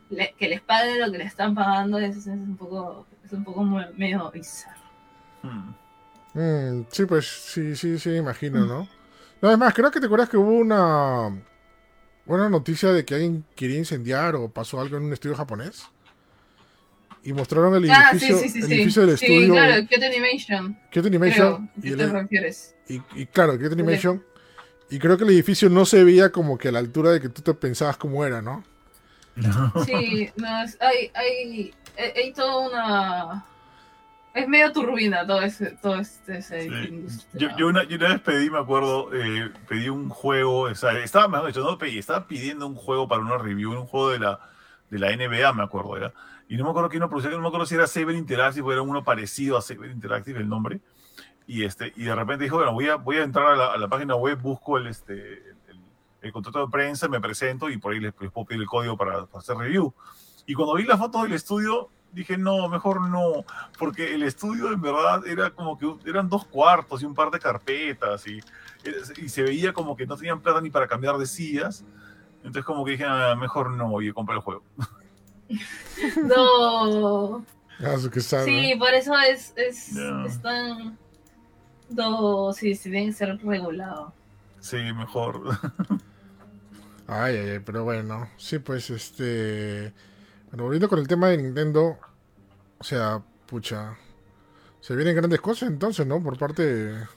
le- que les paguen lo que le están pagando, es, es un poco, es un poco muy- medio bizarro. Hmm. Mm, sí, pues sí, sí, sí, imagino, ¿no? No, es más, creo que te acuerdas que hubo una, una noticia de que alguien quería incendiar o pasó algo en un estudio japonés. Y mostraron el Ah, sí, edificio, sí, sí, el sí. edificio del Sí, estudio claro, Kyoto Animation. Kyoto Animation. Creo, y, y- y claro, Kyoto Animation. Y creo que el edificio no se veía como que a la altura de que tú te pensabas cómo era, ¿no? Sí, no, es- hay, hay, hay, hay toda una... Es medio turbina todo ese, todo este, ese Sí. Yo, yo una, yo una vez pedí, me acuerdo, eh, pedí un juego, o sea, estaba, mejor dicho, no pedí, estaba pidiendo un juego para una review, un juego de la, de la NBA, me acuerdo, era. Y no me acuerdo quién lo producía, no me acuerdo si era Saber Interactive o era uno parecido a Saber Interactive el nombre. Y, este, y de repente dijo, bueno, voy a, voy a entrar a la, a la página web, busco el, este, el, el contrato de prensa, me presento y por ahí les, les puedo pedir el código para, para hacer review. Y cuando vi las fotos del estudio, dije, no, mejor no, porque el estudio en verdad era como que eran dos cuartos y un par de carpetas y, y se veía como que no tenían plata ni para cambiar de sillas. Entonces como que dije, "Ah, mejor no, y compré el juego. No. Ah, eso que sabe. Sí, por eso es, es, están... No, sí, sí, deben ser regulados. Sí, mejor. Ay, ay, ay, pero bueno, sí, pues este. Bueno, volviendo con el tema de Nintendo, o sea, pucha. Se vienen grandes cosas entonces, ¿no? Por parte de.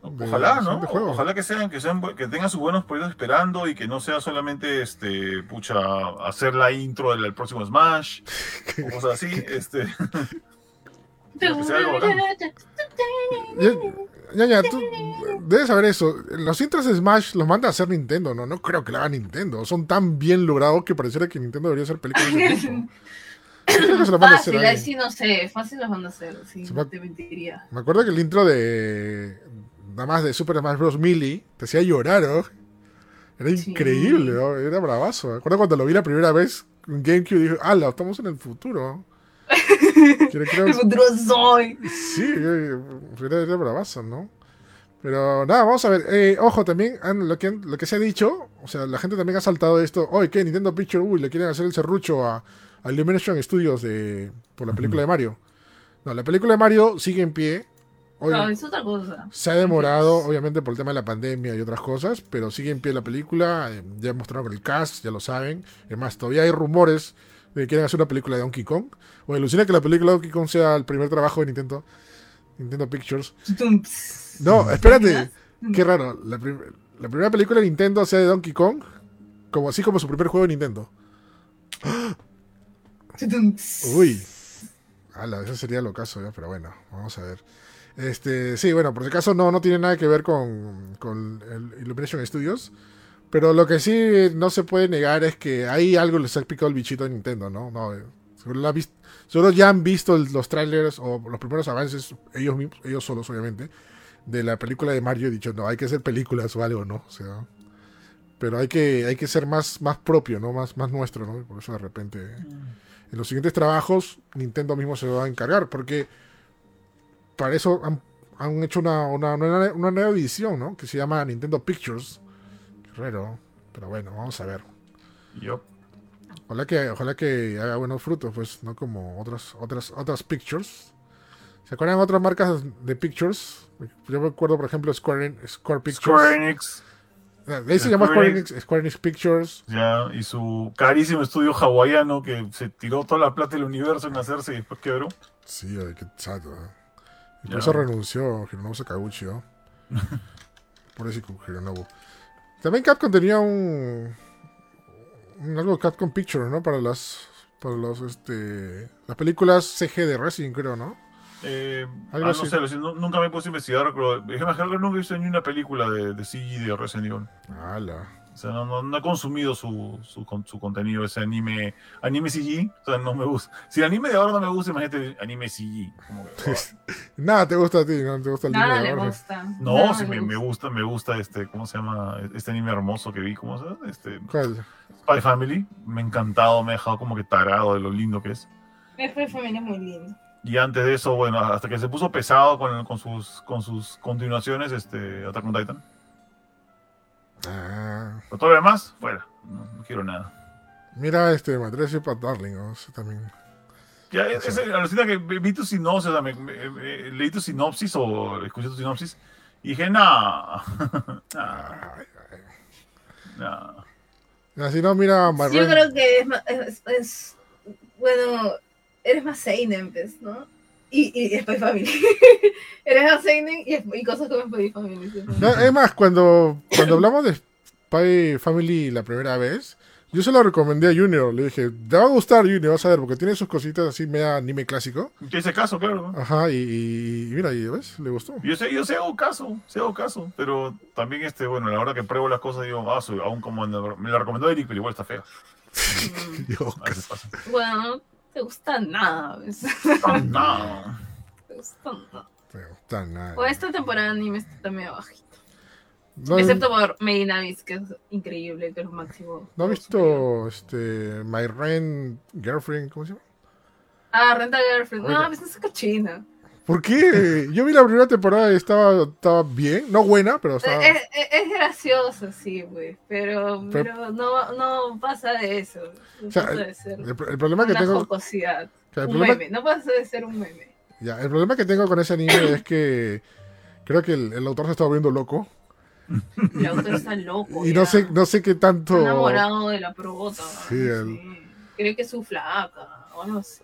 Ojalá, ¿no? Ojalá que sean, que sean, que tengan sus buenos proyectos esperando y que no sea solamente este, pucha, hacer la intro del, del próximo Smash o cosas así, este. Ya, ya, tú debes saber eso. Los intros de Smash los manda a hacer Nintendo, ¿no? No creo que lo haga Nintendo. Son tan bien logrados que pareciera que Nintendo debería hacer películas de ese tipo. Yo creo que se lo manda a hacer Fácil, ahí alguien. sí no sé, fácil los van a hacer, sí, Se no va- te mentiría. Me acuerdo que el intro de. Nada más de Super Smash Bros. Melee te hacía llorar, ¿no? Era Sí. increíble, ¿no? Era bravazo. Me acuerdo cuando lo vi la primera vez en GameCube dije, ¡Hala! Estamos en el futuro. Creo- El futuro soy. Sí, eh, era, era bravazo, ¿no? Pero nada, vamos a ver. Eh, ojo, también han- lo, que, han- lo que se ha dicho, o sea, la gente también ha saltado esto. Oye, ¿qué? Nintendo Picture, uy, le quieren hacer el serrucho a, a Illumination Studios de, por la película de Mario. No, la película de Mario sigue en pie. Hoy- No, es otra cosa. se ha demorado, obviamente, por el tema de la pandemia y otras cosas, pero sigue en pie la película. eh, Ya mostraron el cast, ya lo saben. Es más, todavía hay rumores de quieren hacer una película de Donkey Kong. O alucina que la película de Donkey Kong sea el primer trabajo de Nintendo, Nintendo Pictures. No, espérate. Qué raro. La, prim- la primera película de Nintendo sea de Donkey Kong, como así como su primer juego de Nintendo. Uy. Ala, eso sería lo caso, ya, pero bueno, vamos a ver. Este, sí, bueno, por si acaso no, no tiene nada que ver con, con el Illumination Studios. Pero lo que sí no se puede negar es que ahí algo les ha picado el bichito a Nintendo, ¿no? no eh, seguro, la vis- seguro ya han visto los trailers o los primeros avances, ellos mismos, ellos solos obviamente, de la película de Mario y dicho, no, hay que hacer películas o algo, ¿no? O sea, pero hay que, hay que ser más, más propio, ¿no? Más, más nuestro, ¿no? Por eso de repente en los siguientes trabajos Nintendo mismo se va a encargar, porque para eso han, han hecho una, una, una- una nueva edición, ¿no? Que se llama Nintendo Pictures. Qué raro, pero bueno, vamos a ver. Yup. Ojalá que, ojalá que haga buenos frutos, pues, no como otras, otras, otras pictures. ¿Se acuerdan de otras marcas de pictures? Yo me acuerdo, por ejemplo, Square, En- Square Pictures. Square Enix, Ah, de ahí se llama Square Enix, Square Enix Pictures. ya, y su carísimo estudio hawaiano que se tiró toda la plata del universo en hacerse y después quebró. Sí, ay, qué chato. ¿eh? Y por eso renunció Hironobu Sakaguchi, ¿no? por eso Hironobu. También Capcom tenía un, un algo de Capcom Pictures, ¿no? Para las para los este las películas CG de Resident, creo, ¿no? Eh, Algo ah, así. no sé, nunca me puse a investigar, pero es que nunca he visto ni una película de, de CG de Resident Evil. Ala. O sea, no, no, no he consumido su, su, su contenido, ese anime, anime CG. O sea, no me gusta. Si el anime de ahora no me gusta, imagínate anime CG. Como que, ah. Nada te gusta a ti, no te gusta el Nada anime le de ahora. gusta. No, Nada sí, le me, me gusta. gusta, me gusta este, ¿cómo se llama? Este anime hermoso que vi, ¿cómo se llama? Este, ¿Cuál? Spy Family. Me ha encantado, me ha dejado como que tarado de lo lindo que es. F familia es muy lindo. Y antes de eso, bueno, hasta que se puso pesado con, con sus, con sus continuaciones, este, Attack on Titan. Ah, Pero todo lo demás, fuera. No, no quiero nada. mira este Madrid para Darling, o sea, también. Ya, es, es, alucina que vi tu sinopsis, o sea, me- me- me- leí tu sinopsis o escuché tu sinopsis y dije, nah, nah, Ay, ay. nah. Así no, mira Yo Marren. creo que es, más- es, es- bueno, eres más Seinen, pues, ¿no? Y, y Spy Family. eres más Seinen y, y cosas como Spy Family. ¿sí? No, es más, cuando, cuando hablamos de Spy Family la primera vez, yo se lo recomendé a Junior. Le dije, te va a gustar Junior, vas a ver, porque tiene sus cositas así media anime clásico. Que hice caso, claro. ¿no? Ajá, y, y- y mira, y ves, le gustó. Yo sé, yo sé hago caso, sé hago caso, pero también este, bueno, a la hora que pruebo las cosas digo, ah, soy, aún como me la recomendó Eric, pero igual está fea. Pasa. Bueno, no te gusta nada, no. te gusta nada. me gusta nada. O esta temporada de anime está medio bajita. ¿No, Excepto por Made Navis, que es increíble, que es lo máximo. ¿no has visto este, My Ren Girlfriend? ¿Cómo se llama? Ah, Renta Girlfriend. Oiga. No, pues es cochina. ¿Por qué? Yo vi la primera temporada y estaba, estaba bien. No buena, pero estaba. Es, es, es gracioso, sí, güey. Pero, Pero- no, no pasa de eso. No O sea, pasa de ser El, el problema que una tengo. jocosidad. que el Un problema- meme. No pasa de ser un meme. Ya, el problema que tengo con ese anime es que creo que el, el autor se está volviendo loco. El autor está loco. Y no sé, no sé qué tanto. Está enamorado de la prota. Sí, el- Cree que es su flaca. O no sé.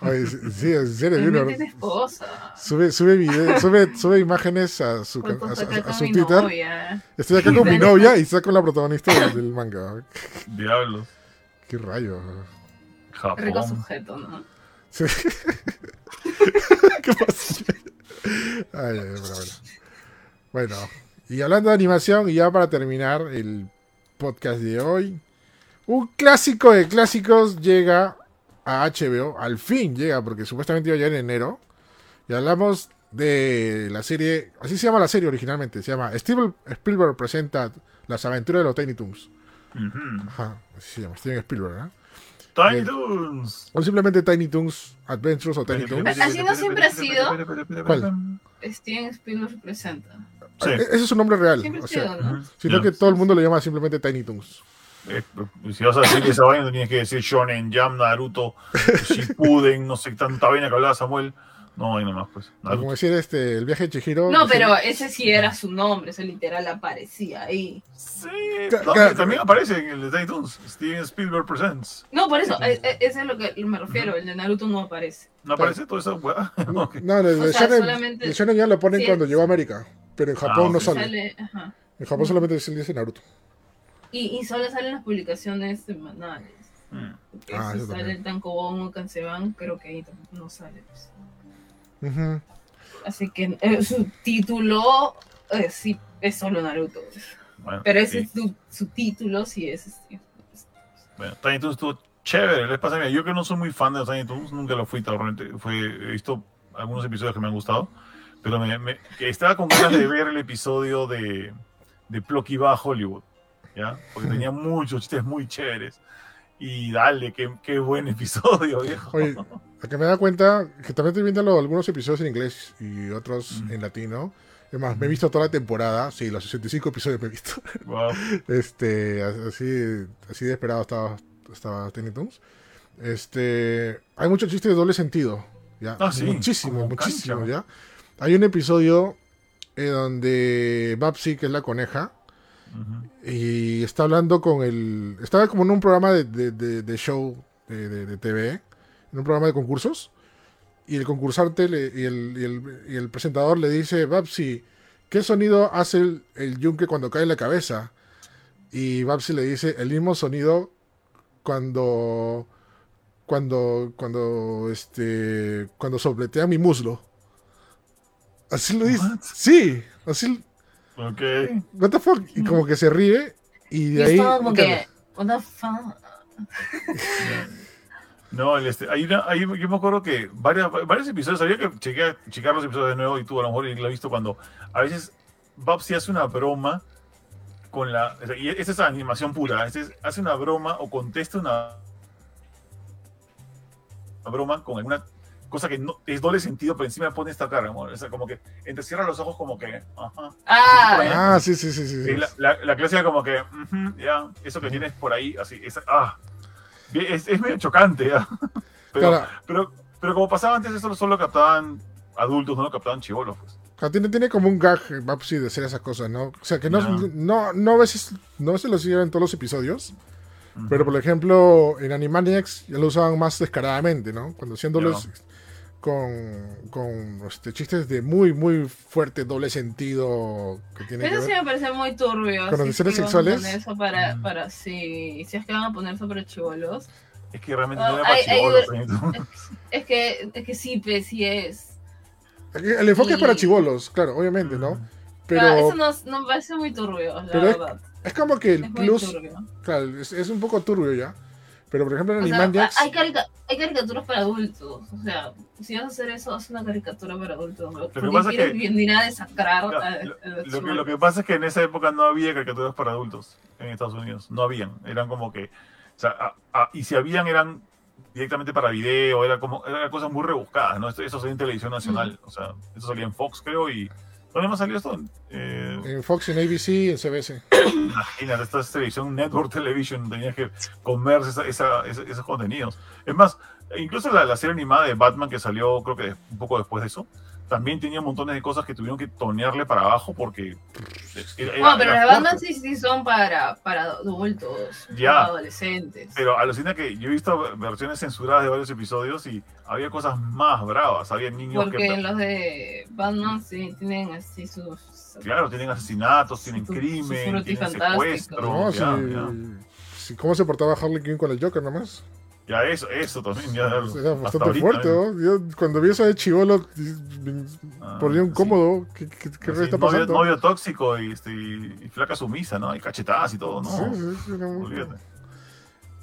Ay, sí, sí, en serio, Él Junior. no tiene esposa. Sube, sube, video- sube, sube imágenes a su, a, su Twitter. novia. Estoy acá con mi novia y está con la protagonista del, del manga. Diablos. Qué rayo. Rico Japón. sujeto, ¿no? Sí. ¿Qué? Ay, bueno. Bueno, y hablando de animación, y ya para terminar el podcast de hoy, un clásico de clásicos llega a HBO, al fin llega, porque supuestamente iba a llegar en enero, y hablamos de la serie, así se llama la serie originalmente, se llama Steven Spielberg presenta las aventuras de los Tiny Toons. Ujú. Ajá, así se llama, Steven Spielberg, ¿no? Tiny. Toons. O simplemente Tiny Toons Adventures o Tiny Toons. Así no siempre ha sido. ¿Cuál? Steven Spielberg presenta. Sí. E- Ese es su nombre real. Siempre ha O sea, sido, ¿no? sino que todo el mundo le llama simplemente Tiny Toons. Eh, si vas a decir esa vaina, tienes que decir Shonen, Jam, Naruto, Shippuden, no sé, tanta vaina que hablaba Samuel. No, ahí nomás, pues. Como Naruto. decir este, el viaje de Chihiro. No, pero ese sí era su nombre, ese literal aparecía ahí. Sí, no, también aparece en el de Tiny Toons. Steven Spielberg Presents. No, por eso, e- e- ese es lo que me refiero, el de Naruto no aparece. ¿No aparece toda esa weá? Ok. No, el de O sea, Shonen, solamente- el Shonen ya lo ponen Sí, cuando es- llegó a América. Pero en Japón Ah, no ok. sale. Sale, ajá. En Japón solamente se dice Naruto. Y, y solo salen las publicaciones semanales. Mm. Ah, si sale también. el Tankobon o Kanseban, creo que ahí no sale. pues. Ujú. Así que eh, su título eh, sí es solo Naruto. pues. Bueno, Pero ese sí. es su, su título, sí es. este, Bueno, Tiny Toons estuvo chévere. Les pasa, mira, yo que no soy muy fan de los Tiny Toons, nunca lo fui, realmente. Fue, he visto algunos episodios que me han gustado, pero me, me- estaba con ganas de ver el episodio de, de Plucky va a Hollywood, ¿ya? Porque tenía muchos chistes muy chéveres. Y dale, qué, qué buen episodio, viejo. Oye, a que me da cuenta que también estoy viendo algunos episodios en inglés y otros Mm. en latino. Es más, me he visto toda la temporada. Sí, los 65 episodios me he visto. Wow. Este, así, así de esperado estaba, estaba Tiny Toons. Este, hay muchos chistes de doble sentido. ¿ya? Ah, sí, muchísimo, muchísimo, cancha. ¿ya? Hay un episodio eh, donde Babsy, que es la coneja, Y está hablando con el... Estaba como en un programa de, de- de- de show de, TV, en un programa de concursos, y el concursante le- y, el, y el- y el presentador le dice, Babsy, ¿qué sonido hace el, el yunque cuando cae en la cabeza? Y Babsy le dice, el mismo sonido cuando... Cuando, cuando, este, cuando sopletea mi muslo. Así lo dice. Sí, así, Ok. what the fuck, y como que se ríe y Y de es ahí como cambia. que. What the fuck? No, el este, hay una, hay- yo me acuerdo que varias, varios episodios, había que chequear, checar los episodios de nuevo y tú a lo mejor lo has visto cuando a veces Babsy hace una broma con la, y esta es animación pura, este es- hace una broma o contesta una, una broma con alguna cosa que no, es doble sentido, pero encima pone esta cara, amor. O sea, como que entrecierra los ojos como que, ajá. Ah, Ah, sí, sí, sí, sí. la, la, la clásica como que, ujú, ya, eso que tienes por ahí, así, es, ah, es, es medio chocante, ya. Pero, Claro. pero, pero como pasaba antes, eso solo captaban adultos, no lo captaban chivolos, pues. Tiene, tiene como un gag, Babsy, de hacer esas cosas, ¿no? O sea, que no, no, no, a veces, no a veces lo siguen en todos los episodios, Ujú. pero por ejemplo, en Animaniacs ya lo usaban más descaradamente, ¿no? Cuando hacían dobles con, con este, chistes de muy, muy fuerte doble sentido que tiene que Eso sí ver. me parece muy turbio. ¿Con si es van a sexuales? Eso para, Mm. para, sí, si es que van a poner eso para chivolos. Es que realmente Ah, no era para hay- hay- chivolos, ¿no? Es que, es que sí, pues sí es. El enfoque es para chivolos, claro, obviamente, ¿no? Pero Ah, eso no, no me parece muy turbio, la Pero verdad. es como que el Es plus, claro, es, es un poco turbio ya. Pero por ejemplo en O sea, Animaniacs, hay, carica- hay caricaturas para adultos. O sea, si vas a hacer eso, haz una caricatura para adultos. ¿no? que Porque pasa es que- a desacrar a, lo, a lo que, lo que pasa es que en esa época no había caricaturas para adultos en Estados Unidos. No habían. Eran como que. O sea, a- a- y si habían, eran directamente para video. Era como, eran cosas muy rebuscadas, ¿no? Esto- Eso salía en televisión nacional. O sea, eso salía en Fox, creo. Y. ¿Dónde más salió esto? Eh, en Fox, en ABC, en CBS. Imagínate, esta es televisión, Network Television, tenías que comerse esa- esa- esa- esos contenidos. Es más, incluso la, la serie animada de Batman que salió, creo que un poco después de eso, también tenía montones de cosas que tuvieron que tonearle para abajo porque. era- Bueno, era- pero las bandas sí, sí son para, para adultos, Ya. para adolescentes. Pero alucina que yo he visto versiones censuradas de varios episodios y había cosas más bravas. Había niños Porque que. los de Batman sí tienen así sus. Claro, tienen asesinatos, tienen Su- su crimen, tienen secuestro. No, ya, ya. ¿Cómo se portaba Harley Quinn con el Joker nomás? Ya, eso, eso también. Ya, Era bastante ahorita, fuerte, ¿eh? ¿no? Yo cuando vi eso de chivolo, Ah, por un sí. cómodo. ¿Qué, qué, qué Sí, está pasando? novio tóxico y, este, y flaca sumisa, ¿no? Y cachetadas y todo, ¿no? Sí, sí, sí, no, Olvídate.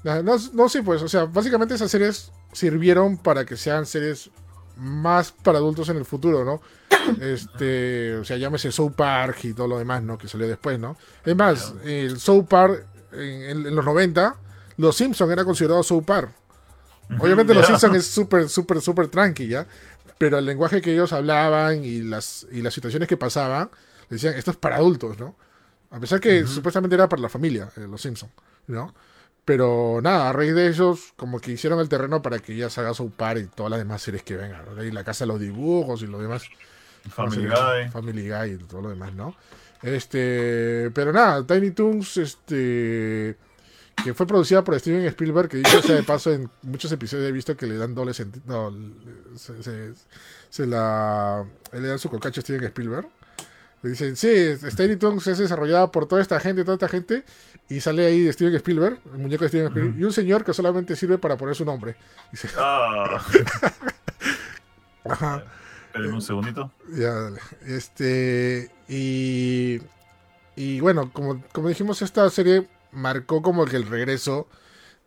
no, no, no, sí, pues, o sea, básicamente esas series sirvieron para que sean series más para adultos en el futuro, ¿no? Este, o sea, llámese South Park y todo lo demás, ¿no? Que salió después, ¿no? Es más, el South Park en los 90, los Simpsons era considerado South Park. Obviamente los Ya. Simpsons es súper, súper, súper tranqui, ¿ya? Pero el lenguaje que ellos hablaban y las, y las situaciones que pasaban, decían, esto es para adultos, ¿no? A pesar que supuestamente era para la familia, eh, los Simpsons, ¿no? Pero nada, a raíz de ellos, como que hicieron el terreno para que ya se haga South Park y todas las demás series que vengan, ¿no? Y la casa de los dibujos y lo demás. Family. Guy. Family Guy y todo lo demás, ¿no? Este, pero nada, Tiny Toons, este, que fue producida por Steven Spielberg, que dicho sea de paso, en muchos episodios he visto que le dan doble sentido, no, se, se- se la, le dan su cocacho a Steven Spielberg. Le dicen, sí, Tiny Toons es desarrollada por toda esta gente, toda esta gente, y sale ahí Steven Spielberg, el muñeco de Steven Spielberg, y un señor que solamente sirve para poner su nombre. Dice, Ah, ajá. esperen un segundito. Ya, dale. Este. Y. Y bueno, como, como dijimos, esta serie marcó como que el regreso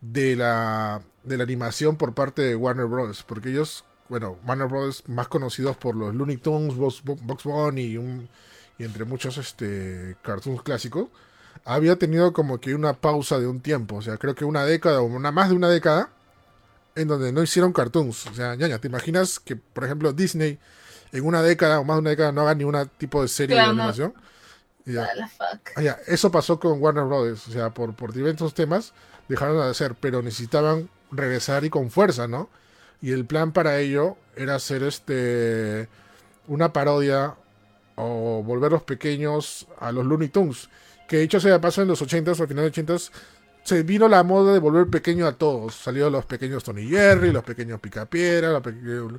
de la, de la animación por parte de Warner Bros. Porque ellos, bueno, Warner Bros. más conocidos por los Looney Tunes, Box, Box Bunny y, un, y entre muchos este, cartoons clásicos, había tenido como que una pausa de un tiempo. O sea, creo que una década o una más de una década en donde no hicieron cartoons. O sea, ñaña, ¿te imaginas que, por ejemplo, Disney en una década o más de una década no haga ni una tipo de serie Claro, de animación? Ya. Ah, la fuck. Ah, ya, Eso pasó con Warner Brothers. O sea, por, por diversos temas dejaron de hacer, pero necesitaban regresar y con fuerza, ¿no? Y el plan para ello era hacer este una parodia o volver los pequeños a los Looney Tunes. Que dicho sea de paso en los 80s o al final de 80s se vino la moda de volver pequeño a todos. Salieron los pequeños Tony Jerry, los pequeños Picapiedra, los pequeños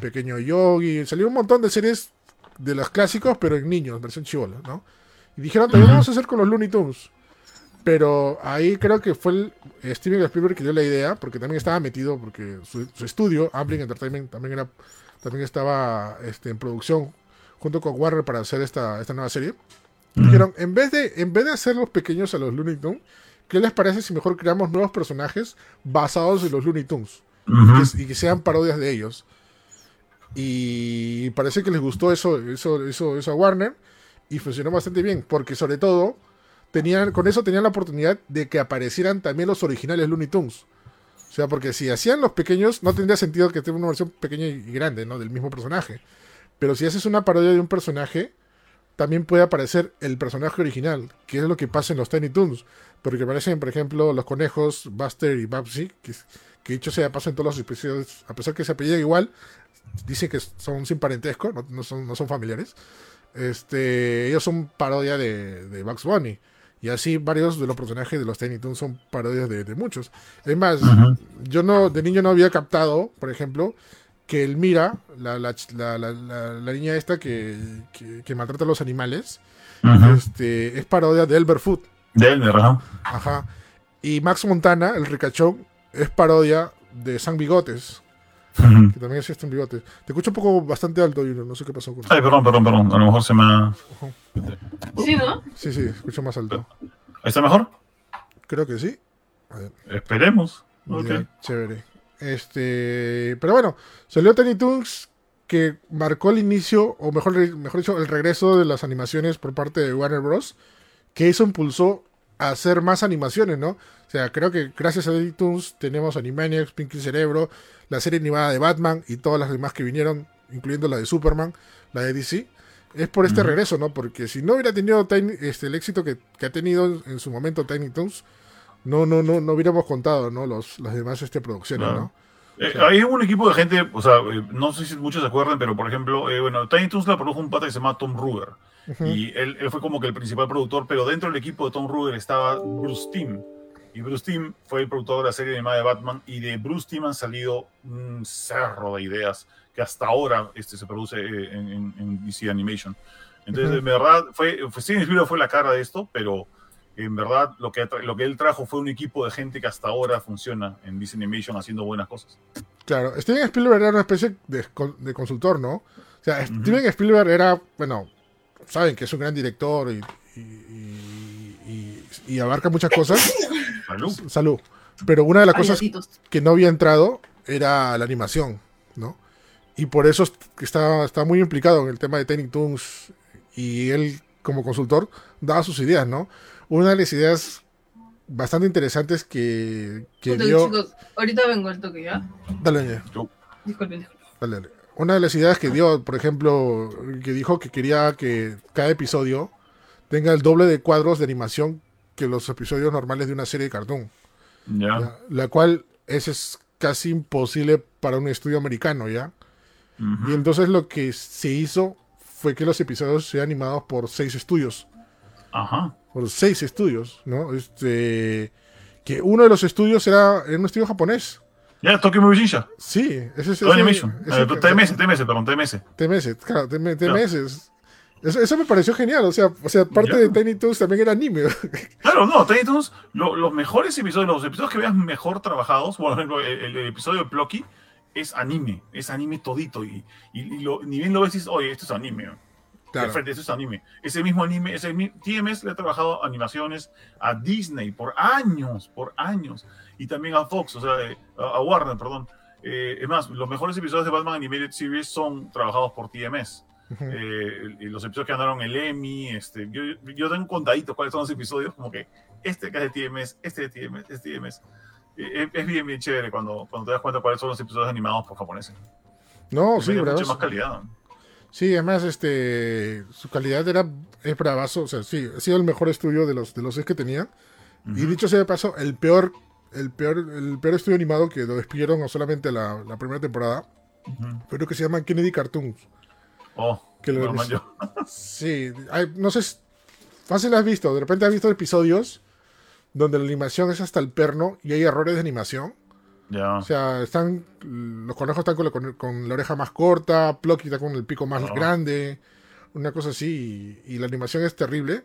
pequeño Yogi. Salió un montón de series de los clásicos, pero en niños, versión chivola, ¿no? Y dijeron, también vamos a hacer con los Looney Tunes. Pero ahí creo que fue el Steven Spielberg que dio la idea, porque también estaba metido, porque su, su estudio, Amblin Entertainment, también era también estaba este, en producción junto con Warner para hacer esta, esta nueva serie. Dijeron, en vez, de, en vez de hacer los pequeños a los Looney Tunes, ¿qué les parece si mejor creamos nuevos personajes basados en los Looney Tunes? que- y que sean parodias de ellos. Y parece que les gustó eso, eso, eso, eso a Warner y funcionó bastante bien, porque sobre todo tenían, con eso tenían la oportunidad de que aparecieran también los originales Looney Tunes. O sea, porque si hacían los pequeños, no tendría sentido que tenga una versión pequeña y grande, ¿no? Del mismo personaje. Pero si haces una parodia de un personaje, también puede aparecer el personaje original, que es lo que pasa en los Tiny Toons. Porque aparecen, por ejemplo, los conejos Buster y Babsy, que, que dicho sea, pasan en todos los episodios, a pesar que se apellidan igual, dicen que son sin parentesco, no, son, no son familiares. Este, ellos son parodia de, de, Bugs Bunny. Y así varios de los personajes de los Tiny Toons son parodias de, muchos. Es más, yo no de niño no había captado, por ejemplo, que Elmira, la, la, la, la niña esta que, que, maltrata a los animales, este, es parodia de Elber Food. De Elber, Ajá. Y Max Montana, el ricachón, es parodia de San Bigotes. Que también existe un bigote. Te escucho un poco bastante alto, y no sé qué pasó con Ay, perdón, perdón, perdón. A lo mejor se me ha. Sí, ¿no? Sí, sí, escucho más alto. ¿Ahí está mejor? Creo que sí. Esperemos. chévere. Este. Pero bueno, salió Tiny Toons que marcó el inicio, o mejor, mejor dicho, el regreso de las animaciones por parte de Warner Bros. Que eso impulsó hacer más animaciones, ¿no? O sea, creo que gracias a iTunes tenemos Animaniacs, Pinky Cerebro, la serie animada de Batman y todas las demás que vinieron, incluyendo la de Superman, la de DC. Es por este regreso, ¿no? Porque si no hubiera tenido este, el éxito que, ha tenido en su momento Tiny Toons, no, no, no, no hubiéramos contado, ¿no? Los, las demás este, producciones, ¿no? Eh, hay un equipo de gente, o sea, eh, no sé si muchos se acuerdan, pero por ejemplo, eh, bueno, Tiny Toons la produjo un pata que se llama Tom Ruger. Y él, él, fue como que el principal productor, pero dentro del equipo de Tom Ruger estaba Bruce Timm. Y Bruce Timm fue el productor de la serie animada de Batman. Y de Bruce Timm han salido un cerro de ideas que hasta ahora este, se produce en, en, DC Animation. Entonces, en verdad, fue, fue, Steven Spielberg fue la cara de esto, pero en verdad lo que, lo que él trajo fue un equipo de gente que hasta ahora funciona en DC Animation haciendo buenas cosas. Claro, Steven Spielberg era una especie de, de consultor, ¿no? O sea, Steven Spielberg era, bueno, saben que es un gran director y, y, abarca muchas cosas. Salud. Salud. Pero una de las cosas que no había entrado era la animación, ¿no? Y por eso está, está muy implicado en el tema de Tiny Toons y él como consultor daba sus ideas, ¿no? Una de las ideas bastante interesantes que, que dio... Chicos, ahorita vengo el toque, ¿ya? Dale, ya. Disculpen, disculpen. Dale, dale una de las ideas que dio, por ejemplo, que dijo que quería que cada episodio tenga el doble de cuadros de animación que los episodios normales de una serie de cartoon. Ya. La, cual es, es, casi imposible para un estudio americano, ¿ya? Y entonces lo que se hizo fue que los episodios sean animados por seis estudios. Ajá. Por seis estudios, ¿no? Este. Que uno de los estudios era, era un estudio japonés. Ya, Tokyo Movie Shinsha. Sí, ese es. Animation. TMS, TMS, perdón, TMS. TMS, claro, TMS. Eso, eso, me pareció genial, o sea, o sea parte de Tiny Toons también era anime. Claro, no, Tiny Toons, los mejores episodios, los episodios que veas mejor trabajados, por ejemplo, el, episodio de Plucky es anime, es anime todito, y, y, lo, ni bien lo ves y dices, oye, esto es anime. Claro. Perfecto, esto es anime. Ese mismo anime, ese TMS le ha trabajado animaciones a Disney por años, por años y también a Fox, o sea, eh, a, Warner, perdón. Eh, es más, los mejores episodios de Batman Animated Series son trabajados por TMS. Eh, los episodios que ganaron el Emmy, este, yo, yo tengo contaditos cuáles son los episodios, como que este que es de TMS, este de TMS, este de TMS. es bien, bien chévere cuando, cuando te das cuenta cuáles son los episodios animados por japoneses. No, sí, mucha más calidad. Sí, además, este, su calidad era, es bravazo, o sea, sí, ha sido el mejor estudio de los, de los seis que tenía. Y dicho sea de paso, el peor el peor, el peor estudio animado que lo despidieron solamente la, la primera temporada. Lo que se llama Kennedy Cartoons. Oh, que lo Sí, no sé, fácil has visto. De repente has visto episodios donde la animación es hasta el perno y hay errores de animación. Ya. O sea, están los conejos están con la, con la oreja más corta, Plucky está con el pico más oh. grande, una cosa así, y, y, la animación es terrible.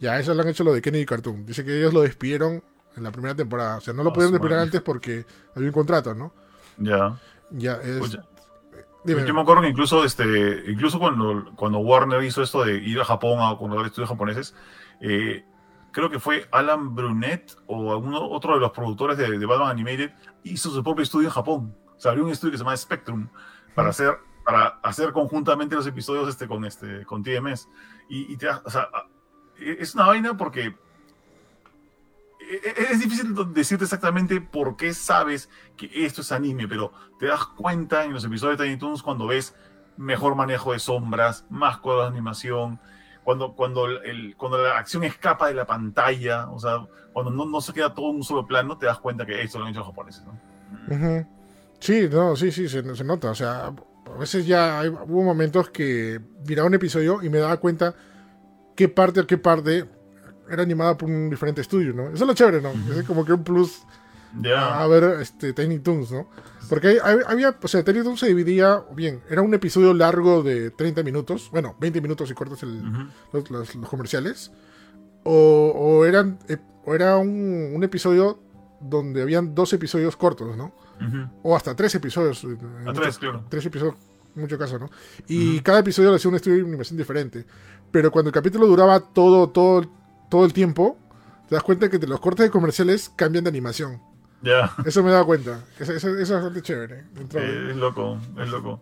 Ya, eso lo han hecho lo de Kennedy Cartoon. Dice que ellos lo despidieron en la primera temporada. O sea, no lo pudieron despedir antes porque había un contrato, ¿no? Ya. Ya, es... Pues yo me acuerdo que incluso, este, incluso cuando, cuando Warner hizo esto de ir a Japón a contratar estudios japoneses, eh, creo que fue Alan Brunet o alguno, otro de los productores de, Batman Animated, hizo su propio estudio en Japón. O sea, abrió un estudio que se llama Spectrum para hacer, para hacer conjuntamente los episodios este, con, este, con TMS. Y, y te, o sea, es una vaina porque e, es difícil decirte exactamente por qué sabes que esto es anime, pero te das cuenta en los episodios de Tiny Toons cuando ves mejor manejo de sombras, más cuadros de animación, cuando, cuando, el, cuando la acción escapa de la pantalla, o sea, cuando no, no se queda todo en un solo plano, te das cuenta que esto lo han hecho los japoneses, ¿no? Sí, no, sí, sí, se, se, nota. O sea, a veces ya hubo momentos que miraba un episodio y me daba cuenta qué parte o qué parte era animada por un diferente estudio, ¿no? Eso es lo chévere, ¿no? Es como que un plus a, ver este, Tiny Toons, ¿no? Porque había, o sea, Tiny Toons se dividía, bien, era un episodio largo de 30 minutos, bueno, 20 minutos y cortos el, los, comerciales, o, o, eran, eh, o era un, un, episodio donde habían dos episodios cortos, ¿no? O hasta tres episodios. A tres, claro. Tres episodios, en mucho caso, ¿no? Y cada episodio le hacía un estudio de animación diferente. Pero cuando el capítulo duraba todo, todo, todo el tiempo, te das cuenta que los cortes de comerciales cambian de animación. Ya. Eso me he dado cuenta. Eso, es bastante chévere. Eh, es loco, es loco.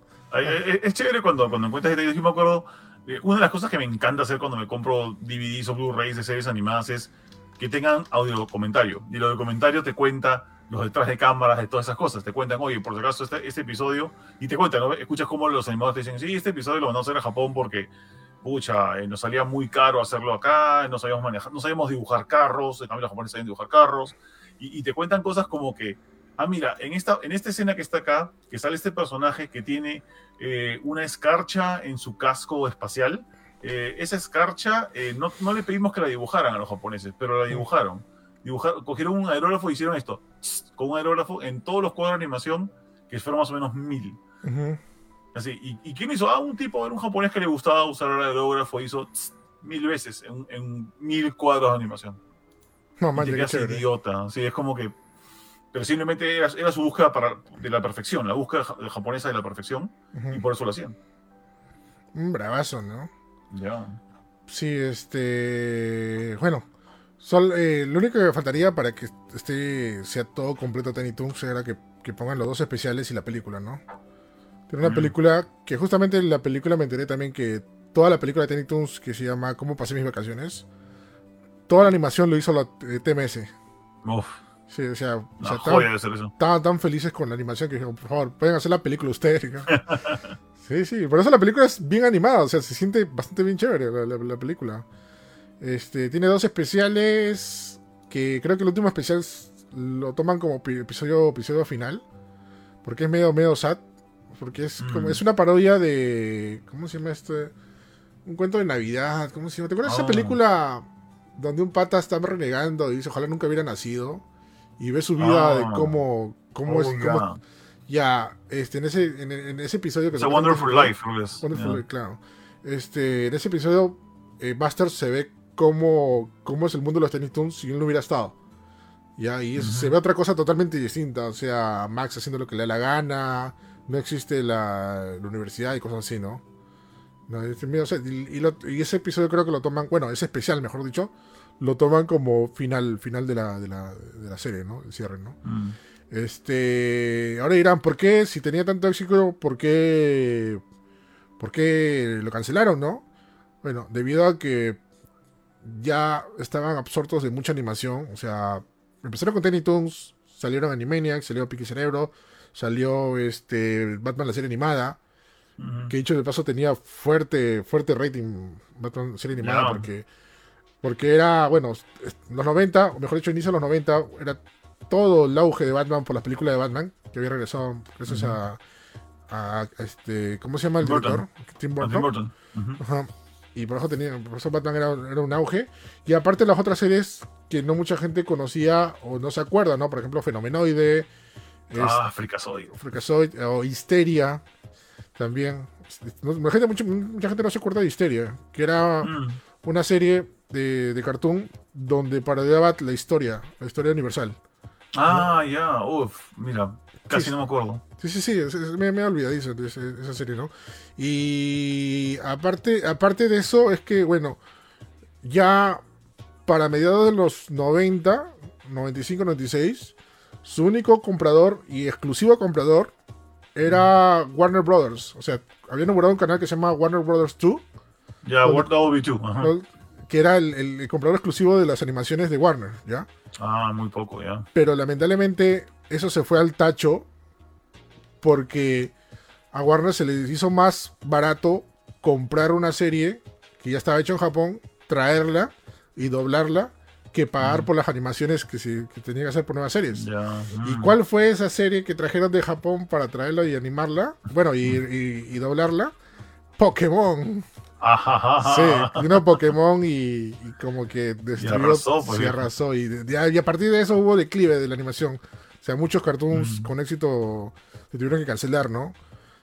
Es, chévere cuando, cuando encuentras detalles. Yo me acuerdo, eh, una de las cosas que me encanta hacer cuando me compro DVDs o Blu-rays de series animadas es que tengan audio comentario. Y lo de comentario te cuenta los detrás de cámaras, de todas esas cosas. Te cuentan, oye, por si acaso este, este episodio, y te cuentan, ¿no? Escuchas cómo los animadores te dicen, sí, este episodio lo van a hacer a Japón porque pucha, eh, nos salía muy caro hacerlo acá, no sabíamos manejar, no sabíamos dibujar carros, en cambio los japoneses sabían dibujar carros, y, te cuentan cosas como que, ah, mira, en esta, en esta escena que está acá, que sale este personaje que tiene eh, una escarcha en su casco espacial, eh, esa escarcha no, no, le pedimos que la dibujaran a los japoneses, pero la dibujaron. Dibujaron, cogieron un aerógrafo y hicieron esto, con un aerógrafo en todos los cuadros de animación, que fueron más o menos mil. Así, ¿y, ¿y, quién hizo? Ah, un tipo, era un japonés que le gustaba usar el aerógrafo, hizo mil veces en, mil cuadros de animación. No, man, idiota. Sí, es como que. Pero simplemente era, su búsqueda para, de la perfección, la búsqueda japonesa de la perfección, y por eso lo hacían. Un bravazo, ¿no? Ya. Sí, este. Bueno, sol, eh, lo único que me faltaría para que este sea todo completo Tiny Toons era que, que pongan los dos especiales y la película, ¿no? Tiene una película que justamente en la película me enteré también que toda la película de Tiny Toons que se llama ¿Cómo pasé mis vacaciones? Toda la animación lo hizo la eh, TMS. Uf. Sí, o sea, estaban, tan felices con la animación que dijeron, por favor, pueden hacer la película ustedes. sí, sí, por eso la película es bien animada, o sea, se siente bastante bien chévere la, película. Este, tiene dos especiales que creo que el último especial lo toman como episodio, episodio final, porque es medio, medio sad. Porque es, como, mm. es una parodia de. ¿Cómo se llama este? Un cuento de Navidad. ¿Cómo se llama? ¿Te acuerdas de esa ah. película donde un pata está renegando y dice ojalá nunca hubiera nacido? Y ve su vida de ah. cómo. cómo es. Oh, ya, este, en ese, en, ese episodio que es Wonderful Life, Wonderful Life, claro. Este, en ese episodio, eh, Buster se ve cómo, cómo es el mundo de los Tiny Toons si él no hubiera estado. Ya, y se ve otra cosa totalmente distinta. O sea, Max haciendo lo que le da la gana no existe la, universidad y cosas así, ¿no? y, ese episodio creo que lo toman, bueno, ese especial, mejor dicho, lo toman como final, final de la, de la, de la serie, ¿no? El cierre, ¿no? Mm. Este, ahora dirán, ¿por qué? Si tenía tanto éxito, ¿por qué, ¿por qué lo cancelaron, no? Bueno, debido a que ya estaban absortos de mucha animación, o sea, empezaron con Tiny Toons, salieron Animaniacs, salió Piqui Cerebro, salió este Batman la serie animada, que dicho de paso tenía fuerte fuerte rating Batman serie animada porque porque era, bueno, los 90, o mejor dicho, inicio de los 90, era todo el auge de Batman por las películas de Batman, que había regresado gracias a, a, este, ¿cómo se llama el director? Tim Burton. Y por eso, tenía, por eso Batman era, era, un auge. Y aparte las otras series que no mucha gente conocía o no se acuerda, ¿no? Por ejemplo, Fenomenoide, ah, Fricasoid. Fricasoid o Histeria también. mucha, gente, mucha, gente no se acuerda de Histeria, que era mm. una serie de, de, cartoon donde parodiaba la historia, la historia universal. Ah, ya, uff, mira, casi no me acuerdo. Sí, sí, sí, me, me he olvidado de esa serie, ¿no? Y aparte, aparte de eso, es que, bueno, ya para mediados de los 90, 95, 96, su único comprador y exclusivo comprador era Warner Brothers. O sea, habían inaugurado un canal que se llama Warner Brothers 2. Ya, Warner 2. que era el, el comprador exclusivo de las animaciones de Warner, ¿ya? Ah, muy poco, ya. Pero lamentablemente eso se fue al tacho porque a Warner se le hizo más barato comprar una serie que ya estaba hecha en Japón, traerla y doblarla que pagar por las animaciones que se que tenía que hacer por nuevas series. ¿Y cuál fue esa serie que trajeron de Japón para traerla y animarla? Bueno, y, y- y doblarla. Pokémon. Sí, vino Pokémon y, y como que destruyó, arrasó, pues, sí, viejo. arrasó. Y, a partir de eso hubo declive de la animación. O sea, muchos cartoons Mm. con éxito se tuvieron que cancelar, ¿no?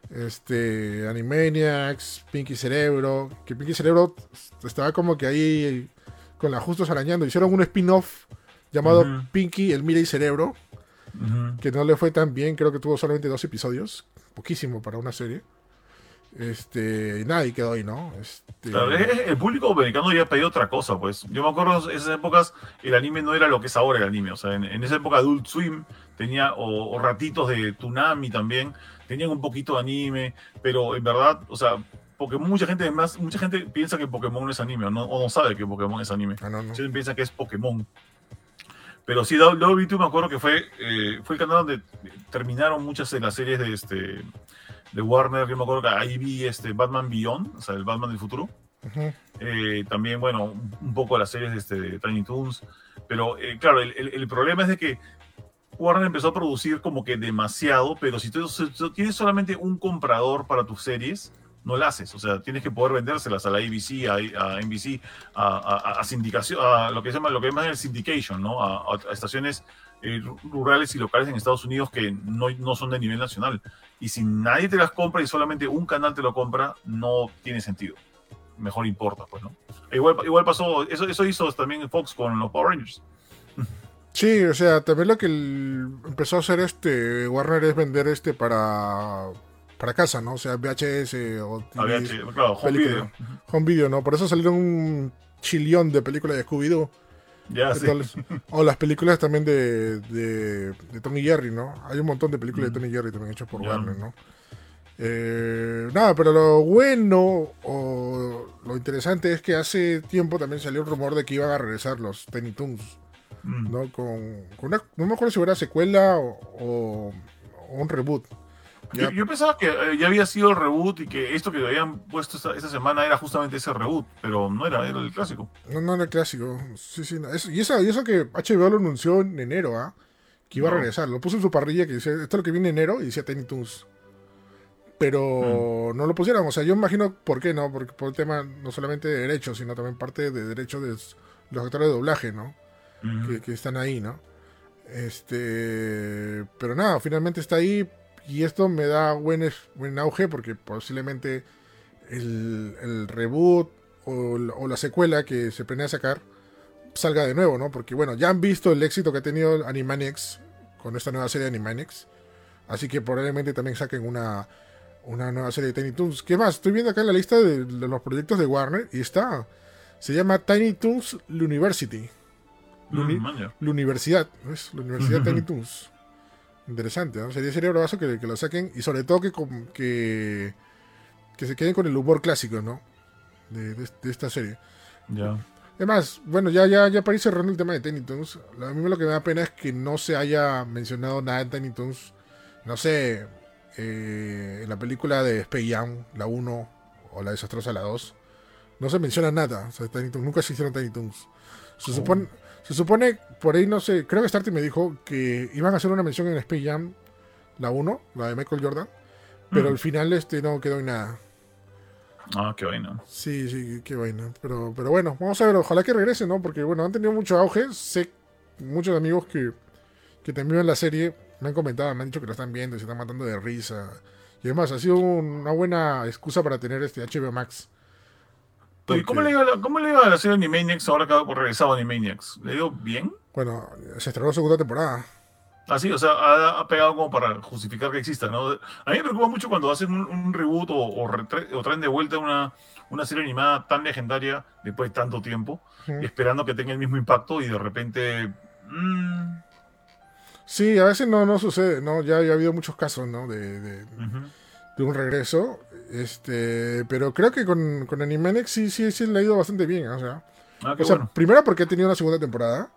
Este, Animaniacs, Pinky Cerebro, que Pinky Cerebro estaba como que ahí con la justos arañando. Hicieron un spin-off llamado. Pinky, el Mira y Cerebro, que no le fue tan bien, creo que tuvo solamente dos episodios, poquísimo para una serie. Este, y nada, y quedó ahí, ¿no? Este, Claro, el público americano ya pedía otra cosa, pues. Yo me acuerdo en esas épocas el anime no era lo que es ahora el anime. O sea, en, en esa época Adult Swim tenía, o, o ratitos de Tsunami también, tenían un poquito de anime, pero en verdad, o sea, Pokémon, mucha gente más, mucha gente piensa que Pokémon es anime, o no, o no sabe que Pokémon es anime. ah, no, no. Siempre piensa que es Pokémon. Pero sí, WB2 me acuerdo que fue, eh, fue el canal donde terminaron muchas de las series de este de Warner. Yo me acuerdo que ahí vi este Batman Beyond, o sea, el Batman del futuro. Ujú. Eh, también, bueno, un un poco las series de, este, de Tiny Toons. Pero eh, claro, el, el- el problema es de que Warner empezó a producir como que demasiado, pero si tú, si tú tienes solamente un comprador para tus series, no la haces. O sea, tienes que poder vendérselas a la ABC, a, a NBC, a, a- sindicación, a lo que se llama, lo que llaman el syndication, ¿no? A, estaciones eh, ru- rurales y locales en Estados Unidos que no, no son de nivel nacional. Y si nadie te las compra y solamente un canal te lo compra, no tiene sentido. Mejor importa, pues, ¿no? Igual, igual pasó, eso, eso hizo también Fox con los Power Rangers. Sí, o sea, también lo que empezó a hacer este Warner es vender este para para casa, ¿no? O sea, VHS o Había, TVs, que- claro, home película. video. home video, ¿no? Por eso salieron un chillón de películas de Scooby-Doo. Ya, sí. O las películas también de, de, de Tony Jerry, ¿no? Hay un montón de películas Mm. de Tony Jerry también hechas por. Warner, ¿no? Eh, nada, pero lo bueno o lo interesante es que hace tiempo también salió un rumor de que iban a regresar los Tiny Toons, Mm. ¿no? Con, con una, no me acuerdo si era secuela o, o- o un reboot. Yo, pensaba que eh, ya había sido el reboot y que esto que habían puesto esta, esta semana era justamente ese reboot, pero no era, era el clásico. No, no era el clásico. Sí, sí, no. Y, eso, y eso que HBO lo anunció en enero, ¿ah? Que iba a regresar. Lo puso en su parrilla que decía, esto es lo que viene en enero y decía Tiny Toons. Pero no lo pusieron. O sea, yo imagino por qué no. Porque por el tema no solamente de derechos, sino también parte de derechos de los actores de doblaje, ¿no? Que, que están ahí, ¿no? Este. Pero nada, finalmente está ahí. Y esto me da buen, buen auge porque posiblemente el, el reboot o, la secuela que se planea sacar salga de nuevo, ¿no? Porque bueno, ya han visto el éxito que ha tenido Animaniacs con esta nueva serie de Animaniacs. Así que probablemente también saquen una, una nueva serie de Tiny Toons. ¿Qué más? Estoy viendo acá en la lista de, de los proyectos de Warner y está. Se llama Tiny Toons University. Mm, ya. la universidad, ¿ves? La Universidad Tiny Toons. Interesante, ¿no? Sería, sería bravazo que, que lo saquen y sobre todo que, que, que se queden con el humor clásico, ¿no? De, de- de esta serie. Ya. Además, bueno, ya, ya, ya para ir cerrando el tema de Tiny Toons, a mí lo que me da pena es que no se haya mencionado nada en Tiny Toons. No sé, eh, en la película de Space Jam, la 1 o la desastrosa, la 2, no se menciona nada. O sea, Tiny Toons, nunca se hicieron Tiny Toons. Se, Oh. supone, se supone, por ahí no sé, creo que Starty me dijo que iban a hacer una mención en Space Jam, la 1, la de Michael Jordan, pero Mm. al final este no quedó en nada. Ah, qué vaina. Sí, sí, qué vaina. Pero, pero bueno, vamos a ver, ojalá que regrese, ¿no? Porque bueno, han tenido mucho auge. Sé muchos amigos que, que también ven la serie, me han comentado, me han dicho que la están viendo y se están matando de risa. Y además, ha sido una buena excusa para tener este HBO Max. ¿Cómo, le iba, a la- ¿Cómo le iba a la serie Animaniacs ahora que ha regresado Animaniacs? ¿Le dio bien? Bueno, se estrenó segunda temporada. Así, o sea, ha, ha pegado como para justificar que exista, ¿no? A mí me preocupa mucho cuando hacen un, un reboot o, o, o traen de vuelta una, una serie animada tan legendaria después de tanto tiempo, esperando que tenga el mismo impacto y de repente... mm, Sí, a veces no, no sucede, ¿no? Ya, ya ha habido muchos casos, ¿no? De, de, de un regreso. Este, pero creo que con, con Animaniacs sí, sí, sí le ha ido bastante bien. O sea, Ah, O sea, bueno. primero porque ha tenido una segunda temporada.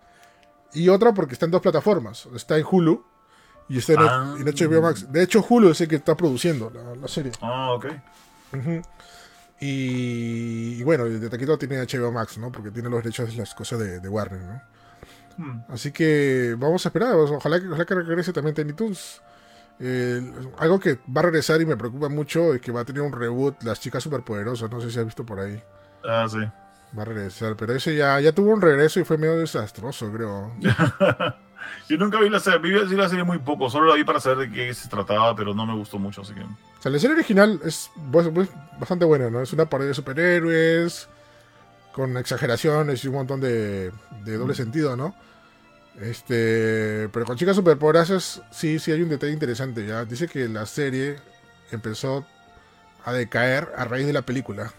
Y otra porque está en dos plataformas. Está en Hulu y está en, Ah. en HBO Max. De hecho, Hulu es el que está produciendo la, la serie. Ah, ok. Y, y bueno, de taquito tiene HBO Max, ¿no? Porque tiene los derechos de las cosas de, de Warner, ¿no? Hmm. Así que vamos a esperar. Ojalá, que- ojalá que regrese también Tiny Toons. Eh, algo que va a regresar y me preocupa mucho es que va a tener un reboot Las Chicas Superpoderosas. No sé si has visto por ahí. Ah, sí. Va a regresar, pero ese ya, ya tuvo un regreso y fue medio desastroso, creo. Yo nunca vi la serie, vi la serie muy poco, solo la vi para saber de qué se trataba, pero no me gustó mucho, así que... O sea, la serie original es bastante buena, ¿no? Es una parodia de superhéroes, con exageraciones y un montón de, de doble sentido, ¿no? Este, pero con chicas superpoderosas sí, sí hay un detalle interesante, ¿ya? Dice que la serie empezó a decaer a raíz de la película,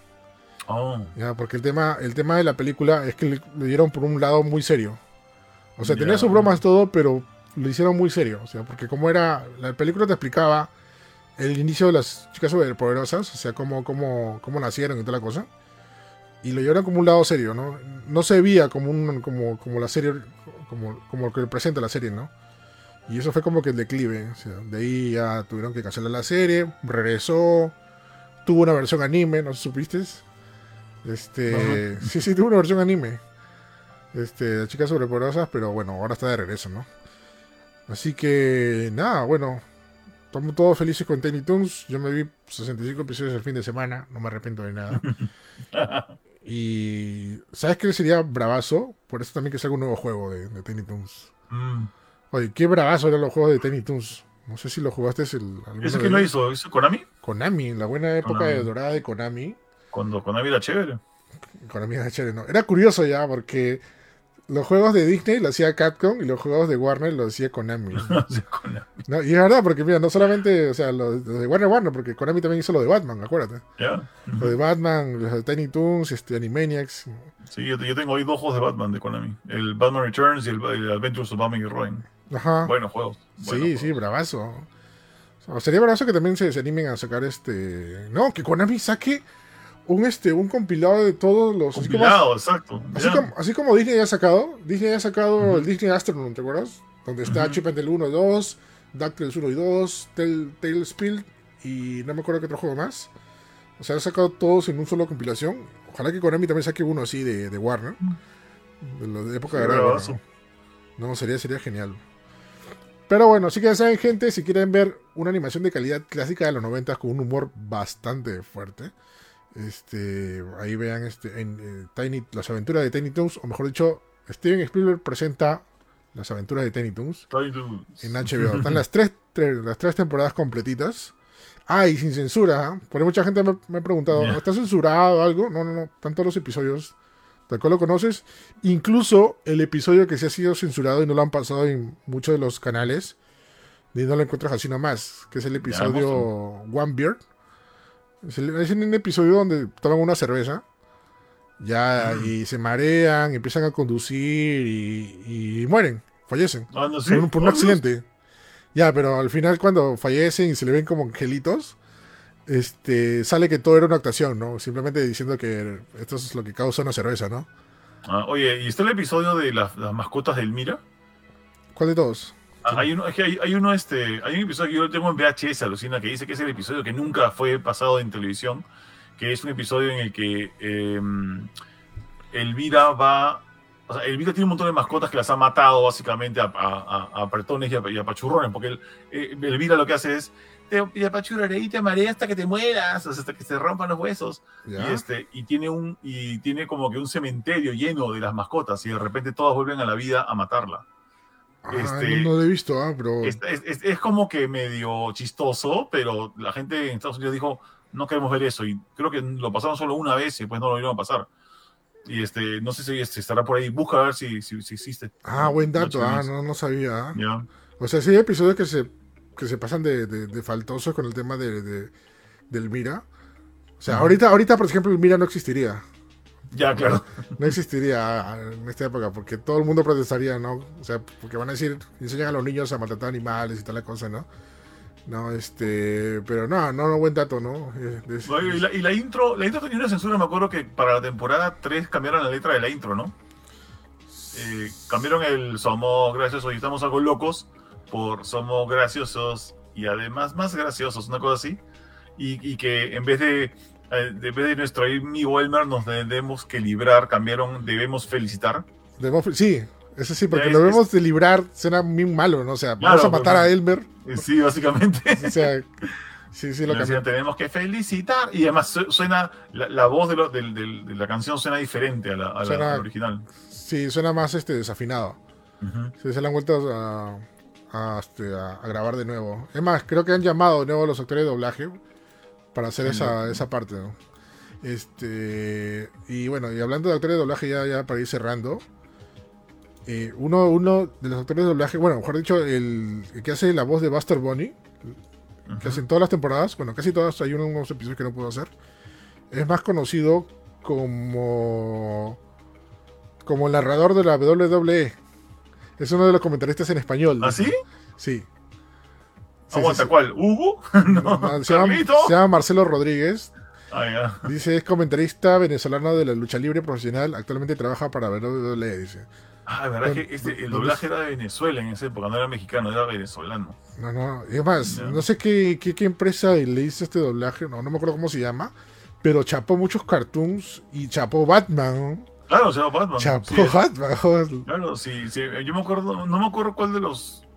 Oh, ¿ya? Porque el tema, el tema de la película es que le, le dieron por un lado muy serio. O sea, tenía sus bromas todo, pero lo hicieron muy serio, o sea, porque como era, la película te explicaba el inicio de las chicas superpoderosas, o sea, cómo, cómo, cómo nacieron y toda la cosa. Y lo llevaron como un lado serio, ¿no? No se veía como un, como, como la serie, como, como lo que presenta la serie, ¿no? Y eso fue como que el declive. O sea, de ahí ya tuvieron que cancelar la serie, regresó, tuvo una versión anime, ¿no supiste? Este, sí, sí, tuvo una versión anime. Este, de chicas sobrepoderosas, pero bueno, ahora está de regreso, ¿no? Así que, nada, bueno, estamos todos felices con Tiny Toons. Yo me vi 65 episodios el fin de semana, no me arrepiento de nada. y, ¿sabes qué sería bravazo? Por eso también que salga un nuevo juego de, de Tiny Toons. mm. Oye, qué bravazo eran los juegos de Tiny Toons. No sé si lo jugaste el, ¿Ese quién lo hizo? ¿Hizo Konami? Konami, en la buena época Konami. de dorada de Konami. Cuando Konami era chévere. Konami era chévere, ¿no? Era curioso ya, porque los juegos de Disney lo hacía Capcom y los juegos de Warner lo hacía Konami. No, y es verdad, porque mira, no solamente, o sea, los, los de Warner Warner, porque Konami también hizo lo de Batman, acuérdate. Lo de Batman, los de Tiny Toons, este, Animaniacs. Sí, yo, yo tengo ahí dos juegos de Batman de Konami. El Batman Returns y el, el Adventures of Batman y Robin. Ajá. Buenos juegos. sí, sí, bravazo. O sea, sería bravazo que también se, se animen a sacar este. No, que Konami saque un este un compilado de todos los. así como- Compilado, exacto. Así como, así como Disney ya ha sacado, Disney ya ha sacado el Disney Astronaut, ¿te acuerdas? Donde está Ujú. Chip and Dale 1 y 2, DuckTales 1 y 2, Tale- Tailspill y no me acuerdo qué otro juego más. O sea, han sacado todos en un solo compilación. Ojalá que Konami también saque uno así de, de Warner. De la de época Sí, de Warner. No, sería, sería genial. Pero bueno, así que ya saben, gente, si quieren ver una animación de calidad clásica de los 90 con un humor bastante fuerte, este, ahí vean este, en, eh, Tiny, las aventuras de Tiny Toons, o mejor dicho, Steven Spielberg presenta las aventuras de Tiny Toons Tiny Toons. en HBO. Están las tres, tre- las tres temporadas completitas. Ah, y sin censura, ¿ah? porque mucha gente me, me ha preguntado. ¿está censurado o algo? No, no, no, están todos los episodios, tal cual lo conoces. Incluso el episodio que se ha sido censurado y no lo han pasado en muchos de los canales, y no lo encuentras así nomás, que es el episodio One Beer. Es, en un episodio donde toman una cerveza, ya, Mm. y se marean, empiezan a conducir y, y mueren, fallecen Ah, no, sí. por un, por un Oh, accidente. Ya, pero al final cuando fallecen y se le ven como angelitos, este, sale que todo era una actuación, ¿no? Simplemente diciendo que esto es lo que causa una cerveza, ¿no? Ah, oye, ¿y está el episodio de las, las mascotas del Mira? ¿Cuál de todos? Hay uno, es que hay, hay uno, este, hay un episodio que yo lo tengo en VHS, alucina, que dice que es el episodio que nunca fue pasado en televisión, que es un episodio en el que eh, Elvira va, o sea, Elvira tiene un montón de mascotas que las ha matado básicamente a, a, a- a apretones y a, y pachurrones, porque el- eh, Elvira lo que hace es, te, te apachurraré y te amaré hasta que te mueras, hasta que se rompan los huesos. ¿Ya? Y, este, y, tiene un, y tiene como que un cementerio lleno de las mascotas y de repente todas vuelven a la vida a matarla. Ah, este- no, no lo he visto, ah, pero... Es, es- es- como que medio chistoso, pero la gente en Estados Unidos dijo, no queremos ver eso. Y creo que lo pasaron solo una vez y después no lo volvieron a pasar. Y este, no sé si este, estará por ahí. Busca a ver si, si, si existe. Ah, buen dato, No, ah, no, no, sabía. ah. Ya. O sea, sí hay episodios que se, que se pasan de, de, de faltosos con el tema de, de- del Mira. O sea, Ujú. ahorita, ahorita, por ejemplo, el Mira no existiría. Ya, claro. No existiría en esta época porque todo el mundo protestaría, ¿no? O sea, porque van a decir, enseñan a los niños a maltratar animales y tal la cosa, ¿no? No, este, pero no, no, no buen dato, ¿no? Es, y, la, y, la, intro, la intro tenía una censura, me acuerdo que para la temporada 3 cambiaron la letra de la intro, ¿no? Eh, cambiaron el somos graciosos y estamos algo locos por somos graciosos y además más graciosos, una cosa así. Y, y que en vez de, eh, vez de nuestro amigo Elmer nos debemos que librar, cambiaron debemos felicitar. Debemos, sí, eso sí, porque lo debemos de librar suena muy malo, ¿no? O sea, vamos a matar a Elmer. Eh, sí, básicamente. o sea, sí, sí, lo que Tenemos que felicitar. Y además suena, la, voz de, lo, de, de, la canción suena diferente a la, original. Sí, suena más este, desafinado. se le han vuelto a, este, a, a, grabar de nuevo. Es más, creo que han llamado de nuevo a los actores de doblaje para hacer esa, esa parte, ¿no? Este, y bueno, y hablando de actores de doblaje, ya, ya para ir cerrando. Eh, uno, uno de los actores de doblaje, bueno, mejor dicho, el, que hace la voz de Buster Bunny, que hace en todas las temporadas, bueno, casi todas, hay unos episodios que no puedo hacer, es más conocido como como el narrador de la WWE. Es uno de los comentaristas en español. ¿Ah, sí? Sí. Aguanta, ¿cuál? ¿Hugo? no, se, llama, Marcelo Rodríguez. Ah, dice, es comentarista venezolano de la lucha libre profesional. Actualmente trabaja para WWE, dice. Ah, verdad es que este, el doblaje era de Venezuela en esa época, no era mexicano, era venezolano. No, no, y además, no sé qué, qué, qué, empresa le hizo este doblaje, no, no me acuerdo cómo se llama, pero chapó muchos cartoons y chapó Batman. Claro, se llama Batman. Chapó Batman. Claro, sí, sí, yo me acuerdo, no me acuerdo cuál de los...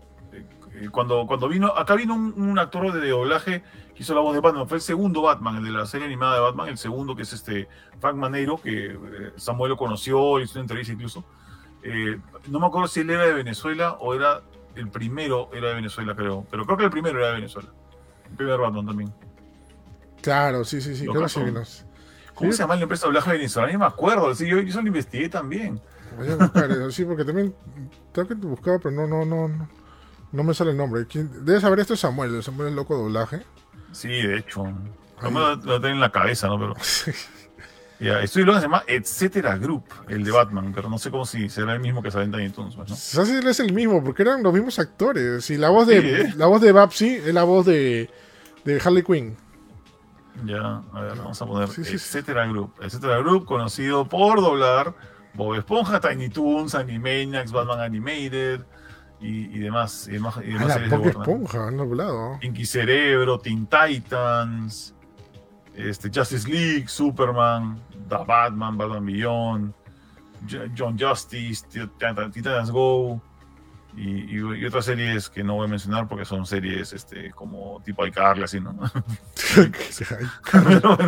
Eh, cuando, cuando vino, acá vino un, actor de doblaje que hizo la voz de Batman, fue el segundo Batman, el de la serie animada de Batman, el segundo que es este Frank Manero, que eh, Samuel lo conoció, hizo una entrevista incluso. Eh, no me acuerdo si él era de Venezuela o era el primero, era de Venezuela, creo. Pero creo que el primero era de Venezuela. El primer Batman también. Claro, sí, sí, sí. Creo sí ¿Cómo se llama la empresa de doblaje venezolana? Ni me acuerdo. Sí, yo, yo lo investigué también. Voy a buscar eso, sí, porque también creo que te buscaba, pero no, no, no, no, me sale el nombre. Debes saber esto es Samuel, Samuel es loco doblaje. Sí, de hecho. Samuel lo, lo tengo en la cabeza, ¿no? Pero. Ya, estoy hablando se llama Etcétera Group, el de Batman, pero no sé cómo si será el mismo que sale en Tiny Toons. ¿no? es el mismo, porque eran los mismos actores. Y la voz de, ¿eh? la voz de Babsy es la voz de, de Harley Quinn. Ya, a ver, vamos a poner Etcétera Group. Etcétera Group, conocido por doblar Bob Esponja, Tiny Toons, Animaniacs, Batman Animated y, demás. Y demás, y demás ah, Bob Esponja, han doblado. Pinky Cerebro, Teen Titans este, Justice League, Superman, The Batman, Batman Beyond, John Justice, Titans Go y, otras series que no voy a mencionar porque son series este, como tipo iCarly, así, ¿no? Pero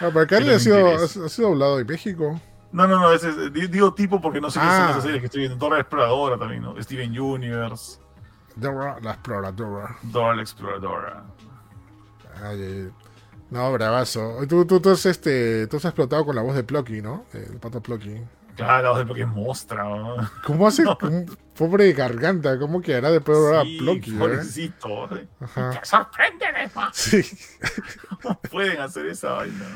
ah, para ha sido, ha sido hablado en México. No, no, no, digo tipo porque no sé qué son ah. esas series que estoy viendo. Dora la Exploradora también, ¿no? Steven Universe. Dora la Exploradora. Dora la Exploradora. Ay, no, bravazo. Tú, tú, tú, has, este, tú has explotado con la voz de Plucky, ¿no? El pato Plucky. Claro, la voz de Plucky es mostra. ¿no? ¿Cómo hace? Pobre garganta, ¿cómo quedará después de ahora Plucky? Eh? Pobrecito. ¿eh? Ajá. ¡Sorpréndeme, Sí. ¿Cómo pueden hacer esa vaina?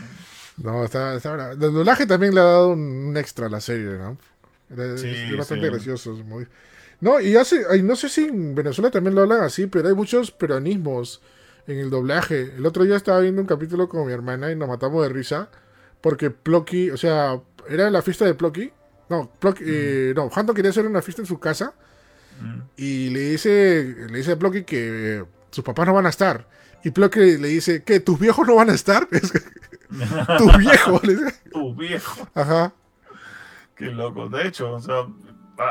No, está, está El doblaje también le ha dado un, extra a la serie, ¿no? sí, es, bastante gracioso. muy... No, y hace, no sé si en Venezuela también lo hablan así, pero hay muchos peronismos en el doblaje. El otro día estaba viendo un capítulo con mi hermana y nos matamos de risa porque Plocky, o sea, era la fiesta de Plocky. No, Plocky, eh, no, Hanto quería hacer una fiesta en su casa y le dice, le dice a Plocky que sus papás no van a estar. Y Plocky le dice, ¿qué? ¿Tus viejos no van a estar? tus viejos. tus viejos. Ajá. Qué loco. De hecho, o sea,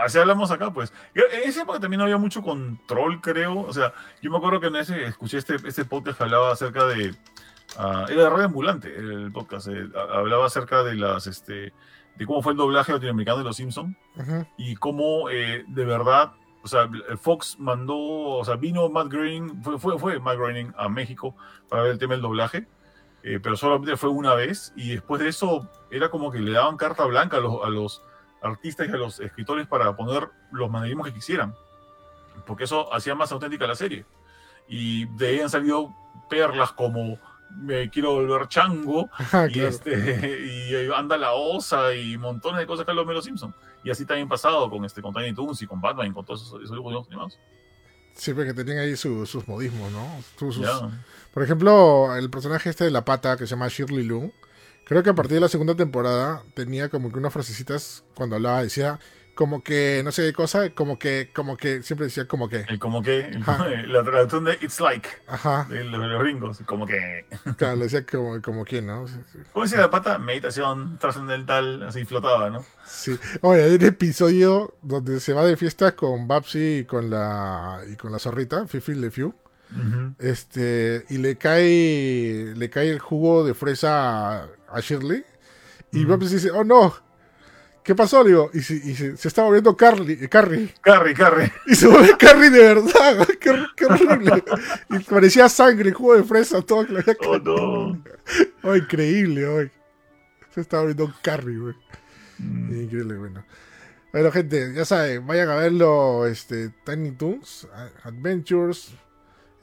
así hablamos acá, pues. En esa época también había mucho control, creo. O sea, yo me acuerdo que en ese escuché este, este podcast que hablaba acerca de. Uh, era de Radio Ambulante el podcast. Eh, hablaba acerca de las. Este, de cómo fue el doblaje latinoamericano de Los Simpsons y cómo eh, de verdad. O sea, Fox mandó, o sea, vino Matt Groening, fue, fue, fue Matt Groening a México para ver el tema del doblaje, eh, pero solamente fue una vez y después de eso era como que le daban carta blanca a los, a los artistas y a los escritores para poner los manerismos que quisieran, porque eso hacía más auténtica la serie. Y de ahí han salido perlas como me quiero volver chango ah, y, este, y anda la osa y montones de cosas que los Mero Simpson. Y así también pasado con, este, con Tiny Toons y con Batman y con todos esos, dibujos animados. Siempre que tenían ahí su- sus modismos, ¿no? Sus- sus-. Por ejemplo, el personaje este de la pata que se llama Shirley Loon. Creo que a partir de la segunda temporada tenía como que unas frasecitas cuando hablaba, decía como que, no sé qué cosa, como que, como que, siempre decía como que. El como que, el- la traducción de It's Like, Ajá, de los, gringos, como que. claro, decía como, como quién, ¿no? ¿Cómo decía la pata? Meditación trascendental, así flotaba, ¿no? Sí. Oye, hay un episodio donde se va de fiesta con Babsy y con la, y con la zorrita, Fifi Le Este, y le cae, le cae el jugo de fresa a, a Shirley. Y Ujú. Babs dice, oh no, ¿qué pasó? Le digo, y, se, y se, se está volviendo Carly, Carrie. Carrie, Carrie. Y se vuelve Carrie de verdad. qué, qué horrible. Y parecía sangre, jugo de fresa, todo Oh no. Oh, increíble, hoy. Se está volviendo Carrie, güey. Mm. Increíble, bueno. Bueno, gente, ya saben, vayan a verlo, este, Tiny Toons, Adventures,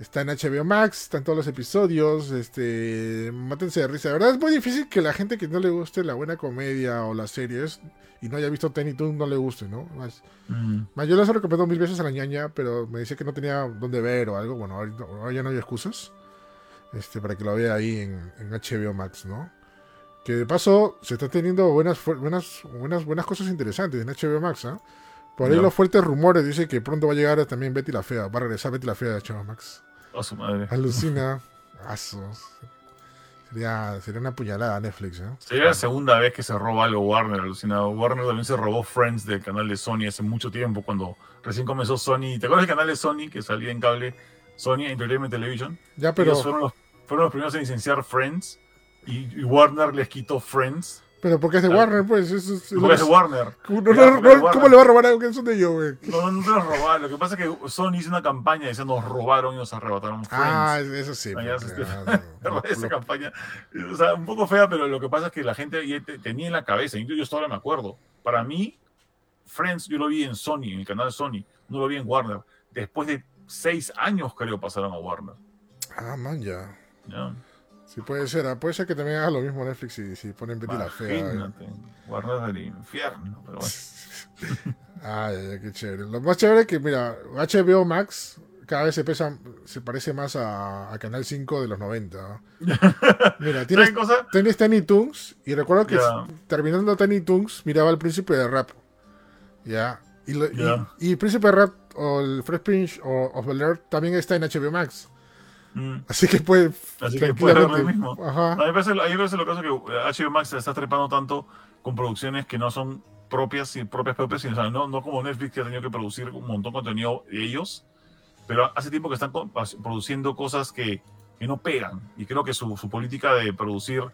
está en HBO Max, están todos los episodios, este, mátense de risa. De verdad es muy difícil que la gente que no le guste la buena comedia o las series y no haya visto Tiny Toons no le guste, ¿no? Más, Mm. más yo les he recomendado mil veces a la ñaña, pero me decía que no tenía dónde ver o algo. Bueno, ahora ya no hay excusas, este, para que lo vea ahí en, en HBO Max, ¿no? Que de paso se está teniendo buenas, buenas, buenas, buenas cosas interesantes en HBO Max, ¿ah? Por ahí los fuertes rumores dicen que pronto va a llegar también Betty la Fea, va a regresar Betty la Fea de HBO Max. A su madre. Alucina. Asos. Sería, sería una puñalada Netflix, ¿eh? Sería la segunda vez que se roba algo Warner, alucinado. Warner también se robó Friends del canal de Sony hace mucho tiempo, cuando recién comenzó Sony. ¿Te acuerdas del canal de Sony que salía en cable? Sony Entertainment Television. Ya, pero, Ellos fueron los, fueron los primeros en licenciar Friends y, y Warner les quitó Friends. Pero porque es de Ah. Warner, pues. Eso es, Porque es de Warner. No, no, es de ¿Cómo Warner. le va a robar algo que es de ellos, güey? No, no, no te los robaron. Lo que pasa es que Sony hizo una campaña diciendo nos robaron y nos arrebataron Friends. Ah, eso sí. Ah, esa lo- campaña, o sea, un poco fea, pero lo que pasa es que la gente ya te- tenía en la cabeza, incluso yo hasta ahora me acuerdo. Para mí, Friends yo lo vi en Sony, en el canal de Sony, no lo vi en Warner. Después de seis años, creo, pasaron a Warner. Ah, man, ya. ¿ya? Sí, puede ser. ah, Puede ser que también haga lo mismo Netflix si, si ponen Betty la Fea. Warner del infierno. Pero bueno. Ay, qué chévere. Lo más chévere es que, mira, HBO Max cada vez se, pesa, se parece más a, a Canal 5 de los 90. ¿no? Mira, tienes, tienes Tiny Toons y recuerdo que terminando Tiny Toons miraba al príncipe de rap. Ya. Y, lo- y- Ya. y, príncipe de rap o el Fresh Prince o of Bel Air también está en HBO Max. Mm. Así que puede. Así que puede ver lo mismo. Ajá. A mí me parece, a mí me parece lo caso que eh, HBO Max se está trepando tanto con producciones que no son propias y propias propias, sino, o sea, no, no como Netflix que ha tenido que producir un montón de contenido de ellos, pero hace tiempo que están produciendo cosas que, que no pegan. Y creo que su, su política de producir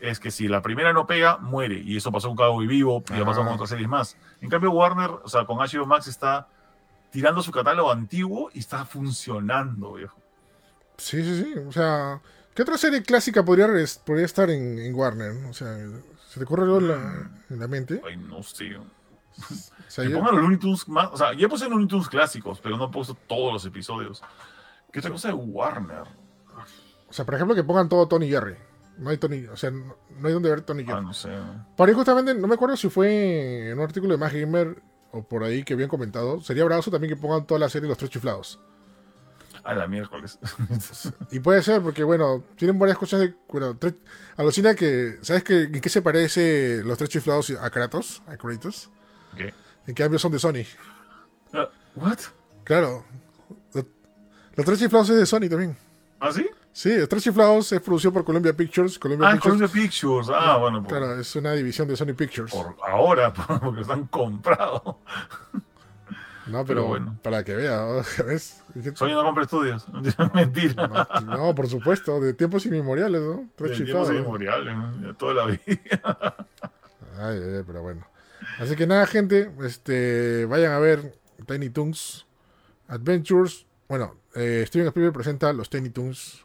es que si la primera no pega, muere. Y eso pasó con Cabo y Vivo y ha pasado con Ah. otras series más. En cambio, Warner, o sea, con HBO Max está tirando su catálogo antiguo y está funcionando, viejo. Sí, sí, sí. O sea, ¿qué otra serie clásica podría, estar en, en Warner? O sea, ¿se te ocurre algo en la, en la mente? Ay, no sé. O sea, Que pongan los Looney Tunes más. O sea, ya puse Looney Tunes clásicos, pero no he puesto todos los episodios. ¿Qué otra cosa de Warner? o sea, por ejemplo, que pongan todo Tony Jerry. No hay Tony, o sea, no, no hay donde ver Tony Ah, Jerry. no sé. Por ahí justamente, no me acuerdo si fue en un artículo de Más Gamer o por ahí que habían comentado. Sería bravazo también que pongan toda la serie Los Tres Chiflados. A la miércoles. Y puede ser, porque bueno, tienen varias cosas de. Bueno, tres- alucina que. ¿Sabes que, en qué se parece los tres chiflados a Kratos? A Kratos. ¿Qué? En cambio son de Sony. Ah, ¿What? Claro. Los, los tres chiflados es de Sony también. ¿Ah, sí? Sí, los tres chiflados es producido por Columbia Pictures. Columbia Ah, Pictures. Columbia Pictures. Ah, bueno, por, Claro, es una división de Sony Pictures. por ahora, porque están comprados. No, pero, pero bueno. para que vea. ¿ves? Sony no compra estudios. Mentira. No, no, por supuesto, de tiempos inmemoriales, ¿no? Tres El tiempo chiflados. es ¿no? De toda la vida. Ay, ay, pero bueno. Así que nada, gente, este, vayan a ver Tiny Toons Adventures. Bueno, eh, Steven Spielberg presenta los Tiny Toons,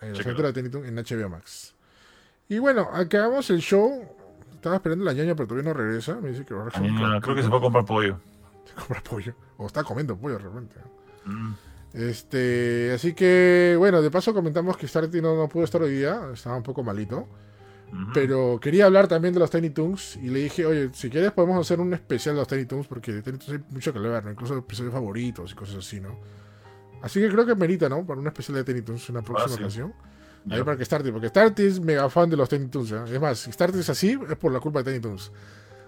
eh, los de Tiny Toons en HBO Max. Y bueno, acabamos el show. Estaba esperando la ñaña, pero todavía no regresa. Me dice que va a Creo que se puede comprar pollo. comprar pollo. O está comiendo pollo de repente. Mm. Este, así que, bueno, de paso comentamos que Starty no, no pudo estar hoy día. Estaba un poco malito. Pero quería hablar también de los Tiny Toons y le dije, oye, si quieres podemos hacer un especial de los Tiny Toons porque de Tiny Toons hay mucho que ver, ¿no? incluso episodios favoritos y cosas así, ¿no? Así que creo que merita, ¿no? Para una especial de Tiny Toons en una próxima Ah, sí. ocasión. Ya. Ahí para que Starty, porque Starty es mega fan de los Tiny Toons. ¿eh? Es más, si Starty es así, es por la culpa de Tiny Toons.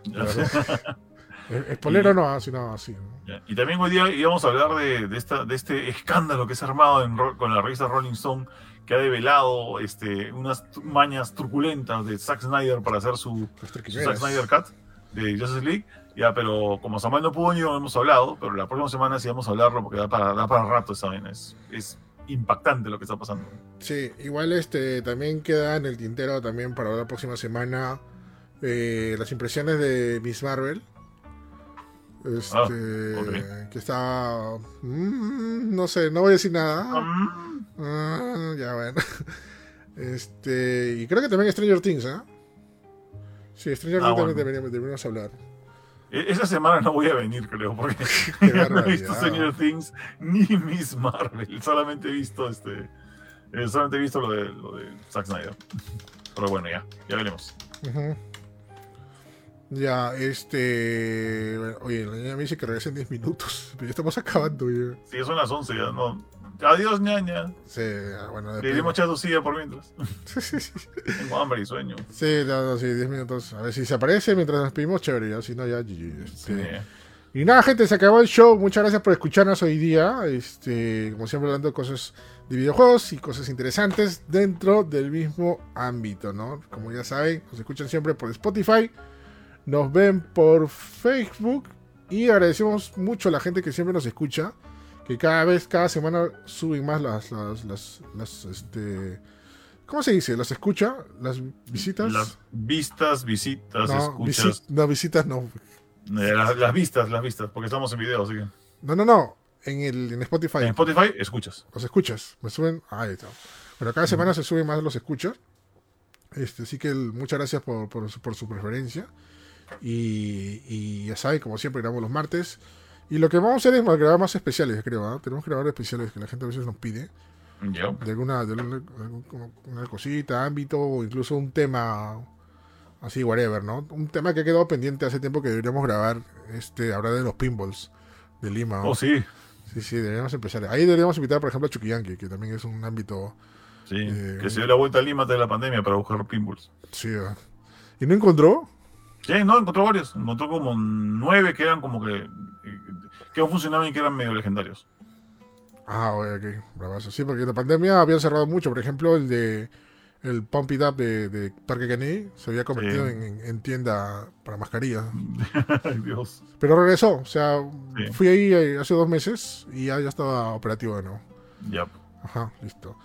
Ya. Es, es polero no, sino así. Ya. Y también hoy día íbamos a hablar de, de esta, de este escándalo que se ha armado en con la revista Rolling Stone, que ha develado este, unas mañas truculentas de Zack Snyder para hacer su, su Zack. Snyder Cut de Justice League. Ya, pero como Samuel no pudo no hemos hablado, pero la próxima semana sí vamos a hablarlo porque da para, da para rato esa vaina. Es, es impactante lo que está pasando. Sí, igual este también queda en el tintero también para la próxima semana eh, las impresiones de Miss Marvel. Este, Ah, ok. que está mm, no sé, no voy a decir nada. Mm, Ah, ya bueno. Este, y creo que también Stranger Things, ¿ah? Sí, Stranger Ah, Things también bueno. deberíamos, deberíamos hablar. e- Esa semana no voy a venir, creo, porque no he visto. Stranger Things ni Miss Marvel. Solamente he visto este. eh, solamente he visto lo de, lo de Zack Snyder. Pero bueno, ya, ya veremos. Ujú. Ya, este. bueno, Oye, la niña me dice que regresen 10 minutos. Pero ya estamos acabando, ya. Sí, son las 11 ya, no. Adiós, ñaña. Sí, bueno, Le dimos silla por mientras. Tengo hambre y sueño. Sí, no, no, sí, 10 minutos. A ver si se aparece mientras nos pedimos, chévere. Ya, si no, ya, GG. Sí. Este, Y nada, gente, se acabó el show. Muchas gracias por escucharnos hoy día. Este, como siempre, hablando de cosas de videojuegos y cosas interesantes dentro del mismo ámbito, ¿no? Como ya saben, nos escuchan siempre por Spotify, nos ven por Facebook y agradecemos mucho a la gente que siempre nos escucha. Que cada vez, cada semana suben más las, las, las, las, este, ¿cómo se dice? ¿Las escucha? ¿Las visitas? Las vistas, visitas, no, escuchas. visi- no, visitas no. eh, las, las vistas, las vistas, porque estamos en video, así que. No, no, no. En, el, en Spotify. En Spotify, escuchas. los escuchas. Me suben. Ahí está. Pero cada semana se suben más los escuchas. Este, así que el- muchas gracias por, por su- por su preferencia. Y, y ya saben, como siempre, grabamos los martes. Y lo que vamos a hacer es grabar más especiales, creo. ¿ah? Tenemos que grabar especiales que la gente a veces nos pide. Ya. De alguna, de alguna- algún- como una cosita, ámbito o incluso un tema así, whatever, ¿no? Un tema que ha quedado pendiente hace tiempo que deberíamos grabar. Este, hablar de los pinballs de Lima. ¿no? Oh, sí. Sí, sí, deberíamos empezar. Ahí deberíamos invitar, por ejemplo, a Chuquillanqui, que también es un ámbito. Sí. Eh, que se dio la vuelta a Lima antes de la pandemia para buscar pinballs. Sí. ¿Y no encontró? Sí, no, encontró varios. Encontró como nueve que eran como que. eh, que no funcionaban y que eran medio legendarios. Ah, ok, ok, bravazo. Sí, porque en la pandemia habían cerrado mucho. Por ejemplo, el de. El Pump It Up de, de Parque Kennedy se había convertido Sí. en, en- en tienda para mascarillas. Ay, Dios. Pero regresó. O sea, Sí. fui ahí eh, hace dos meses y ya, ya estaba operativo de nuevo. Ya. Ajá, listo.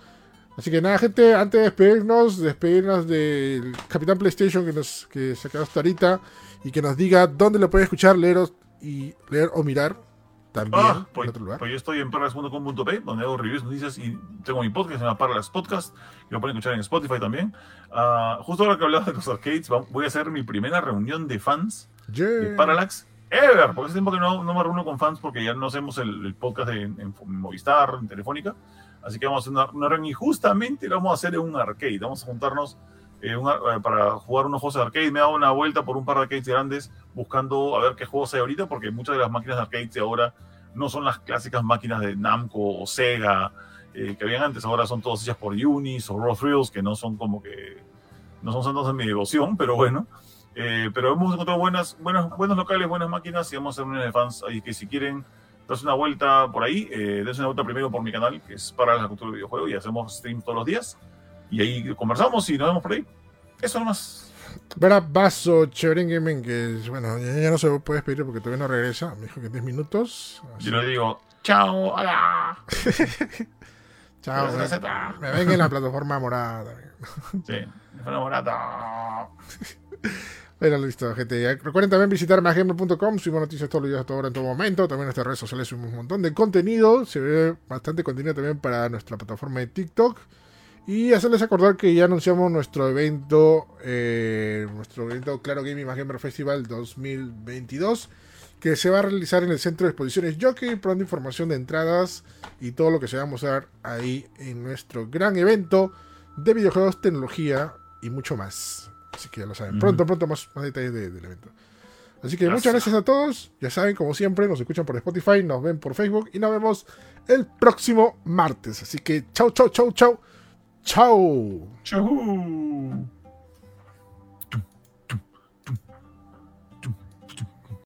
Así que nada, gente, antes de despedirnos, despedirnos del Capitán PlayStation que nos que se quedó hasta ahorita y que nos diga dónde lo puede escuchar, leer o- y leer o mirar también Ah, en pues, otro lugar. pues yo estoy en parlas.com.p, donde hago reviews, noticias y tengo mi podcast, se llama Parlas Podcast, que lo pueden escuchar en Spotify también. Ah, justo ahora que hablaba de los arcades, voy a hacer mi primera reunión de fans Yeah. de Parallax ever, porque hace tiempo que no, no me reúno con fans porque ya no hacemos el, el podcast en, en Movistar, en Telefónica, así que vamos a hacer una, una reunión y justamente lo vamos a hacer en un arcade, vamos a juntarnos eh, un eh, para jugar unos juegos de arcade, me he dado una vuelta por un par de arcades grandes buscando a ver qué juegos hay ahorita, porque muchas de las máquinas de arcade de ahora no son las clásicas máquinas de Namco o Sega eh, que habían antes, ahora son todas hechas por Unis o Raw Thrills, que no son como que no son santos de mi devoción, pero bueno. Eh, pero hemos encontrado buenas, buenos, locales, buenas máquinas y vamos a hacer de fans ahí que si quieren darse una vuelta por ahí, eh, una vuelta primero por mi canal, que es para la cultura del videojuego, y hacemos stream todos los días. Y ahí conversamos y nos vemos por ahí. Eso nomás. Vera Basso, Chevren Gaming, que bueno, ya, ya no se puede despedir porque todavía no regresa. Me dijo que en 10 minutos. Así- Yo le digo, chao, hola. Chao. Me, ven en la plataforma morada. Sí, me fue Bueno, listo, gente. Recuerden también visitar masgamer.com. Subimos noticias todos los días, a toda hora, en todo momento. También en nuestras redes sociales subimos un montón de contenido. Se ve bastante contenido también para nuestra plataforma de TikTok. Y hacerles acordar que ya anunciamos nuestro evento, eh, nuestro evento Claro Gaming Más Gamer Festival 2022, que se va a realizar en el Centro de Exposiciones Jockey, pronto información de entradas y todo lo que se va a mostrar ahí en nuestro gran evento de videojuegos, tecnología y mucho más. Así que ya lo saben. Pronto, pronto más, más detalles de- del evento. Así que muchas gracias a todos. Ya saben, como siempre, nos escuchan por Spotify, nos ven por Facebook y nos vemos el próximo martes. Así que chau, chau, chau, chau. Chau. Chau.